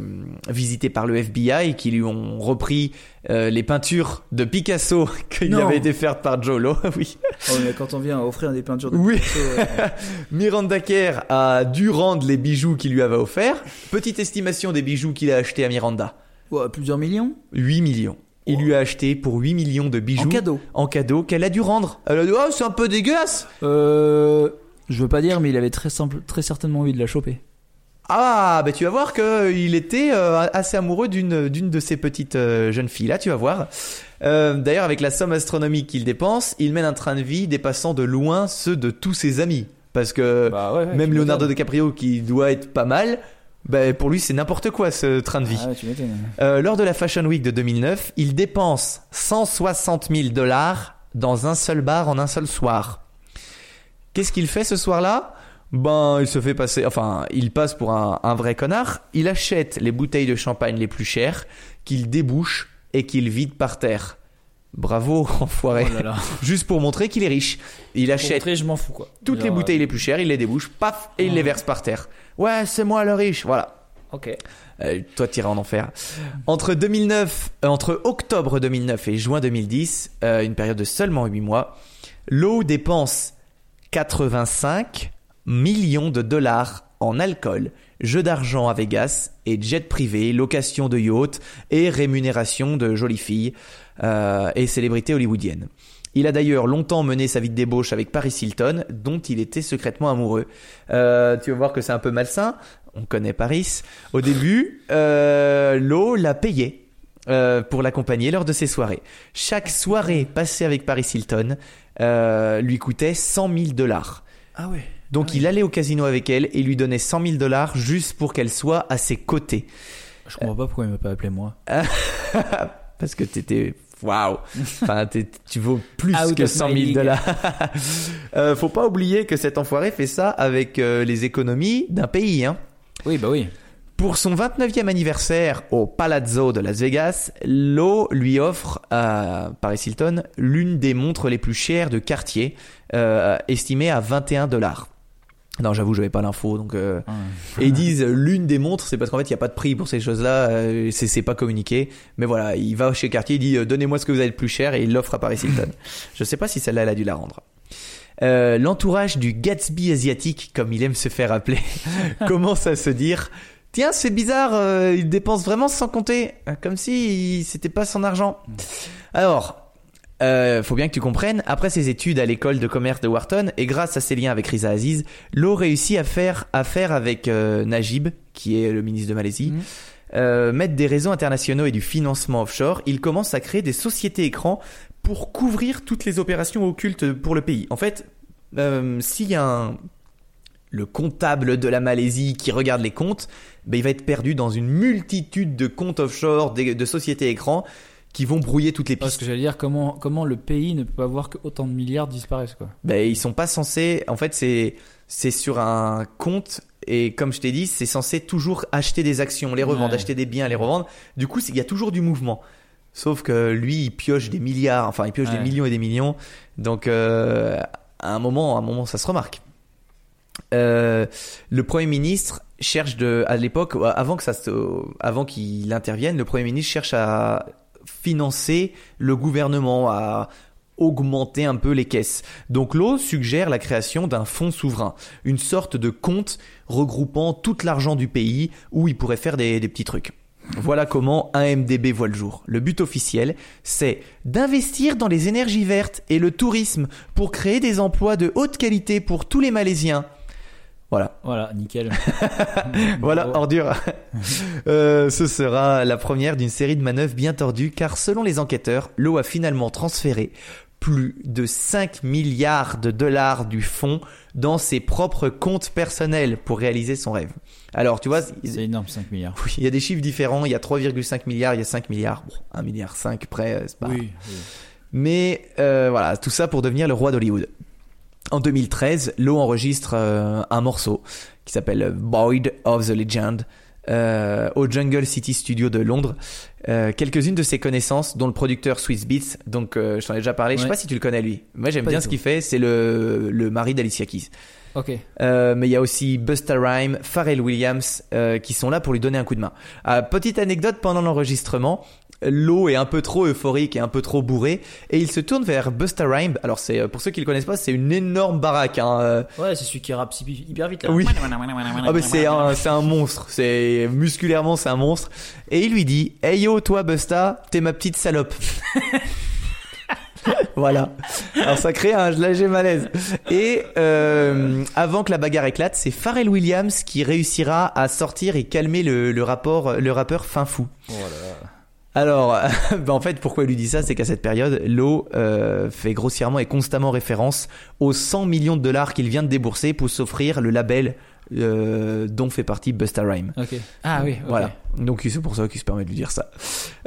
visité par le FBI qui lui ont repris euh, les peintures de Picasso [laughs] qui Non. avaient été faites par Jolo. [laughs] oui. Oh, mais quand on vient offrir des peintures de Oui. Picasso. [laughs] Miranda Kerr a dû rendre les bijoux qu'il lui avait offerts. Petite estimation des bijoux qu'il a achetés à Miranda. Ouais, plusieurs millions? 8 millions. Il lui a acheté pour 8 millions de bijoux en cadeau. en cadeau qu'elle a dû rendre? Elle a dit, oh, c'est un peu dégueulasse. Euh, je veux pas dire, mais il avait très simple, très certainement envie de la choper. Ah, bah tu vas voir que il était euh, assez amoureux d'une d'une de ces petites euh, jeunes filles là, tu vas voir. Euh, D'ailleurs, avec la somme astronomique qu'il dépense, il mène un train de vie dépassant de loin ceux de tous ses amis. Parce que Bah ouais, ouais, même Leonardo. DiCaprio, qui doit être pas mal, bah, pour lui c'est n'importe quoi ce train de vie. Ah ouais, tu m'étonnes. Euh, lors de la Fashion Week de 2009, il dépense 160 000 dollars dans un seul bar en un seul soir. Qu'est-ce qu'il fait ce soir-là? Ben, il se fait passer, enfin, il passe pour un, un vrai connard. Il achète les bouteilles de champagne les plus chères, qu'il débouche et qu'il vide par terre. Bravo, [laughs] enfoiré. Oh là là. Juste pour montrer qu'il est riche. Il achète montrer, je m'en fous quoi. toutes les bouteilles les plus chères, il les débouche, paf, et il les verse par terre. Ouais, c'est moi le riche, voilà. euh, Ok. Euh, toi, t'iras en enfer. Entre 2009, euh, entre octobre 2009 et juin 2010, euh, une période de seulement 8 mois, Lowe dépense 85 millions de dollars en alcool, jeux d'argent à Vegas et jet privé, location de yachts et rémunération de jolies filles euh, et célébrités hollywoodiennes. Il a d'ailleurs longtemps mené sa vie de débauche avec Paris Hilton, dont il était secrètement amoureux. Euh, tu vas voir que c'est un peu malsain. On connaît Paris. Au début, euh, l'a payé euh, pour l'accompagner lors de ses soirées. Chaque soirée passée avec Paris Hilton euh, lui coûtait 100 000 dollars. Ah ouais. Donc il allait au casino avec elle et lui donnait 100 000 dollars juste pour qu'elle soit à ses côtés. Je comprends pas pourquoi il m'a pas appelé moi. [laughs] Parce que t'étais waouh. Enfin, tu vaux plus Out que of 100 my 000 league. dollars. [laughs] euh, faut pas oublier que cet enfoiré fait ça avec euh, les économies d'un pays. Hein. Oui, bah oui. Pour son 29e anniversaire au Palazzo de Las Vegas, Lowe lui offre à Paris Hilton l'une des montres les plus chères de quartier, euh, estimée à 21 dollars. Non, j'avoue, j'avais pas l'info, donc. euh, et ils disent euh, l'une des montres, c'est parce qu'en fait, il y a pas de prix pour ces choses-là, euh, c'est pas communiqué. Mais voilà, il va chez Cartier, il dit euh, donnez-moi ce que vous avez le plus cher et il l'offre à Paris Hilton. [laughs] Je sais pas si celle-là, elle a dû la rendre. Euh, L'entourage du Gatsby asiatique, comme il aime se faire appeler, [laughs] commence à se dire Tiens, c'est bizarre, euh, il dépense vraiment sans compter, euh, comme si c'était pas son argent. Alors, euh, faut bien que tu comprennes, après ses études à l'école de commerce de Wharton et grâce à ses liens avec Riza Aziz, Lowe réussit à faire affaire avec euh, Najib, qui est le ministre de Malaisie. Euh, mettre des réseaux internationaux et du financement offshore, il commence à créer des sociétés écrans pour couvrir toutes les opérations occultes pour le pays. En fait, s'il y a un, le comptable de la Malaisie qui regarde les comptes, ben, il va être perdu dans une multitude de comptes offshore, de sociétés écrans qui vont brouiller toutes les Parce pistes. que j'allais dire comment comment le pays ne peut pas voir que autant de milliards disparaissent quoi. Ben, ils sont pas censés. En fait, c'est c'est sur un compte et comme je t'ai dit, c'est censé toujours acheter des actions, les revendre, Ouais. acheter des biens, les revendre. Du coup, il y a toujours du mouvement. Sauf que lui, il pioche des milliards, enfin, il pioche des millions et des millions. Donc, euh, à un moment, à un moment, ça se remarque. Euh, le Premier ministre cherche de, à l'époque, avant que ça avant qu'il intervienne, le Premier ministre cherche à financer le gouvernement, à augmenter un peu les caisses. Donc l'eau suggère la création d'un fonds souverain, une sorte de compte regroupant tout l'argent du pays où il pourrait faire des, des petits trucs. Voilà comment un MDB voit le jour. Le but officiel, c'est d'investir dans les énergies vertes et le tourisme pour créer des emplois de haute qualité pour tous les Malaisiens. Voilà. Voilà, nickel. [laughs] Voilà, ordure. [laughs] Euh, ce sera la première d'une série de manœuvres bien tordues car selon les enquêteurs, l'eau a finalement transféré plus de 5 milliards de dollars du fonds dans ses propres comptes personnels pour réaliser son rêve. Alors, tu vois, C'est énorme, 5 milliards. oui, il y a des chiffres différents, il y a 3,5 milliards, il y a 5 milliards, bon, 1 milliard 5 près, euh, c'est pas... Oui, oui. Mais euh, voilà, tout ça pour devenir le roi d'Hollywood. En 2013, Lowe enregistre euh, un morceau qui s'appelle Boyd of the Legend euh, au Jungle City Studio de Londres. Euh, Quelques-unes de ses connaissances, dont le producteur Swiss Beats, donc je t'en ai déjà parlé, je sais Ouais. pas si tu le connais lui. Moi j'aime bien ce qu'il fait, c'est le, le mari d'Alicia Keys. Ok. Mais il y a aussi Busta Rhymes, Pharrell Williams qui sont là pour lui donner un coup de main. Petite anecdote pendant l'enregistrement, l'eau est un peu trop euphorique et un peu trop bourré et il se tourne vers Busta Rhymes. Alors c'est euh, pour ceux qui le connaissent pas, c'est une énorme baraque. Hein. euh, Ouais, c'est celui qui rappe hyper vite là. Oui. [laughs] Ah mais c'est un, c'est un monstre, c'est musculairement c'est un monstre. Et il lui dit, hey yo toi Busta, t'es ma petite salope. [laughs] voilà. Alors ça crée un léger malaise. Et euh, avant que la bagarre éclate, c'est Pharrell Williams qui réussira à sortir et calmer le, le rapport, le rappeur fin fou. Oh là là. Alors, [laughs] bah, en fait, pourquoi il lui dit ça, c'est qu'à cette période, Lowe euh, fait grossièrement et constamment référence aux 100 millions de dollars qu'il vient de débourser pour s'offrir le label euh, dont fait partie Busta Rhymes. Ah oui. Voilà. Donc c'est pour ça qu'il se permet de lui dire ça.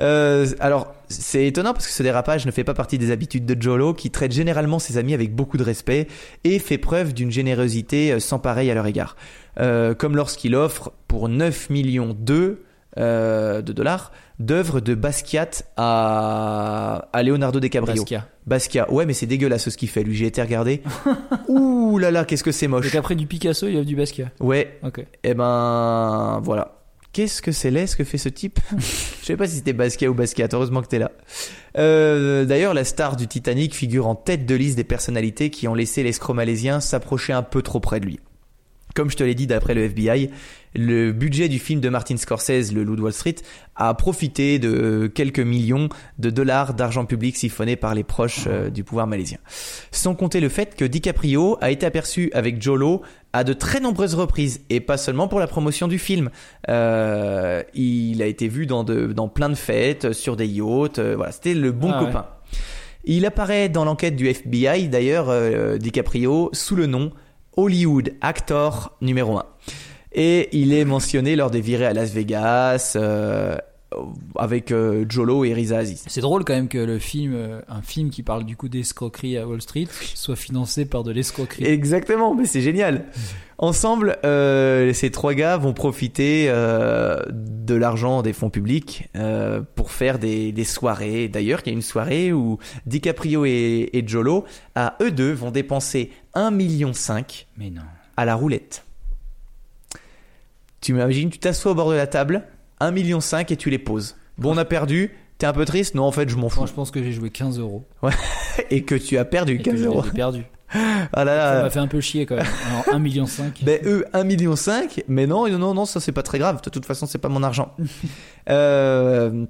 Euh, alors c'est étonnant parce que ce dérapage ne fait pas partie des habitudes de Jolo qui traite généralement ses amis avec beaucoup de respect et fait preuve d'une générosité euh, sans pareil à leur égard. Euh, comme lorsqu'il offre pour 9 millions d'eux de dollars d'œuvres de Basquiat à, à Leonardo DiCaprio. Basquiat. Basquiat. Ouais, mais c'est dégueulasse ce qu'il fait. Lui, j'ai été regarder. [laughs] Ouh là là, qu'est-ce que c'est moche. Donc après du Picasso, il y a du Basquiat. Ouais, Ok. eh ben, voilà. Qu'est-ce que c'est laid ce que fait ce type [laughs] Je sais pas si c'était Basquiat ou Basquiat, heureusement que t'es là. Euh, D'ailleurs, la star du Titanic figure en tête de liste des personnalités qui ont laissé l'escroc malaisien s'approcher un peu trop près de lui. Comme je te l'ai dit d'après le FBI, le budget du film de Martin Scorsese, Le Loup de Wall Street, a profité de quelques millions de dollars d'argent public siphonné par les proches euh, du pouvoir malaisien. Sans compter le fait que DiCaprio a été aperçu avec Jolo à de très nombreuses reprises et pas seulement pour la promotion du film. Euh, il a été vu dans, de, dans plein de fêtes, sur des yachts. euh, voilà, c'était le bon Ah ouais. copain. Il apparaît dans l'enquête du FBI, d'ailleurs, euh, DiCaprio, sous le nom Hollywood Actor numéro 1. Et il est mentionné lors des virées à Las Vegas, euh, avec euh, Jolo et Riza Aziz. C'est drôle quand même que le film, euh, un film qui parle du coup d'escroquerie à Wall Street, soit financé par de l'escroquerie. Exactement, mais c'est génial. Ensemble, euh, ces trois gars vont profiter euh, de l'argent des fonds publics euh, pour faire des, des soirées. D'ailleurs, il y a une soirée où DiCaprio et, et Jolo, à eux deux, vont dépenser 1,5 million Mais non. à la roulette. Tu m'imagines, tu t'assois au bord de la table, 1,5 million et tu les poses. Bon, on a perdu, t'es un peu triste? Non, en fait, je m'en fous. Moi, je pense que j'ai joué 15 euros. [laughs] Et que tu as perdu Et que 15 je euros. perdus. Ah là Ça là. m'a fait un peu chier quand même. Alors 1,5 million. Ben eux 1,5 million, mais non, non, non, ça c'est pas très grave. De toute façon, c'est pas mon argent. euh,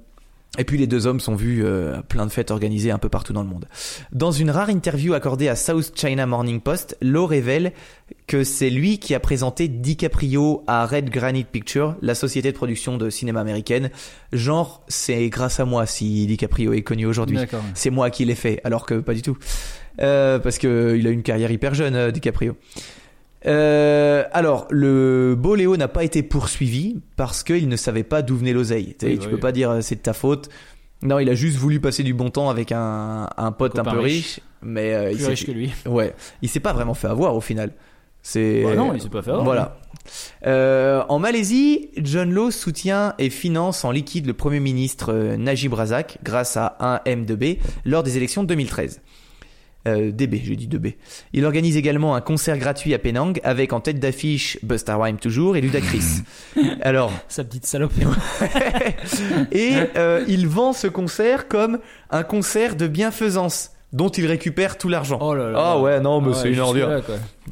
et puis les deux hommes sont vus euh, à plein de fêtes organisées un peu partout dans le monde. Dans une rare interview accordée à South China Morning Post, Lowe révèle que c'est lui qui a présenté DiCaprio à Red Granite Pictures, la société de production de cinéma américaine. Genre, c'est grâce à moi si DiCaprio est connu aujourd'hui. C'est moi qui l'ai fait, alors que pas du tout. Euh, parce que il a une carrière hyper jeune, euh, DiCaprio. Euh, alors, le beau Léo n'a pas été poursuivi parce qu'il ne savait pas d'où venait l'oseille. Oui, tu oui. peux pas dire euh, c'est de ta faute. Non, il a juste voulu passer du bon temps avec un, un pote un peu riche. riche, mais euh, Plus riche que lui. Ouais, il s'est pas vraiment fait avoir au final. C'est Bah non, il s'est pas fait avoir, Voilà. Euh, en Malaisie, John Law soutient et finance en liquide le Premier ministre euh, Najib Razak grâce à un M2B lors des élections de 2013. Euh, DB, j'ai dit 2B. Il organise également un concert gratuit à Penang avec en tête d'affiche Busta Rhymes toujours et Ludacris. [laughs] Alors, Sa petite salope. [laughs] et euh, il vend ce concert comme un concert de bienfaisance dont il récupère tout l'argent. Oh là là. Ah ouais, non, mais Ouais, c'est une ordure.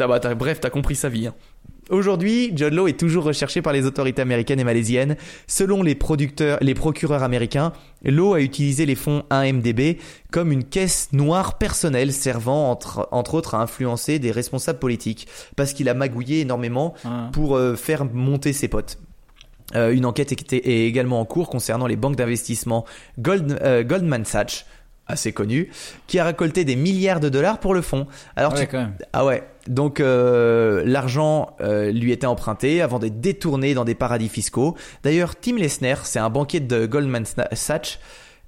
Ah bah, bref, t'as compris sa vie. hein. Aujourd'hui, John Law est toujours recherché par les autorités américaines et malaisiennes. Selon les producteurs, les procureurs américains, Law a utilisé les fonds 1MDB comme une caisse noire personnelle servant entre, entre autres à influencer des responsables politiques parce qu'il a magouillé énormément Ah. pour euh, faire monter ses potes. Euh, une enquête est, est également en cours concernant les banques d'investissement Gold- euh, Goldman Sachs, assez connu, qui a récolté des milliards de dollars pour le fonds. Alors Ah ouais, tu- quand même. ah ouais. Donc euh, l'argent euh, lui était emprunté avant d'être détourné dans des paradis fiscaux. D'ailleurs, Tim Lesner, c'est un banquier de Goldman Sachs.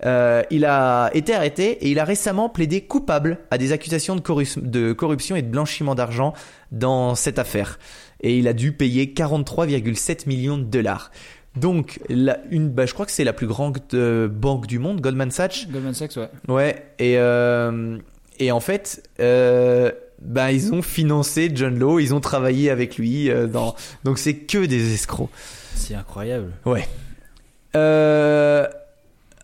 euh, il a été arrêté et il a récemment plaidé coupable à des accusations de, corru- de corruption et de blanchiment d'argent dans cette affaire. Et il a dû payer 43,7 millions de dollars. Donc, la, une, bah, je crois que c'est la plus grande euh, banque du monde, Goldman Sachs. Goldman Sachs, ouais. Ouais, et, euh, et en fait, euh, bah, ils ont financé John Law, ils ont travaillé avec lui. dans... Donc c'est que des escrocs. C'est incroyable. Ouais.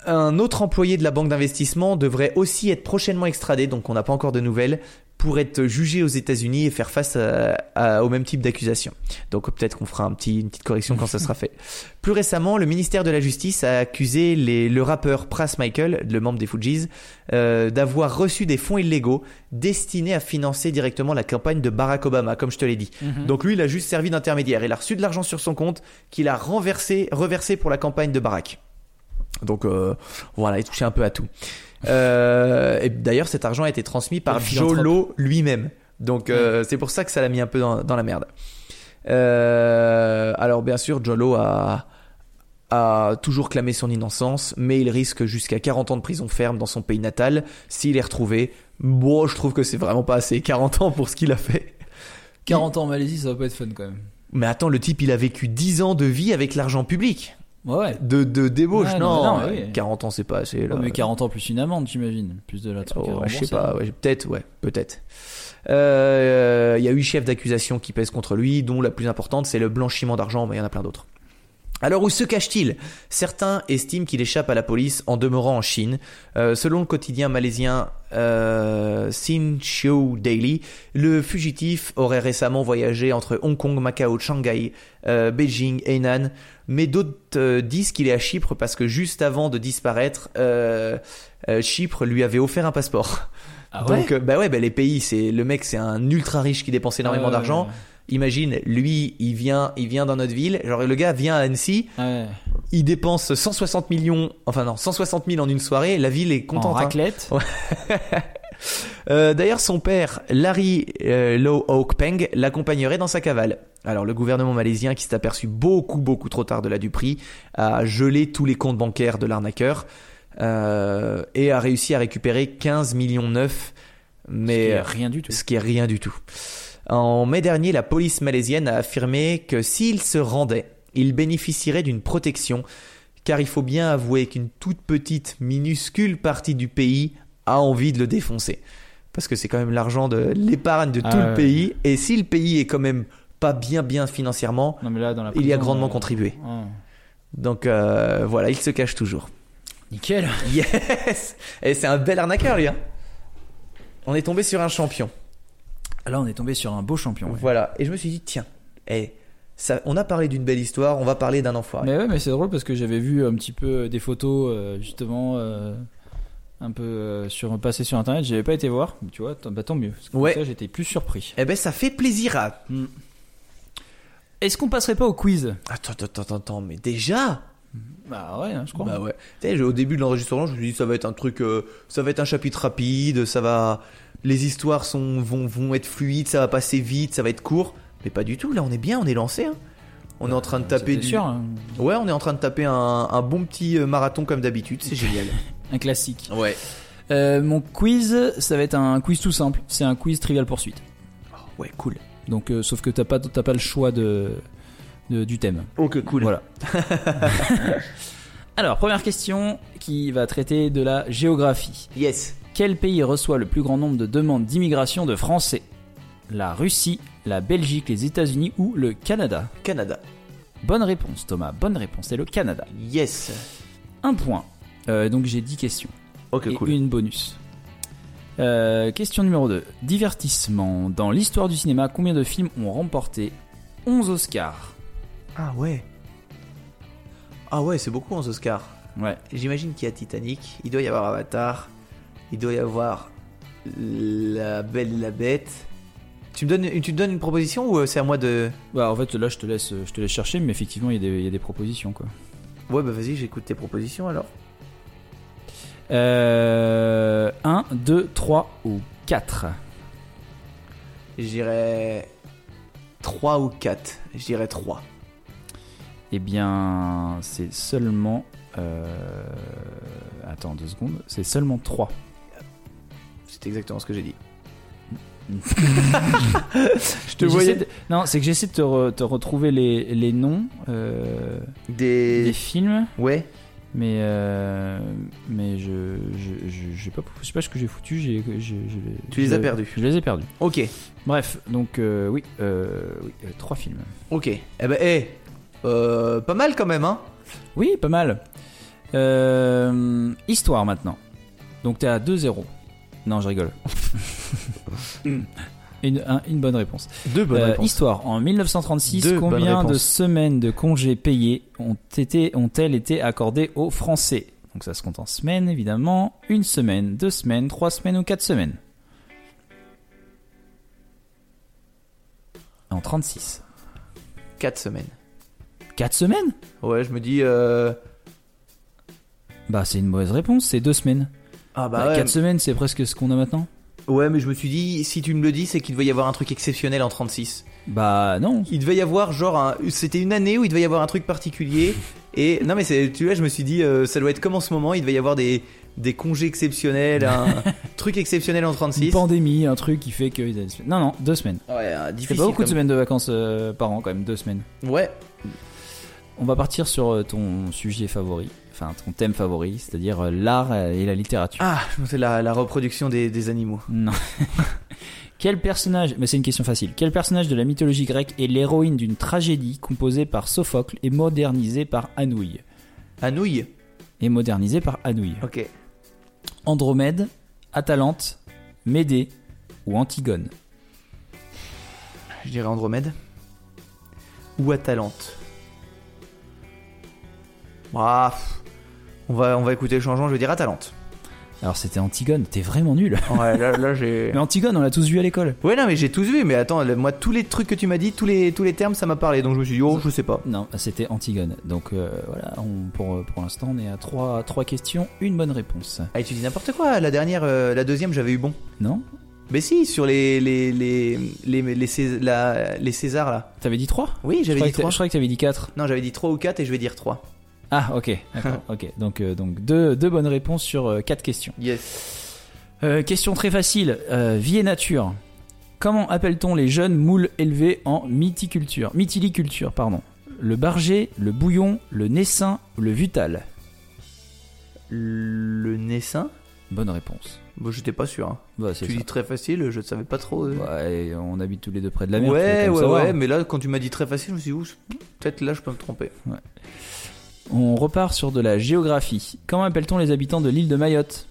Un autre employé de la banque d'investissement devrait aussi être prochainement extradé, donc on n'a pas encore de nouvelles, pour être jugé aux États-Unis et faire face à- à- au même type d'accusation. Donc peut-être qu'on fera un petit, une petite correction quand ça sera fait. [laughs] Plus récemment, le ministère de la Justice a accusé les- le rappeur Pras Michael, le membre des Fujis, euh, d'avoir reçu des fonds illégaux destinés à financer directement la campagne de Barack Obama, comme je te l'ai dit. Donc lui, il a juste servi d'intermédiaire. Il a reçu de l'argent sur son compte qu'il a renversé, reversé pour la campagne de Barack. Donc euh, voilà, il touchait un peu à tout. Euh, et d'ailleurs, cet argent a été transmis par. Jolo lui-même. Donc euh, c'est pour ça que ça l'a mis un peu dans, dans la merde. Euh, alors bien sûr, Jolo a, a toujours clamé son innocence, mais il risque jusqu'à 40 ans de prison ferme dans son pays natal s'il est retrouvé. Bon, je trouve que c'est vraiment pas assez 40 ans pour ce qu'il a fait. 40 ans en Malaisie, ça va pas être fun quand même. Mais attends, le type, il a vécu 10 ans de vie avec l'argent public. Ouais. De, de débauche, Ouais, non. non, mais non, oui. 40 ans, c'est pas assez. Là. Mais 40 ans plus une amende, j'imagine. Plus de la truc Oh, je sais pas, ouais, peut-être, ouais, peut-être. Euh, Il y a huit chefs d'accusation qui pèsent contre lui, dont la plus importante, c'est le blanchiment d'argent, mais il y en a plein d'autres. Alors où se cache-t-il Certains estiment qu'il échappe à la police en demeurant en Chine. Euh, selon le quotidien malaisien euh, Sinxiu Daily, le fugitif aurait récemment voyagé entre Hong Kong, Macao, Shanghai, euh, Beijing, Hainan, mais d'autres euh, disent qu'il est à Chypre parce que juste avant de disparaître, euh, euh, Chypre lui avait offert un passeport. Ah ouais? Donc euh, bah ouais, bah les pays, c'est le mec, c'est un ultra riche qui dépense énormément Ouais, d'argent. Imagine, lui, il vient, il vient dans notre ville. Genre le gars vient à Annecy, Ouais. il dépense 160 millions, enfin non, 160 000 en une soirée. La ville est En contente. hein. raclette? [laughs] Euh, D'ailleurs, son père, Larry euh, Low Oak Peng, l'accompagnerait dans sa cavale. Alors, le gouvernement malaisien, qui s'est aperçu beaucoup, beaucoup trop tard de la duperie, a gelé tous les comptes bancaires de l'arnaqueur euh, et a réussi à récupérer 15 millions neufs. Mais Ce qui est rien du tout. ce qui est rien du tout. En mai dernier, la police malaisienne a affirmé que s'il se rendait, il bénéficierait d'une protection, car il faut bien avouer qu'une toute petite, minuscule partie du pays a envie de le défoncer. Parce que c'est quand même l'argent de l'épargne de tout Ah le ouais. pays, et si le pays est quand même pas bien bien financièrement, Non, mais là, dans la il y a grandement euh, contribué. Donc euh, voilà, il se cache toujours. Nickel. [laughs] Yes Et c'est un bel arnaqueur lui. hein. On est tombé sur un champion. Là, on est tombé sur un beau champion. ouais. Voilà. Et je me suis dit, tiens, eh, ça, on a parlé d'une belle histoire, on va parler d'un enfoiré. Mais ouais, mais c'est drôle parce que j'avais vu un petit peu des photos euh, justement euh, un peu euh, sur passées sur internet. J'avais pas été voir. Mais tu vois, tant, bah, tant mieux. Parce que comme Ouais. ça, j'étais plus surpris. Eh ben, ça fait plaisir à. Est-ce qu'on passerait pas au quiz? Attends, attends, attends, attends, mais déjà? Bah ouais, hein, je crois. Bah ouais. Tu sais, au début de l'enregistrement, je me suis dit, ça va être un truc, euh, ça va être un chapitre rapide, ça va. Les histoires sont, vont, vont être fluides, ça va passer vite, ça va être court. Mais pas du tout, là, on est bien, on est lancé. hein. On est en train de taper C'était du. sûr, hein. Ouais, on est en train de taper un, un bon petit euh, marathon comme d'habitude, c'est génial. [laughs] un classique. Ouais. Euh, mon quiz, ça va être un quiz tout simple. C'est un quiz trivial poursuite. Ouais, cool. Donc, euh, sauf que t'as pas, t'as pas le choix de, de- du thème. Ok, cool. Voilà. [laughs] Alors, première question qui va traiter de la géographie. Yes. Quel pays reçoit le plus grand nombre de demandes d'immigration de Français? La Russie, la Belgique, les États-Unis ou le Canada? Canada. Bonne réponse, Thomas. Bonne réponse. C'est le Canada. Yes. Un point. Euh, donc j'ai 10 questions. Ok, et cool. une bonus. Euh, question numéro 2. Divertissement. Dans l'histoire du cinéma, combien de films ont remporté 11 Oscars? Ah ouais. Ah ouais, c'est beaucoup en Oscars. Ouais. J'imagine qu'il y a Titanic, il doit y avoir Avatar, il doit y avoir La Belle et la Bête. Tu me donnes, tu me donnes une proposition ou euh, c'est à moi de... Bah en fait là je te laisse, je te laisse chercher, mais effectivement il y, a des- il y a des propositions quoi. Ouais bah vas-y, j'écoute tes propositions alors. Euh, 1, 2, 3 ou 4 Je dirais 3 ou 4. Je dirais 3. Eh bien c'est seulement... euh, Attends deux secondes. C'est seulement 3. C'est exactement ce que j'ai dit. [laughs] Je te voyais- Non, c'est que j'essaie de te, re- te retrouver les, les noms euh, Des... des films. Ouais. Mais euh, mais je je, je, pas je sais pas ce que j'ai foutu j'ai Tu les as perdus. je les ai perdus Ok. bref donc euh, oui euh, oui euh, trois films Ok. Eh ben, eh. Euh, pas mal quand même, hein. oui pas mal histoire maintenant donc t'es à 2-0 non je rigole [laughs] [laughs] une, un- une bonne réponse. Deux bonnes Euh, réponses. histoire. En 1936 Deux bonnes combien de semaines de congés payés ont été ont-elles été accordées aux Français? Donc ça se compte en semaines évidemment. Une semaine deux semaines trois semaines ou quatre semaines. En 36 4 semaines. quatre semaines? Ouais, je me dis... Euh... bah c'est une mauvaise réponse c'est deux semaines. Ah Bah, bah ouais. quatre semaines c'est presque ce qu'on a maintenant Ouais, mais je me suis dit, si tu me le dis, c'est qu'il devait y avoir un truc exceptionnel en 36. bah non Il devait y avoir genre un... C'était une année où il devait y avoir un truc particulier. [laughs] Et non mais c'est, tu vois, je me suis dit, euh, ça doit être comme en ce moment, il devait y avoir des, des congés exceptionnels, un [laughs] truc exceptionnel en une 36. pandémie un truc qui fait que non non deux semaines Ouais, euh, c'est difficile. pas beaucoup de semaines de vacances euh, par an quand même deux semaines Ouais. On va partir sur ton sujet favori, enfin ton thème favori, c'est-à-dire euh, l'art et la littérature. Ah, c'est la, la reproduction des, des animaux. Non. [laughs] Quel personnage, mais c'est une question facile, quel personnage de la mythologie grecque est l'héroïne d'une tragédie composée par Sophocle et modernisée par Anouilh Anouilh. Et modernisée par Anouilh. Ok. Andromède, Atalante, Médée ou Antigone? Je dirais Andromède. Ou Atalante. On va, on va écouter le changement, je vais dire Atalante. Alors c'était Antigone, t'es vraiment nul. Ouais, là, là [laughs] j'ai. Mais Antigone, on l'a tous vu à l'école. Ouais, non, mais j'ai tous vu, mais attends, moi, tous les trucs que tu m'as dit, tous les, tous les termes, ça m'a parlé, donc je me suis dit, oh, je sais pas. Non, c'était Antigone. Donc euh, voilà, on- pour, pour l'instant on est à trois, trois questions, une bonne réponse. Ah, et tu dis n'importe quoi, la dernière, euh, la deuxième, j'avais eu bon. Non Mais si, sur les, les, les, les, les, Cés- la- les Césars, là. T'avais dit 3 Oui, j'avais dit 3. Je crois que t'avais dit 4. Non, j'avais dit 3 ou 4 et je vais dire 3. Ah, ok. [laughs] Ok. Donc, euh, donc deux, deux bonnes réponses sur euh, quatre questions. Yes. Euh, question très facile. Vie et nature. Comment appelle-t-on les jeunes moules élevés en mythiculture Mytiliculture, pardon? Le barger, le bouillon, le naissin ou le vutal? Le Nessin Bonne réponse. Bon, j'étais pas sûr. hein. Bah, Tu ça. dis très facile, je ne savais pas trop. euh. Ouais, on habite tous les deux près de la mer. ouais, ouais, ouais, mais là, quand tu m'as dit très facile, je me suis dit, peut-être là, je peux me tromper. On repart sur de la géographie. Comment appelle-t-on les habitants de l'île de Mayotte?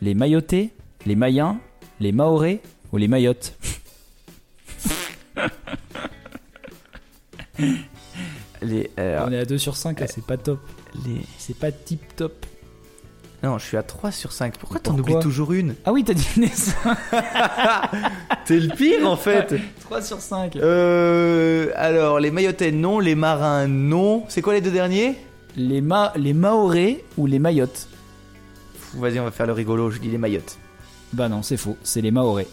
Les Mayotais, les Mayens, les Maorais ou les Mayottes? [laughs] Les, euh, On est à 2 sur 5, là, c'est pas top. les... C'est pas tip top. Non, je suis à 3 sur 5. Pourquoi t'en Pourquoi oublies toujours une? Ah oui, t'as dit naissant. [laughs] T'es le pire, en fait 3 sur 5. Euh, alors, les Mayotais, non. Les Marins, non. C'est quoi les deux derniers? Les, ma les Maorais ou les Mayottes? Vas-y, on va faire le rigolo. Je dis les Mayottes. Bah non, c'est faux. C'est les Maorais.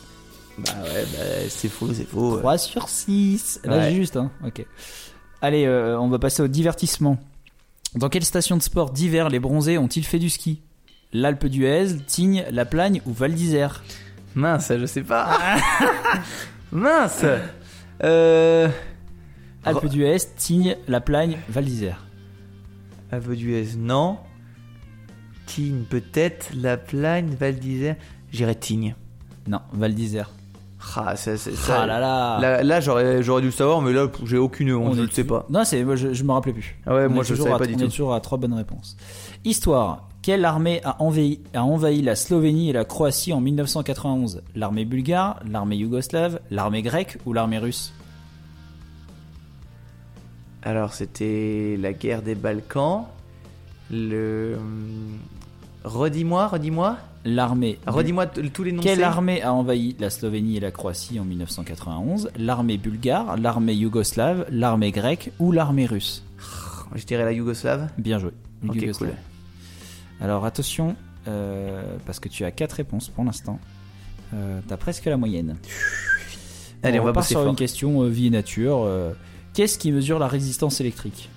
Bah ouais, bah c'est faux, c'est faux. 3 sur 6. Là, Ouais. juste, hein. Ok. Allez, euh, on va passer au divertissement. Dans quelle station de sport d'hiver les bronzés ont-ils fait du ski? L'Alpe d'Huez, Tignes, La Plagne ou Val d'Isère Mince, je sais pas. [laughs] Mince Euh. Alpes d'Huez, Tignes, La Plagne, Val d'Isère. Alpes d'Huez, non. Tignes, peut-être. La Plagne, Val d'Isère. J'irais Tignes. Non, Val d'Isère. Ah, ça, c'est ça. Ah là là. Là, là, j'aurais, j'aurais dû le savoir, mais là, j'ai aucune honte, On je ne sais pas. Non, c'est je, je me rappelais plus. Ah ouais, On moi, je toujours savais pas du on tout. est toujours à trois bonnes réponses. Histoire. Quelle armée a envahi, a envahi la Slovénie et la Croatie en 1991 L'armée bulgare, l'armée yougoslave, l'armée grecque ou l'armée russe? Alors, c'était la guerre des Balkans. Le. hum, Redis-moi, redis-moi. L'armée. Redis-moi tous les noms. Quelle armée a envahi la Slovénie et la Croatie en 1991 L'armée bulgare, l'armée yougoslave, l'armée grecque ou l'armée russe? Je dirais la Yougoslave. Bien joué. Ok, cool. Alors attention, euh, parce que tu as quatre réponses pour l'instant. Euh, T'as presque la moyenne. Allez, on va repart bosser sur fort. une question euh, vie et nature. qu'est-ce qui mesure la résistance électrique?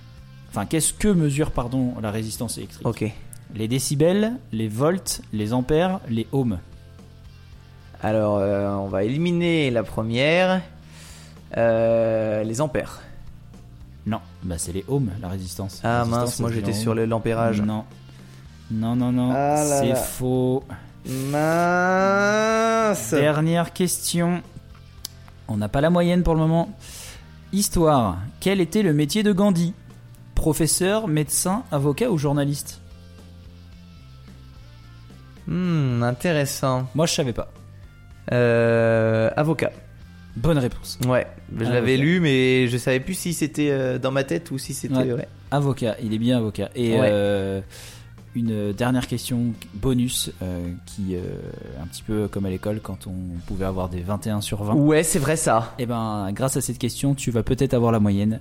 Enfin, qu'est-ce que mesure pardon la résistance électrique? Ok. Les décibels, les volts, les ampères, les ohms. Alors, on va éliminer la première. Les ampères. Non, bah c'est les ohms la résistance. Ah Résistance, mince, moi j'étais sur l'ampérage. Non. Non, non, non, Ah c'est faux. Mince Dernière question. On n'a pas la moyenne pour le moment. Histoire. Quel était le métier de Gandhi? Professeur, médecin, avocat ou journaliste? Hmm, intéressant. Moi, je savais pas. Euh, avocat. Bonne réponse. Ouais, je l'avais lu, mais je savais plus si c'était euh, dans ma tête ou si c'était. Ouais. Ouais. Avocat, il est bien avocat. Et Ouais. euh, une dernière question bonus euh, qui, euh, un petit peu comme à l'école quand on pouvait avoir des 21 sur 20. Ouais, c'est vrai ça. Et ben, grâce à cette question, tu vas peut-être avoir la moyenne.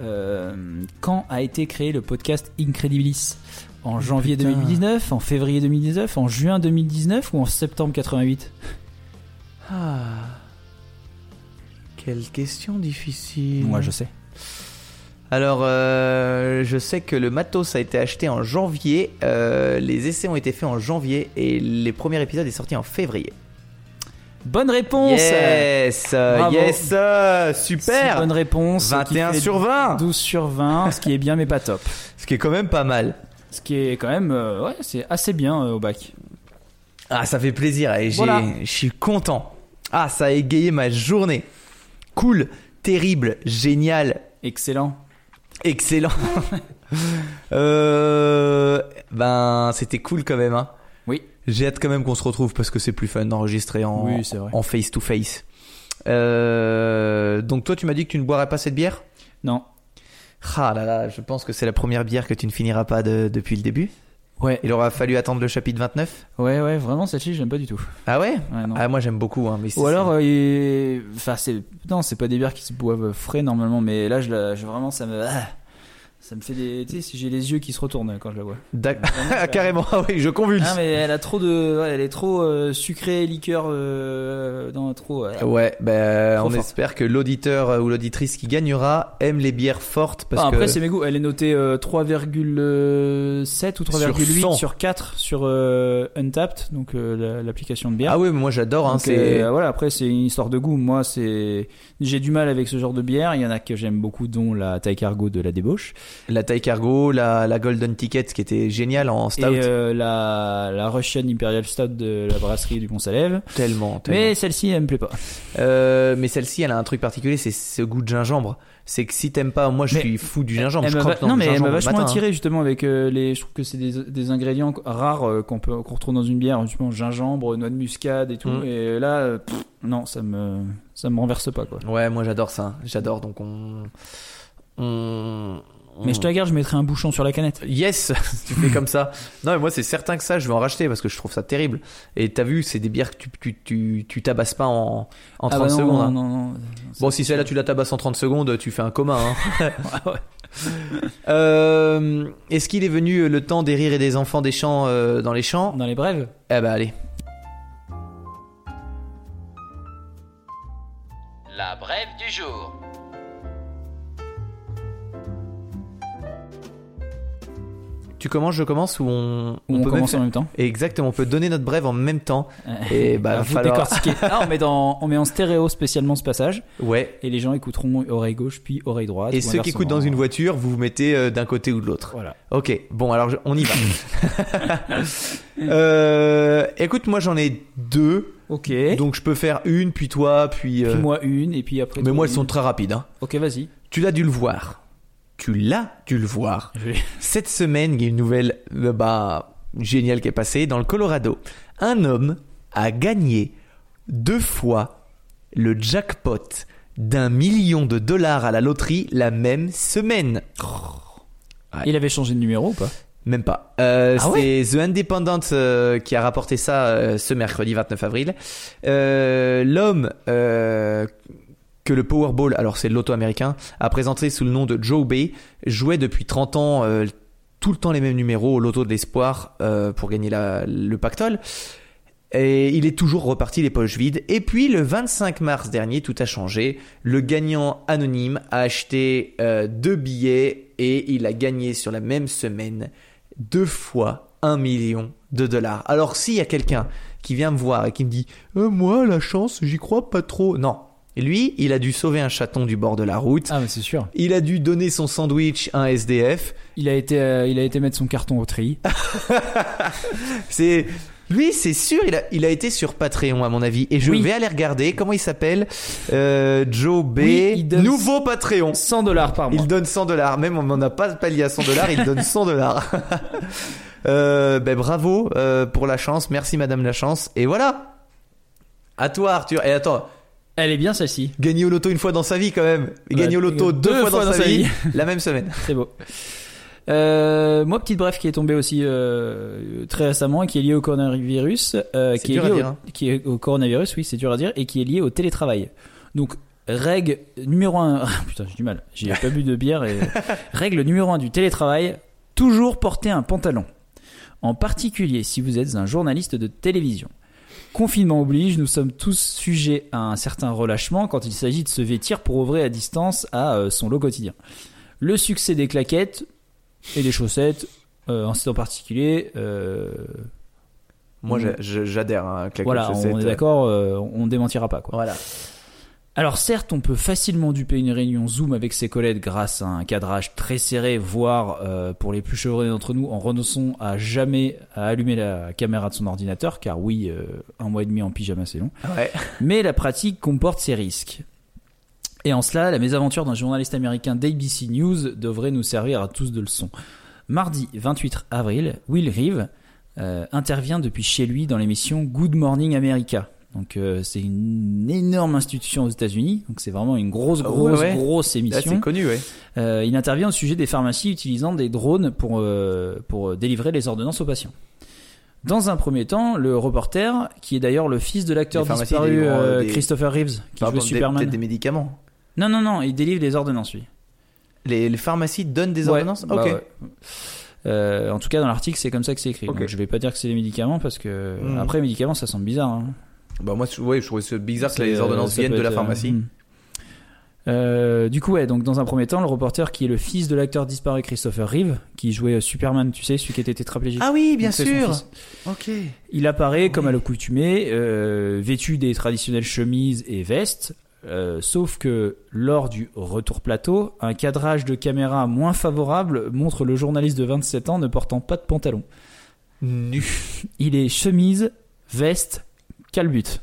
Euh, quand a été créé le podcast Incredibilis? En janvier putain. 2019, en février 2019, en juin 2019 ou en septembre 88 Ah. Quelle question difficile. Moi, je sais. Alors, euh, je sais que le matos a été acheté en janvier. euh, les essais ont été faits en janvier et les premiers épisodes est sorti en février. Bonne réponse Yes, Bravo. yes, Six super. ce qui 21 fait sur 20, 12 sur 20, ce qui est bien mais pas top. ce qui est quand même pas mal. Ce qui est quand même, euh, ouais, c'est assez bien au bac. Ah, ça fait plaisir et j'ai- Voilà. je suis content. Ah, ça a égayé ma journée. Cool, terrible, génial, Excellent. Excellent. [laughs] euh, ben, c'était cool quand même. Hein. Oui. J'ai hâte quand même qu'on se retrouve parce que c'est plus fun d'enregistrer en, Oui, face to face. Euh, donc toi, tu m'as dit que tu ne boirais pas cette bière? Non. Ah là là, je pense que c'est la première bière que tu ne finiras pas de- depuis le début. Ouais. Il aura fallu attendre le chapitre 29. Ouais, ouais, vraiment, celle-ci, j'aime pas du tout. Ah ouais? Ouais, non. Ah moi j'aime beaucoup. Hein, mais c'est- Ou alors, euh, il- enfin, c'est non, c'est pas des bières qui se boivent frais normalement, mais là, je, la... je- vraiment, ça me, ah, ça me fait des, tu sais, si j'ai les yeux qui se retournent quand je la bois. D'ac- Vraiment, Ah, [laughs] carrément, ah oui, je convulse. Ah, mais elle a trop de, ouais, elle est trop euh, sucrée, liqueur, euh, non, trop. euh, Ouais, ben on fort. espère que l'auditeur euh, ou l'auditrice qui gagnera aime les bières fortes parce Ah, après, que c'est mes goûts. Elle est notée euh, 3,7 ou 3,8 100. sur, 4 sur euh, Untapped, donc euh, la- l'application de bière. ah oui, mais moi j'adore. Hein, c'est euh, voilà, après c'est une histoire de goût. Moi, c'est j'ai du mal avec ce genre de bière. Il y en a que j'aime beaucoup, dont la taille cargo de la débauche la taille cargo, la, la golden ticket qui était géniale en stout, et euh, la la Russian Imperial Stout de la brasserie du Pont-Salève. tellement. tellement. Mais celle-ci, elle me plaît pas. Euh, mais celle-ci, elle a un truc particulier, c'est ce goût de gingembre. C'est que si t'aimes pas, moi je Mais suis fou du gingembre. Elle je m'a croque va- dans non, mais elle m'a vachement hein. attiré justement avec euh, les. Je trouve que c'est des, des ingrédients rares qu'on peut qu'on retrouve dans une bière, justement gingembre, noix de muscade et tout. Mm. Et là, pff, non, ça me ça me renverse pas quoi. Ouais, moi j'adore ça. J'adore. Donc on. on... Mais je te la garde, je mettrai un bouchon sur la canette. Yes, [laughs] tu fais comme ça. Non, mais moi c'est certain que ça, je vais en racheter parce que je trouve ça terrible. Et t'as vu, c'est des bières que tu, tu, tu, tu tabasses pas en, en 30 Ah bah non, secondes. non, hein. non, non. Bon, si celle-là tu la tabasses en 30 secondes, tu fais un coma. Hein. [laughs] Ouais, ouais. [laughs] Euh, Est-ce qu'il est venu le temps des rires et des enfants des chants euh, dans les champs? Dans les brèves? Eh bah allez. La brève du jour. Tu commences, je commence ou on, Ou on, peut commence en même temps. Exactement, on peut donner notre brève en même temps. Et [laughs] bah, va vous falloir- décortiquer. Ah, on met, dans, on met en stéréo spécialement ce passage Ouais. et les gens écouteront oreille gauche puis oreille droite. Et ceux qui écoutent dans une voiture, vous vous mettez euh, d'un côté ou de l'autre. Voilà. Ok, bon alors je- on y va. [laughs] euh, écoute, moi j'en ai deux, Ok. donc je peux faire une, puis toi, puis. euh, Puis moi une et puis après. mais moi elles une. sont très rapides. Hein. Ok, vas-y. Tu l'as dû le voir. Tu l'as dû le voir. Cette semaine, il y a une nouvelle euh, bah, géniale qui est passée. Dans le Colorado, un homme a gagné deux fois le jackpot d'un million de dollars à la loterie la même semaine. Ouais. Il avait changé de numéro ou pas? Même pas. Euh, Ah c'est The Independent euh, qui a rapporté ça euh, ce mercredi 29 avril. L'homme que le Powerball, alors c'est le loto américain, a présenté sous le nom de Joe Bay, jouait depuis 30 ans euh, tout le temps les mêmes numéros au loto de l'espoir euh, pour gagner le pactole. Et il est toujours reparti les poches vides. Et puis le 25 mars dernier, tout a changé. Le gagnant anonyme a acheté euh, deux billets et il a gagné sur la même semaine deux fois un million de dollars. Alors s'il y a quelqu'un qui vient me voir et qui me dit moi la chance j'y crois pas trop, non. Lui, il a dû sauver un chaton du bord de la route. Ah, mais c'est sûr. Il a dû donner son sandwich à un SDF. Il a été, euh, il a été mettre son carton au tri. [laughs] C'est lui, c'est sûr, il a, il a été sur Patreon à mon avis, et je Oui. vais aller regarder comment il s'appelle. Euh, Joe B. Oui, il donne- Nouveau Patreon. 100 dollars par mois. Il donne 100 dollars. Même on n'en a pas palier à 100 dollars, il donne 100 dollars. [laughs] euh, ben bravo euh, pour la chance, merci Madame la chance. Et voilà. À toi Arthur. Et attends, Elle est bien celle-ci. gagner au loto une fois dans sa vie quand même. Et Ouais, gagner au loto deux, fois, dans, sa, vie, la même semaine. C'est beau. Euh, moi, petite bref qui est tombée aussi euh, très récemment et qui est liée au coronavirus, euh, C'est qui, est dur à liée dire, au, hein. qui est au coronavirus, oui, c'est dur à dire, et qui est lié au télétravail. Donc, règle numéro un, [laughs] putain, j'ai du mal, j'ai pas bu de bière et [laughs] règle numéro un du télétravail, toujours porter un pantalon. En particulier si vous êtes un journaliste de télévision. Confinement oblige, nous sommes tous sujets à un certain relâchement quand il s'agit de se vêtir pour œuvrer à distance à euh, son lot quotidien. Le succès des claquettes et des chaussettes, euh, en en particulier, euh, Moi j'adhère à claquettes voilà, chaussettes. on est d'accord, euh, on démentira pas quoi. Voilà. Alors certes, on peut facilement duper une réunion Zoom avec ses collègues grâce à un cadrage très serré, voire euh, pour les plus chevronnés d'entre nous, en renonçant à jamais à allumer la caméra de son ordinateur, car oui, euh, un mois et demi en pyjama c'est long. Ouais. Mais la pratique comporte ses risques. Et en cela, la mésaventure d'un journaliste américain d'ABC News devrait nous servir à tous de leçon. Mardi 28 avril, Will Reeve euh, intervient depuis chez lui dans l'émission Good Morning America. Donc euh, c'est une énorme institution aux États-Unis, donc c'est vraiment une grosse, Ah ouais, grosse, ouais. grosse émission. c'est connu, ouais. Euh, il intervient au sujet des pharmacies utilisant des drones pour, euh, pour délivrer les ordonnances aux patients. Dans un premier temps, le reporter, qui est d'ailleurs le fils de l'acteur disparu euh, euh, des- Christopher Reeves, qui des- Superman. Peut-être des médicaments. Non, non, non, il délivre les ordonnances, lui. Les, les pharmacies donnent des ordonnances bah Ok. ouais. Euh, en tout cas, dans l'article, c'est comme ça que c'est écrit. Ok. Donc, je vais pas dire que c'est des médicaments parce que Mhm. après, les médicaments, ça semble bizarre. hein. Bah moi, je- ouais, je trouvais ça bizarre que les euh, ordonnances viennent de la euh, pharmacie. hmm. Euh, du coup, ouais, donc dans un premier temps, le reporter qui est le fils de l'acteur disparu Christopher Reeve, qui jouait Superman, tu sais, celui qui était tétraplégique. Ah oui, bien Donc, sûr. Ok. Il apparaît comme à l'accoutumée, euh, vêtu des traditionnelles chemises et vestes, euh, sauf que lors du retour plateau, un cadrage de caméra moins favorable montre le journaliste de 27 ans ne portant pas de pantalon. Nu. Il est chemise, veste, calbute.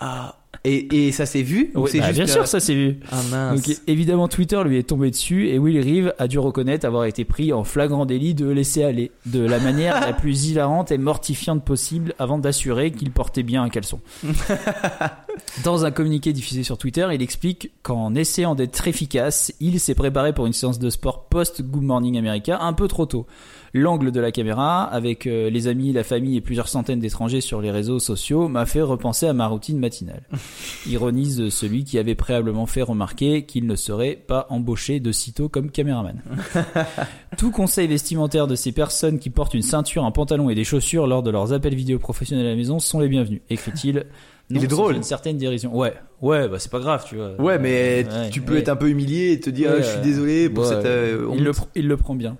Ah. Et, et ça s'est vu ou Ouais, c'est bah, juste bien sûr, ça s'est vu. Ah mince. Donc évidemment Twitter lui est tombé dessus et Will Reeve a dû reconnaître avoir été pris en flagrant délit de laisser aller de la manière la plus hilarante et mortifiante possible avant d'assurer qu'il portait bien un caleçon. [laughs] Dans un communiqué diffusé sur Twitter, il explique qu'en essayant d'être efficace, il s'est préparé pour une séance de sport post Good Morning America un peu trop tôt. L'angle de la caméra, avec euh, les amis, la famille et plusieurs centaines d'étrangers sur les réseaux sociaux, m'a fait repenser à ma routine matinale. [laughs] Ironise celui qui avait préalablement fait remarquer qu'il ne serait pas embauché de sitôt comme caméraman. [laughs] Tout conseil vestimentaire de ces personnes qui portent une ceinture, un pantalon et des chaussures lors de leurs appels vidéo professionnels à la maison sont les bienvenus, écrit-il. Il est drôle. Une certaine dérision. Ouais, ouais, bah c'est pas grave, tu vois. Ouais, mais Ouais, tu peux ouais. être un peu humilié et te dire Ouais, ah, je suis désolé pour cette. euh, le, il le prend bien.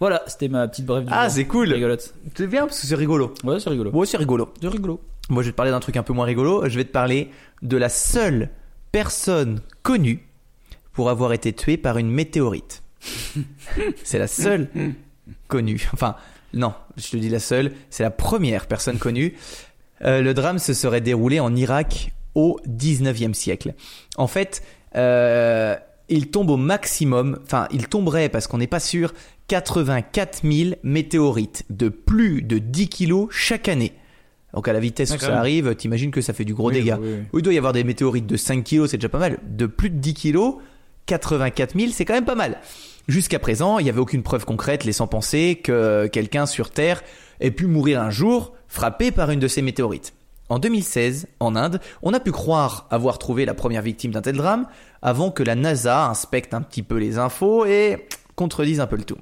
Voilà, c'était ma petite brève du Ah, jour. c'est cool. Rigolote. C'est bien parce que c'est rigolo. Ouais, c'est rigolo. Moi, c'est rigolo. C'est rigolo. Moi, je vais te parler d'un truc un peu moins rigolo. Je vais te parler de la seule personne connue pour avoir été tuée par une météorite. [laughs] c'est la seule connue. Enfin, non, je te dis la seule. C'est la première personne connue. Euh, le drame se serait déroulé en Irak au 19e siècle. En fait, euh, il tombe au maximum, enfin, il tomberait, parce qu'on n'est pas sûr, 84 000 météorites de plus de 10 kilos chaque année. Donc à la vitesse où D'accord. ça arrive, t'imagines que ça fait du gros Oui, oui. Oui, il doit y avoir des météorites de 5 kilos, c'est déjà pas mal. De plus de 10 kilos, 84 000, c'est quand même pas mal. Jusqu'à présent, il n'y avait aucune preuve concrète laissant penser que quelqu'un sur Terre ait pu mourir un jour frappé par une de ces météorites. En 2016, en Inde, on a pu croire avoir trouvé la première victime d'un tel drame avant que la NASA inspecte un petit peu les infos et contredise un peu le tout.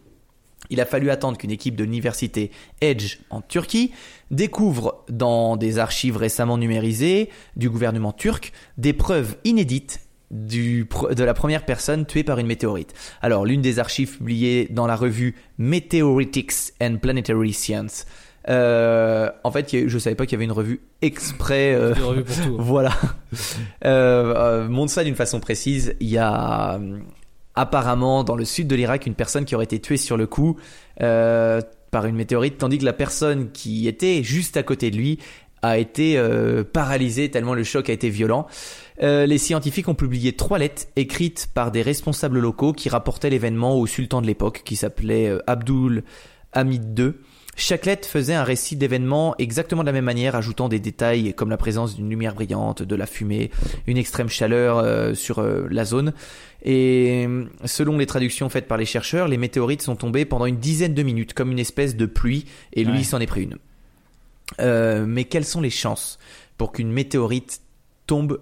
Il a fallu attendre qu'une équipe de l'université Edge en Turquie découvre dans des archives récemment numérisées du gouvernement turc des preuves inédites du, de la première personne tuée par une météorite. Alors, l'une des archives publiées dans la revue Meteoritics and Planetary Science. Euh, en fait, je savais pas qu'il y avait une revue exprès. euh, pour tout. [laughs] voilà. Euh, montre ça d'une façon précise. Il y a apparemment dans le sud de l'Irak une personne qui aurait été tuée sur le coup euh, par une météorite, tandis que la personne qui était juste à côté de lui a été euh, paralysée tellement le choc a été violent. Euh, les scientifiques ont publié trois lettres écrites par des responsables locaux qui rapportaient l'événement au sultan de l'époque, qui s'appelait Abdul Hamid II. Chaque lettre faisait un récit d'événements exactement de la même manière, ajoutant des détails comme la présence d'une lumière brillante, de la fumée, une extrême chaleur euh, sur euh, la zone. Et euh, selon les traductions faites par les chercheurs, les météorites sont tombées pendant une dizaine de minutes, comme une espèce de pluie, et lui Ouais. s'en est pris une. Euh, mais quelles sont les chances pour qu'une météorite tombe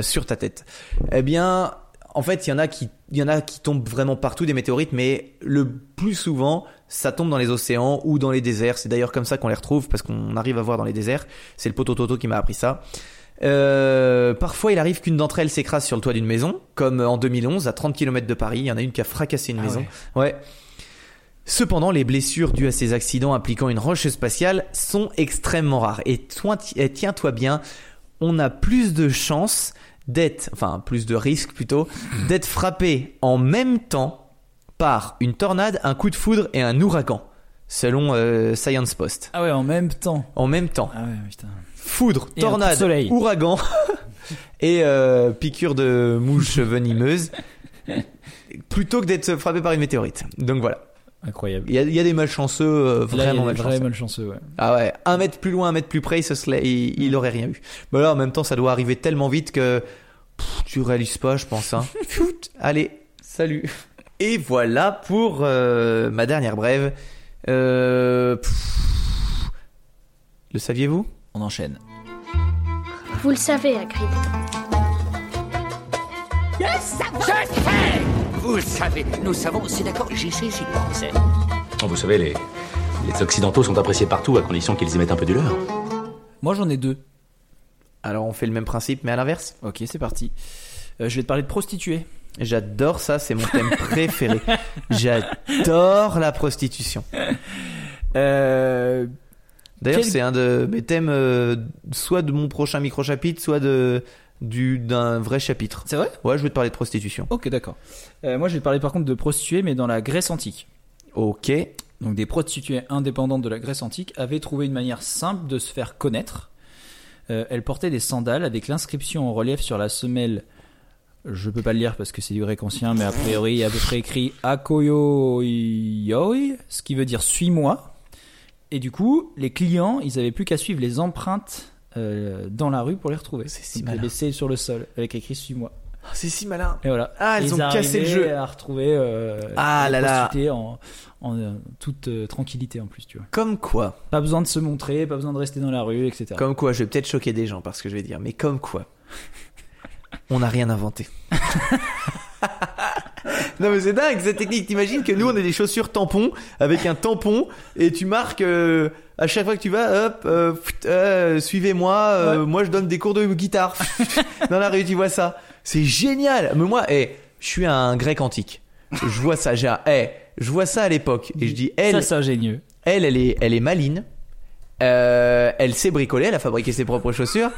sur ta tête? Eh bien, en fait, il y en a qui, il y en a qui tombent vraiment partout des météorites, mais le plus souvent, ça tombe dans les océans ou dans les déserts. C'est d'ailleurs comme ça qu'on les retrouve parce qu'on arrive à voir dans les déserts. C'est le poteau Toto qui m'a appris ça. Euh, parfois, il arrive qu'une d'entre elles s'écrase sur le toit d'une maison, comme en 2011 à 30 km de Paris. Il y en a une qui a fracassé une Ah maison. Ouais. Cependant, les blessures dues à ces accidents impliquant une roche spatiale sont extrêmement rares. Et toi- et tiens-toi bien, on a plus de chances d'être, enfin plus de risques plutôt, d'être frappé en même temps par une tornade, un coup de foudre et un ouragan, selon euh, Science Post. Ah ouais, en même temps. En même temps, Ah ouais, putain. foudre, Et tornade, soleil. ouragan [laughs] et euh, piqûre de mouche venimeuse, plutôt que d'être frappé par une météorite. Donc voilà. Incroyable. Il y a, il y a des malchanceux, euh, Là, il y a vraiment des malchanceux. vrais malchanceux, ouais. Ah ouais, un mètre plus loin, un mètre plus près, il, serait- il, il aurait rien eu. Mais là, en même temps, ça doit arriver tellement vite que pff, tu réalises pas, je pense. Hein. [laughs] Allez, salut. Et voilà pour euh, ma dernière brève. Euh, pff, le saviez-vous? On enchaîne. Vous le savez, Hagrid. Vous le savez, nous savons, c'est d'accord, j'y sais, j'y pense. Vous savez, les, les Occidentaux sont appréciés partout à condition qu'ils y mettent un peu du leur. Moi, j'en ai deux. Alors, on fait le même principe, mais à l'inverse? Ok, c'est parti. Euh, je vais te parler de prostituées. J'adore ça, c'est mon thème préféré. J'adore la prostitution. Euh, D'ailleurs, Quel- c'est un de mes thèmes, euh, soit de mon prochain micro-chapitre, soit de du d'un vrai chapitre. c'est vrai? Ouais, je vais te parler de prostitution. Ok, d'accord. Euh, moi, je vais te parler par contre de prostituées, mais dans la Grèce antique. Ok. Donc, des prostituées indépendantes de la Grèce antique avaient trouvé une manière simple de se faire connaître. Elles portaient des sandales avec l'inscription en relief sur la semelle. Je peux pas le lire parce que c'est du grec ancien, mais a priori, il y a à peu près écrit Akoyoyoi, ce qui veut dire suis-moi. Et du coup, les clients, ils avaient plus qu'à suivre les empreintes euh, dans la rue pour les retrouver. C'est si malin. sur le sol avec écrit suis-moi. Ah, c'est si malin. Et voilà. Ah, Ils ont cassé le jeu. à retrouver euh, Ah là là. en euh, toute euh, tranquillité en plus, tu vois. Comme quoi, Pas besoin de se montrer, pas besoin de rester dans la rue, etc. comme quoi, je vais peut-être choquer des gens parce que je vais dire, mais comme quoi, on n'a rien inventé. [laughs] non mais c'est dingue cette technique. T'imagines que nous on a des chaussures tampons avec un tampon et tu marques euh, à chaque fois que tu vas, hop, euh, euh, suivez-moi. Moi je donne des cours de guitare [laughs] dans la rue. Tu vois ça C'est génial. Mais moi, eh, je suis un grec antique. Je vois ça. J'ai un, eh, je vois ça à l'époque et je dis, elle, Ça, c'est ingénieux. elle, elle est, elle est maline. Elle sait bricoler, elle a fabriqué ses propres chaussures.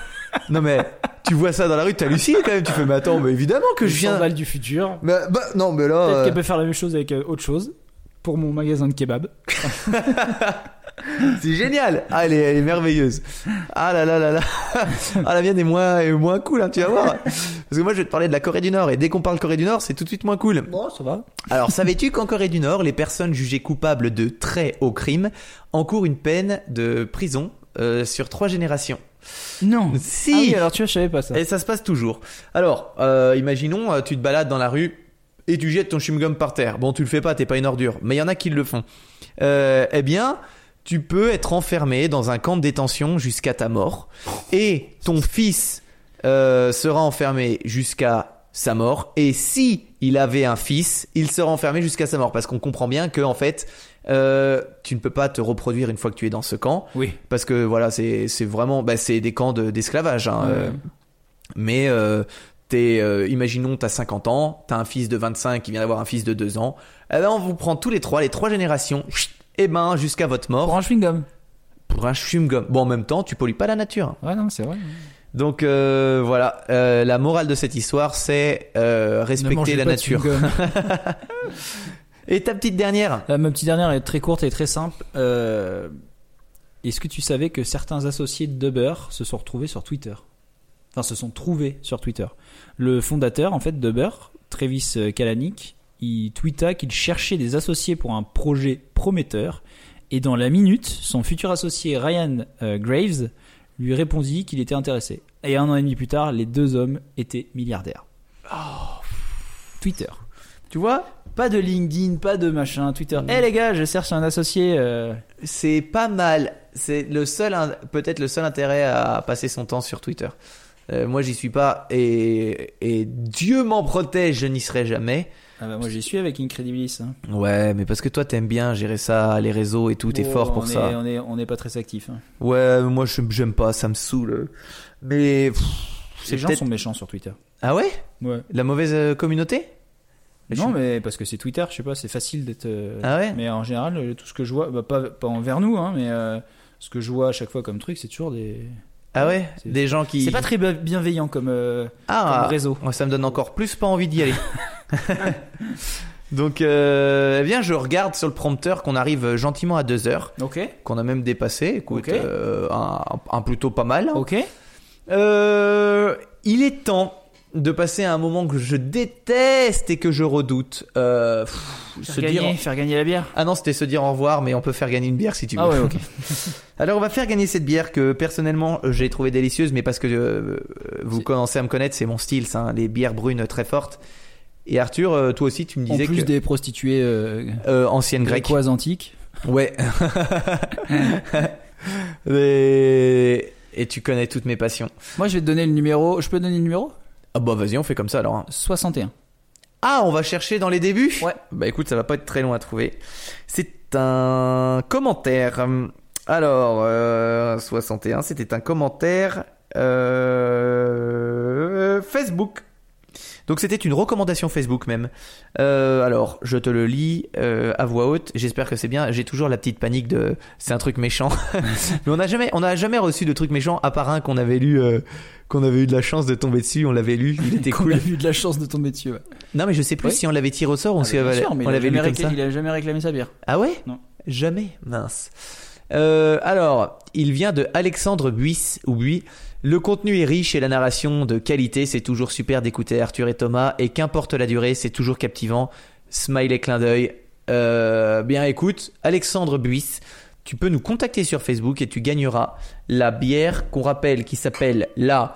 Non mais tu vois ça dans la rue, t'hallucines quand même. Tu fais mais attends, mais évidemment que je viens. du futur. Bah, bah, non mais là. Peut-être euh, qu'elle peut faire la même chose avec euh, autre chose. Pour mon magasin de kebab. [laughs] C'est génial. Ah, elle est, elle est merveilleuse. Ah là là là là. Ah, la mienne est moins, est moins cool, hein, tu vas voir. Parce que moi, je vais te parler de la Corée du Nord. Et dès qu'on parle Corée du Nord, c'est tout de suite moins cool. Bon, ça va. Alors, savais-tu qu'en Corée du Nord, les personnes jugées coupables de très hauts crimes encourent une peine de prison euh, sur trois générations? Non. Si. Ah oui, alors tu vois, je savais pas ça. Et ça se passe toujours. Alors, euh, imaginons, euh, tu te balades dans la rue et tu jettes ton chewing-gum par terre. Bon, tu le fais pas, t'es pas une ordure. Mais il y en a qui le font. Euh, eh bien, tu peux être enfermé dans un camp de détention jusqu'à ta mort. Et ton fils euh, sera enfermé jusqu'à sa mort. Et si il avait un fils, il sera enfermé jusqu'à sa mort. Parce qu'on comprend bien que, en fait, euh, tu ne peux pas te reproduire une fois que tu es dans ce camp. Oui. Parce que voilà, c'est vraiment, bah, c'est des camps de- d'esclavage. hein, Ouais. euh, mais euh, t'es, euh, imaginons, t'as 50 ans, t'as un fils de 25 qui vient d'avoir un fils de 2 ans. Eh ben, on vous prend tous les trois, les trois générations, et ben jusqu'à votre mort Pour un chewing-gum. pour un chewing-gum. Bon, en même temps, tu pollues pas la nature. Ouais, non, c'est vrai. Donc euh, voilà, euh, la morale de cette histoire, c'est euh, respecter la nature. [laughs] [laughs] Et ta petite dernière Euh, ma petite dernière est très courte et très simple. Euh, Est-ce que tu savais que certains associés de Dubber se sont retrouvés sur Twitter? Enfin, se sont trouvés sur Twitter. Le fondateur, en fait, Dubber, Travis euh, Kalanick, il tweeta qu'il cherchait des associés pour un projet prometteur. Et dans la minute, son futur associé Ryan euh, Graves lui répondit qu'il était intéressé. Et un an et demi plus tard, les deux hommes étaient milliardaires. Twitter. Tu vois Pas de LinkedIn, pas de machin, Twitter. Eh les gars, je cherche un associé. euh, C'est pas mal. C'est le seul, peut-être le seul intérêt à passer son temps sur Twitter. Euh, moi, j'y suis pas et, et Dieu m'en protège, je n'y serai jamais. Ah bah moi j'y suis avec Incredibilis. hein. Ouais, mais parce que toi, t'aimes bien gérer ça, les réseaux et tout, t'es Oh, fort pour on ça. Est, on est on est pas très actif. hein. Ouais, moi, je- j'aime pas, ça me saoule. Mais pff, c'est Les gens peut-être. sont méchants sur Twitter. Ah ouais? Ouais. La mauvaise euh, communauté? Non je- mais parce que c'est Twitter, je sais pas, c'est facile d'être. euh, Ah ouais Mais en général, euh, tout ce que je vois, bah, pas pas envers nous, hein, mais euh, ce que je vois à chaque fois comme truc, c'est toujours des. Ah ouais Des gens qui. C'est pas très bi- bienveillant comme, euh, ah, comme réseau. Moi, ça me donne encore plus pas envie d'y aller. [laughs] [laughs] Donc, euh, eh bien, je regarde sur le prompteur qu'on arrive gentiment à 2 heures, Ok. qu'on a même dépassé. Écoute, euh, un, un plutôt pas mal. Ok. Euh, il est temps de passer à un moment que je déteste et que je redoute. Euh, pff, Faire se gagner, dire. faire gagner la bière. Ah non, c'était se dire au revoir, mais on peut faire gagner une bière si tu veux. Ah ouais, ok. [laughs] Alors on va faire gagner cette bière que personnellement j'ai trouvé délicieuse, mais parce que euh, vous commencez à me connaître, c'est mon style, ça, hein, les bières brunes très fortes. Et Arthur, euh, toi aussi, tu me En disais plus que des prostituées euh, euh, ancienne grecque. grécoises antiques. Ouais. [laughs] et... et tu connais toutes mes passions. Moi, je vais te donner le numéro. Je peux te donner le numéro? Ah bah vas-y, on fait comme ça alors. hein. 61. Ah, on va chercher dans les débuts? Ouais. Bah écoute, ça va pas être très long à trouver. C'est un commentaire. Alors, euh, 61, c'était un commentaire euh, Facebook. Donc c'était une recommandation Facebook même. Euh, alors, je te le lis euh, à voix haute. J'espère que c'est bien. J'ai toujours la petite panique de c'est un truc méchant. [laughs] Mais on n'a jamais, on n'a jamais reçu de truc méchant à part un qu'on avait lu, euh, qu'on avait eu de la chance de tomber dessus. On l'avait lu. Il était [laughs] cool. a eu de la chance de tomber dessus. ouais. Non, mais je sais plus Oui. si on l'avait tiré au sort ou Ah, si on l'avait sûr, on lu comme ça. Il a jamais réclamé sa bière. Ah ouais? Non. Jamais Mince. Euh, alors, il vient de Alexandre Buis ou Buis. Le contenu est riche et la narration de qualité. C'est toujours super d'écouter Arthur et Thomas. Et qu'importe la durée, c'est toujours captivant. Smiley clin d'œil. Euh, bien écoute, Alexandre Buis, tu peux nous contacter sur Facebook et tu gagneras la bière qu'on rappelle qui s'appelle la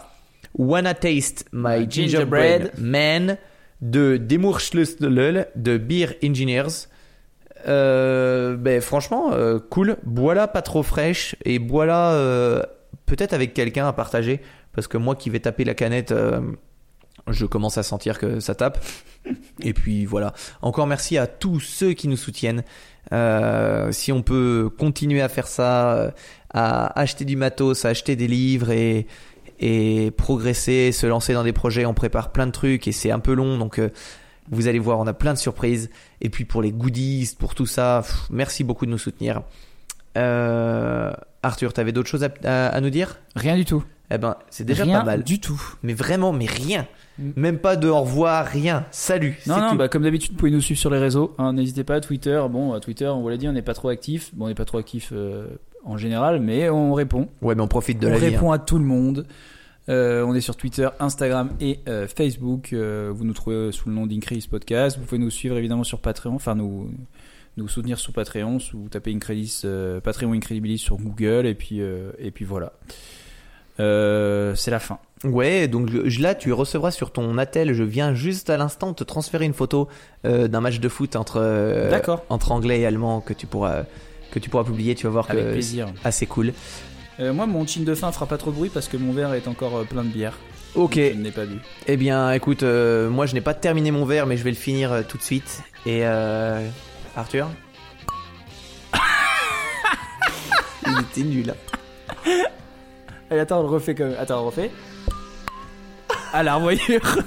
Wanna Taste My Gingerbread Man de Demurschlüssel de Beer Engineers. Euh, ben franchement, euh, cool. Bois-la pas trop fraîche et bois-la peut-être avec quelqu'un à partager. Parce que moi qui vais taper la canette, euh, je commence à sentir que ça tape. [laughs] Et puis voilà. Encore merci à tous ceux qui nous soutiennent. Euh, si on peut continuer à faire ça, euh, à acheter du matos, à acheter des livres et, et progresser, se lancer dans des projets, on prépare plein de trucs et c'est un peu long. Donc euh, Vous allez voir, on a plein de surprises. Et puis pour les goodies, pour tout ça, pff, merci beaucoup de nous soutenir. Euh, Arthur, t'avais d'autres choses à, à- à nous dire? Rien du tout. Eh ben, c'est déjà Rien pas mal. du tout. Mais vraiment, mais rien. Mm. Même pas de au revoir, rien. Salut. Non, non, tout. bah, comme d'habitude, vous pouvez nous suivre sur les réseaux. hein, N'hésitez pas, Twitter. Bon, Twitter, on vous l'a dit, on n'est pas trop actif. Bon, on n'est pas trop actif euh, en général, mais on répond. Ouais, mais on profite de on la vie. hein. répond à tout le monde. Euh, on est sur Twitter, Instagram et euh, Facebook. Vous nous trouvez sous le nom d'Increase Podcast. Vous pouvez nous suivre évidemment sur Patreon, enfin nous nous soutenir sur Patreon. Tapez Incredilis, euh, Patreon Incredibilis sur Google et puis euh, et puis voilà. Euh, c'est la fin. Ouais, donc je- là, tu recevras sur ton attel. Je viens juste à l'instant te transférer une photo d'un match de foot entre D'accord. entre anglais et allemand que tu pourras que tu pourras publier. Tu vas voir Avec que plaisir. c'est assez cool. Moi, mon chin de fin fera pas trop de bruit parce que mon verre est encore plein de bière. Ok. Je ne l'ai pas bu. Eh bien, écoute, moi je n'ai pas terminé mon verre, mais je vais le finir tout de suite. Et Arthur [laughs] Il était nul. Allez, attends, on le refait comme. Attends, on refait. [laughs] À la revoyure.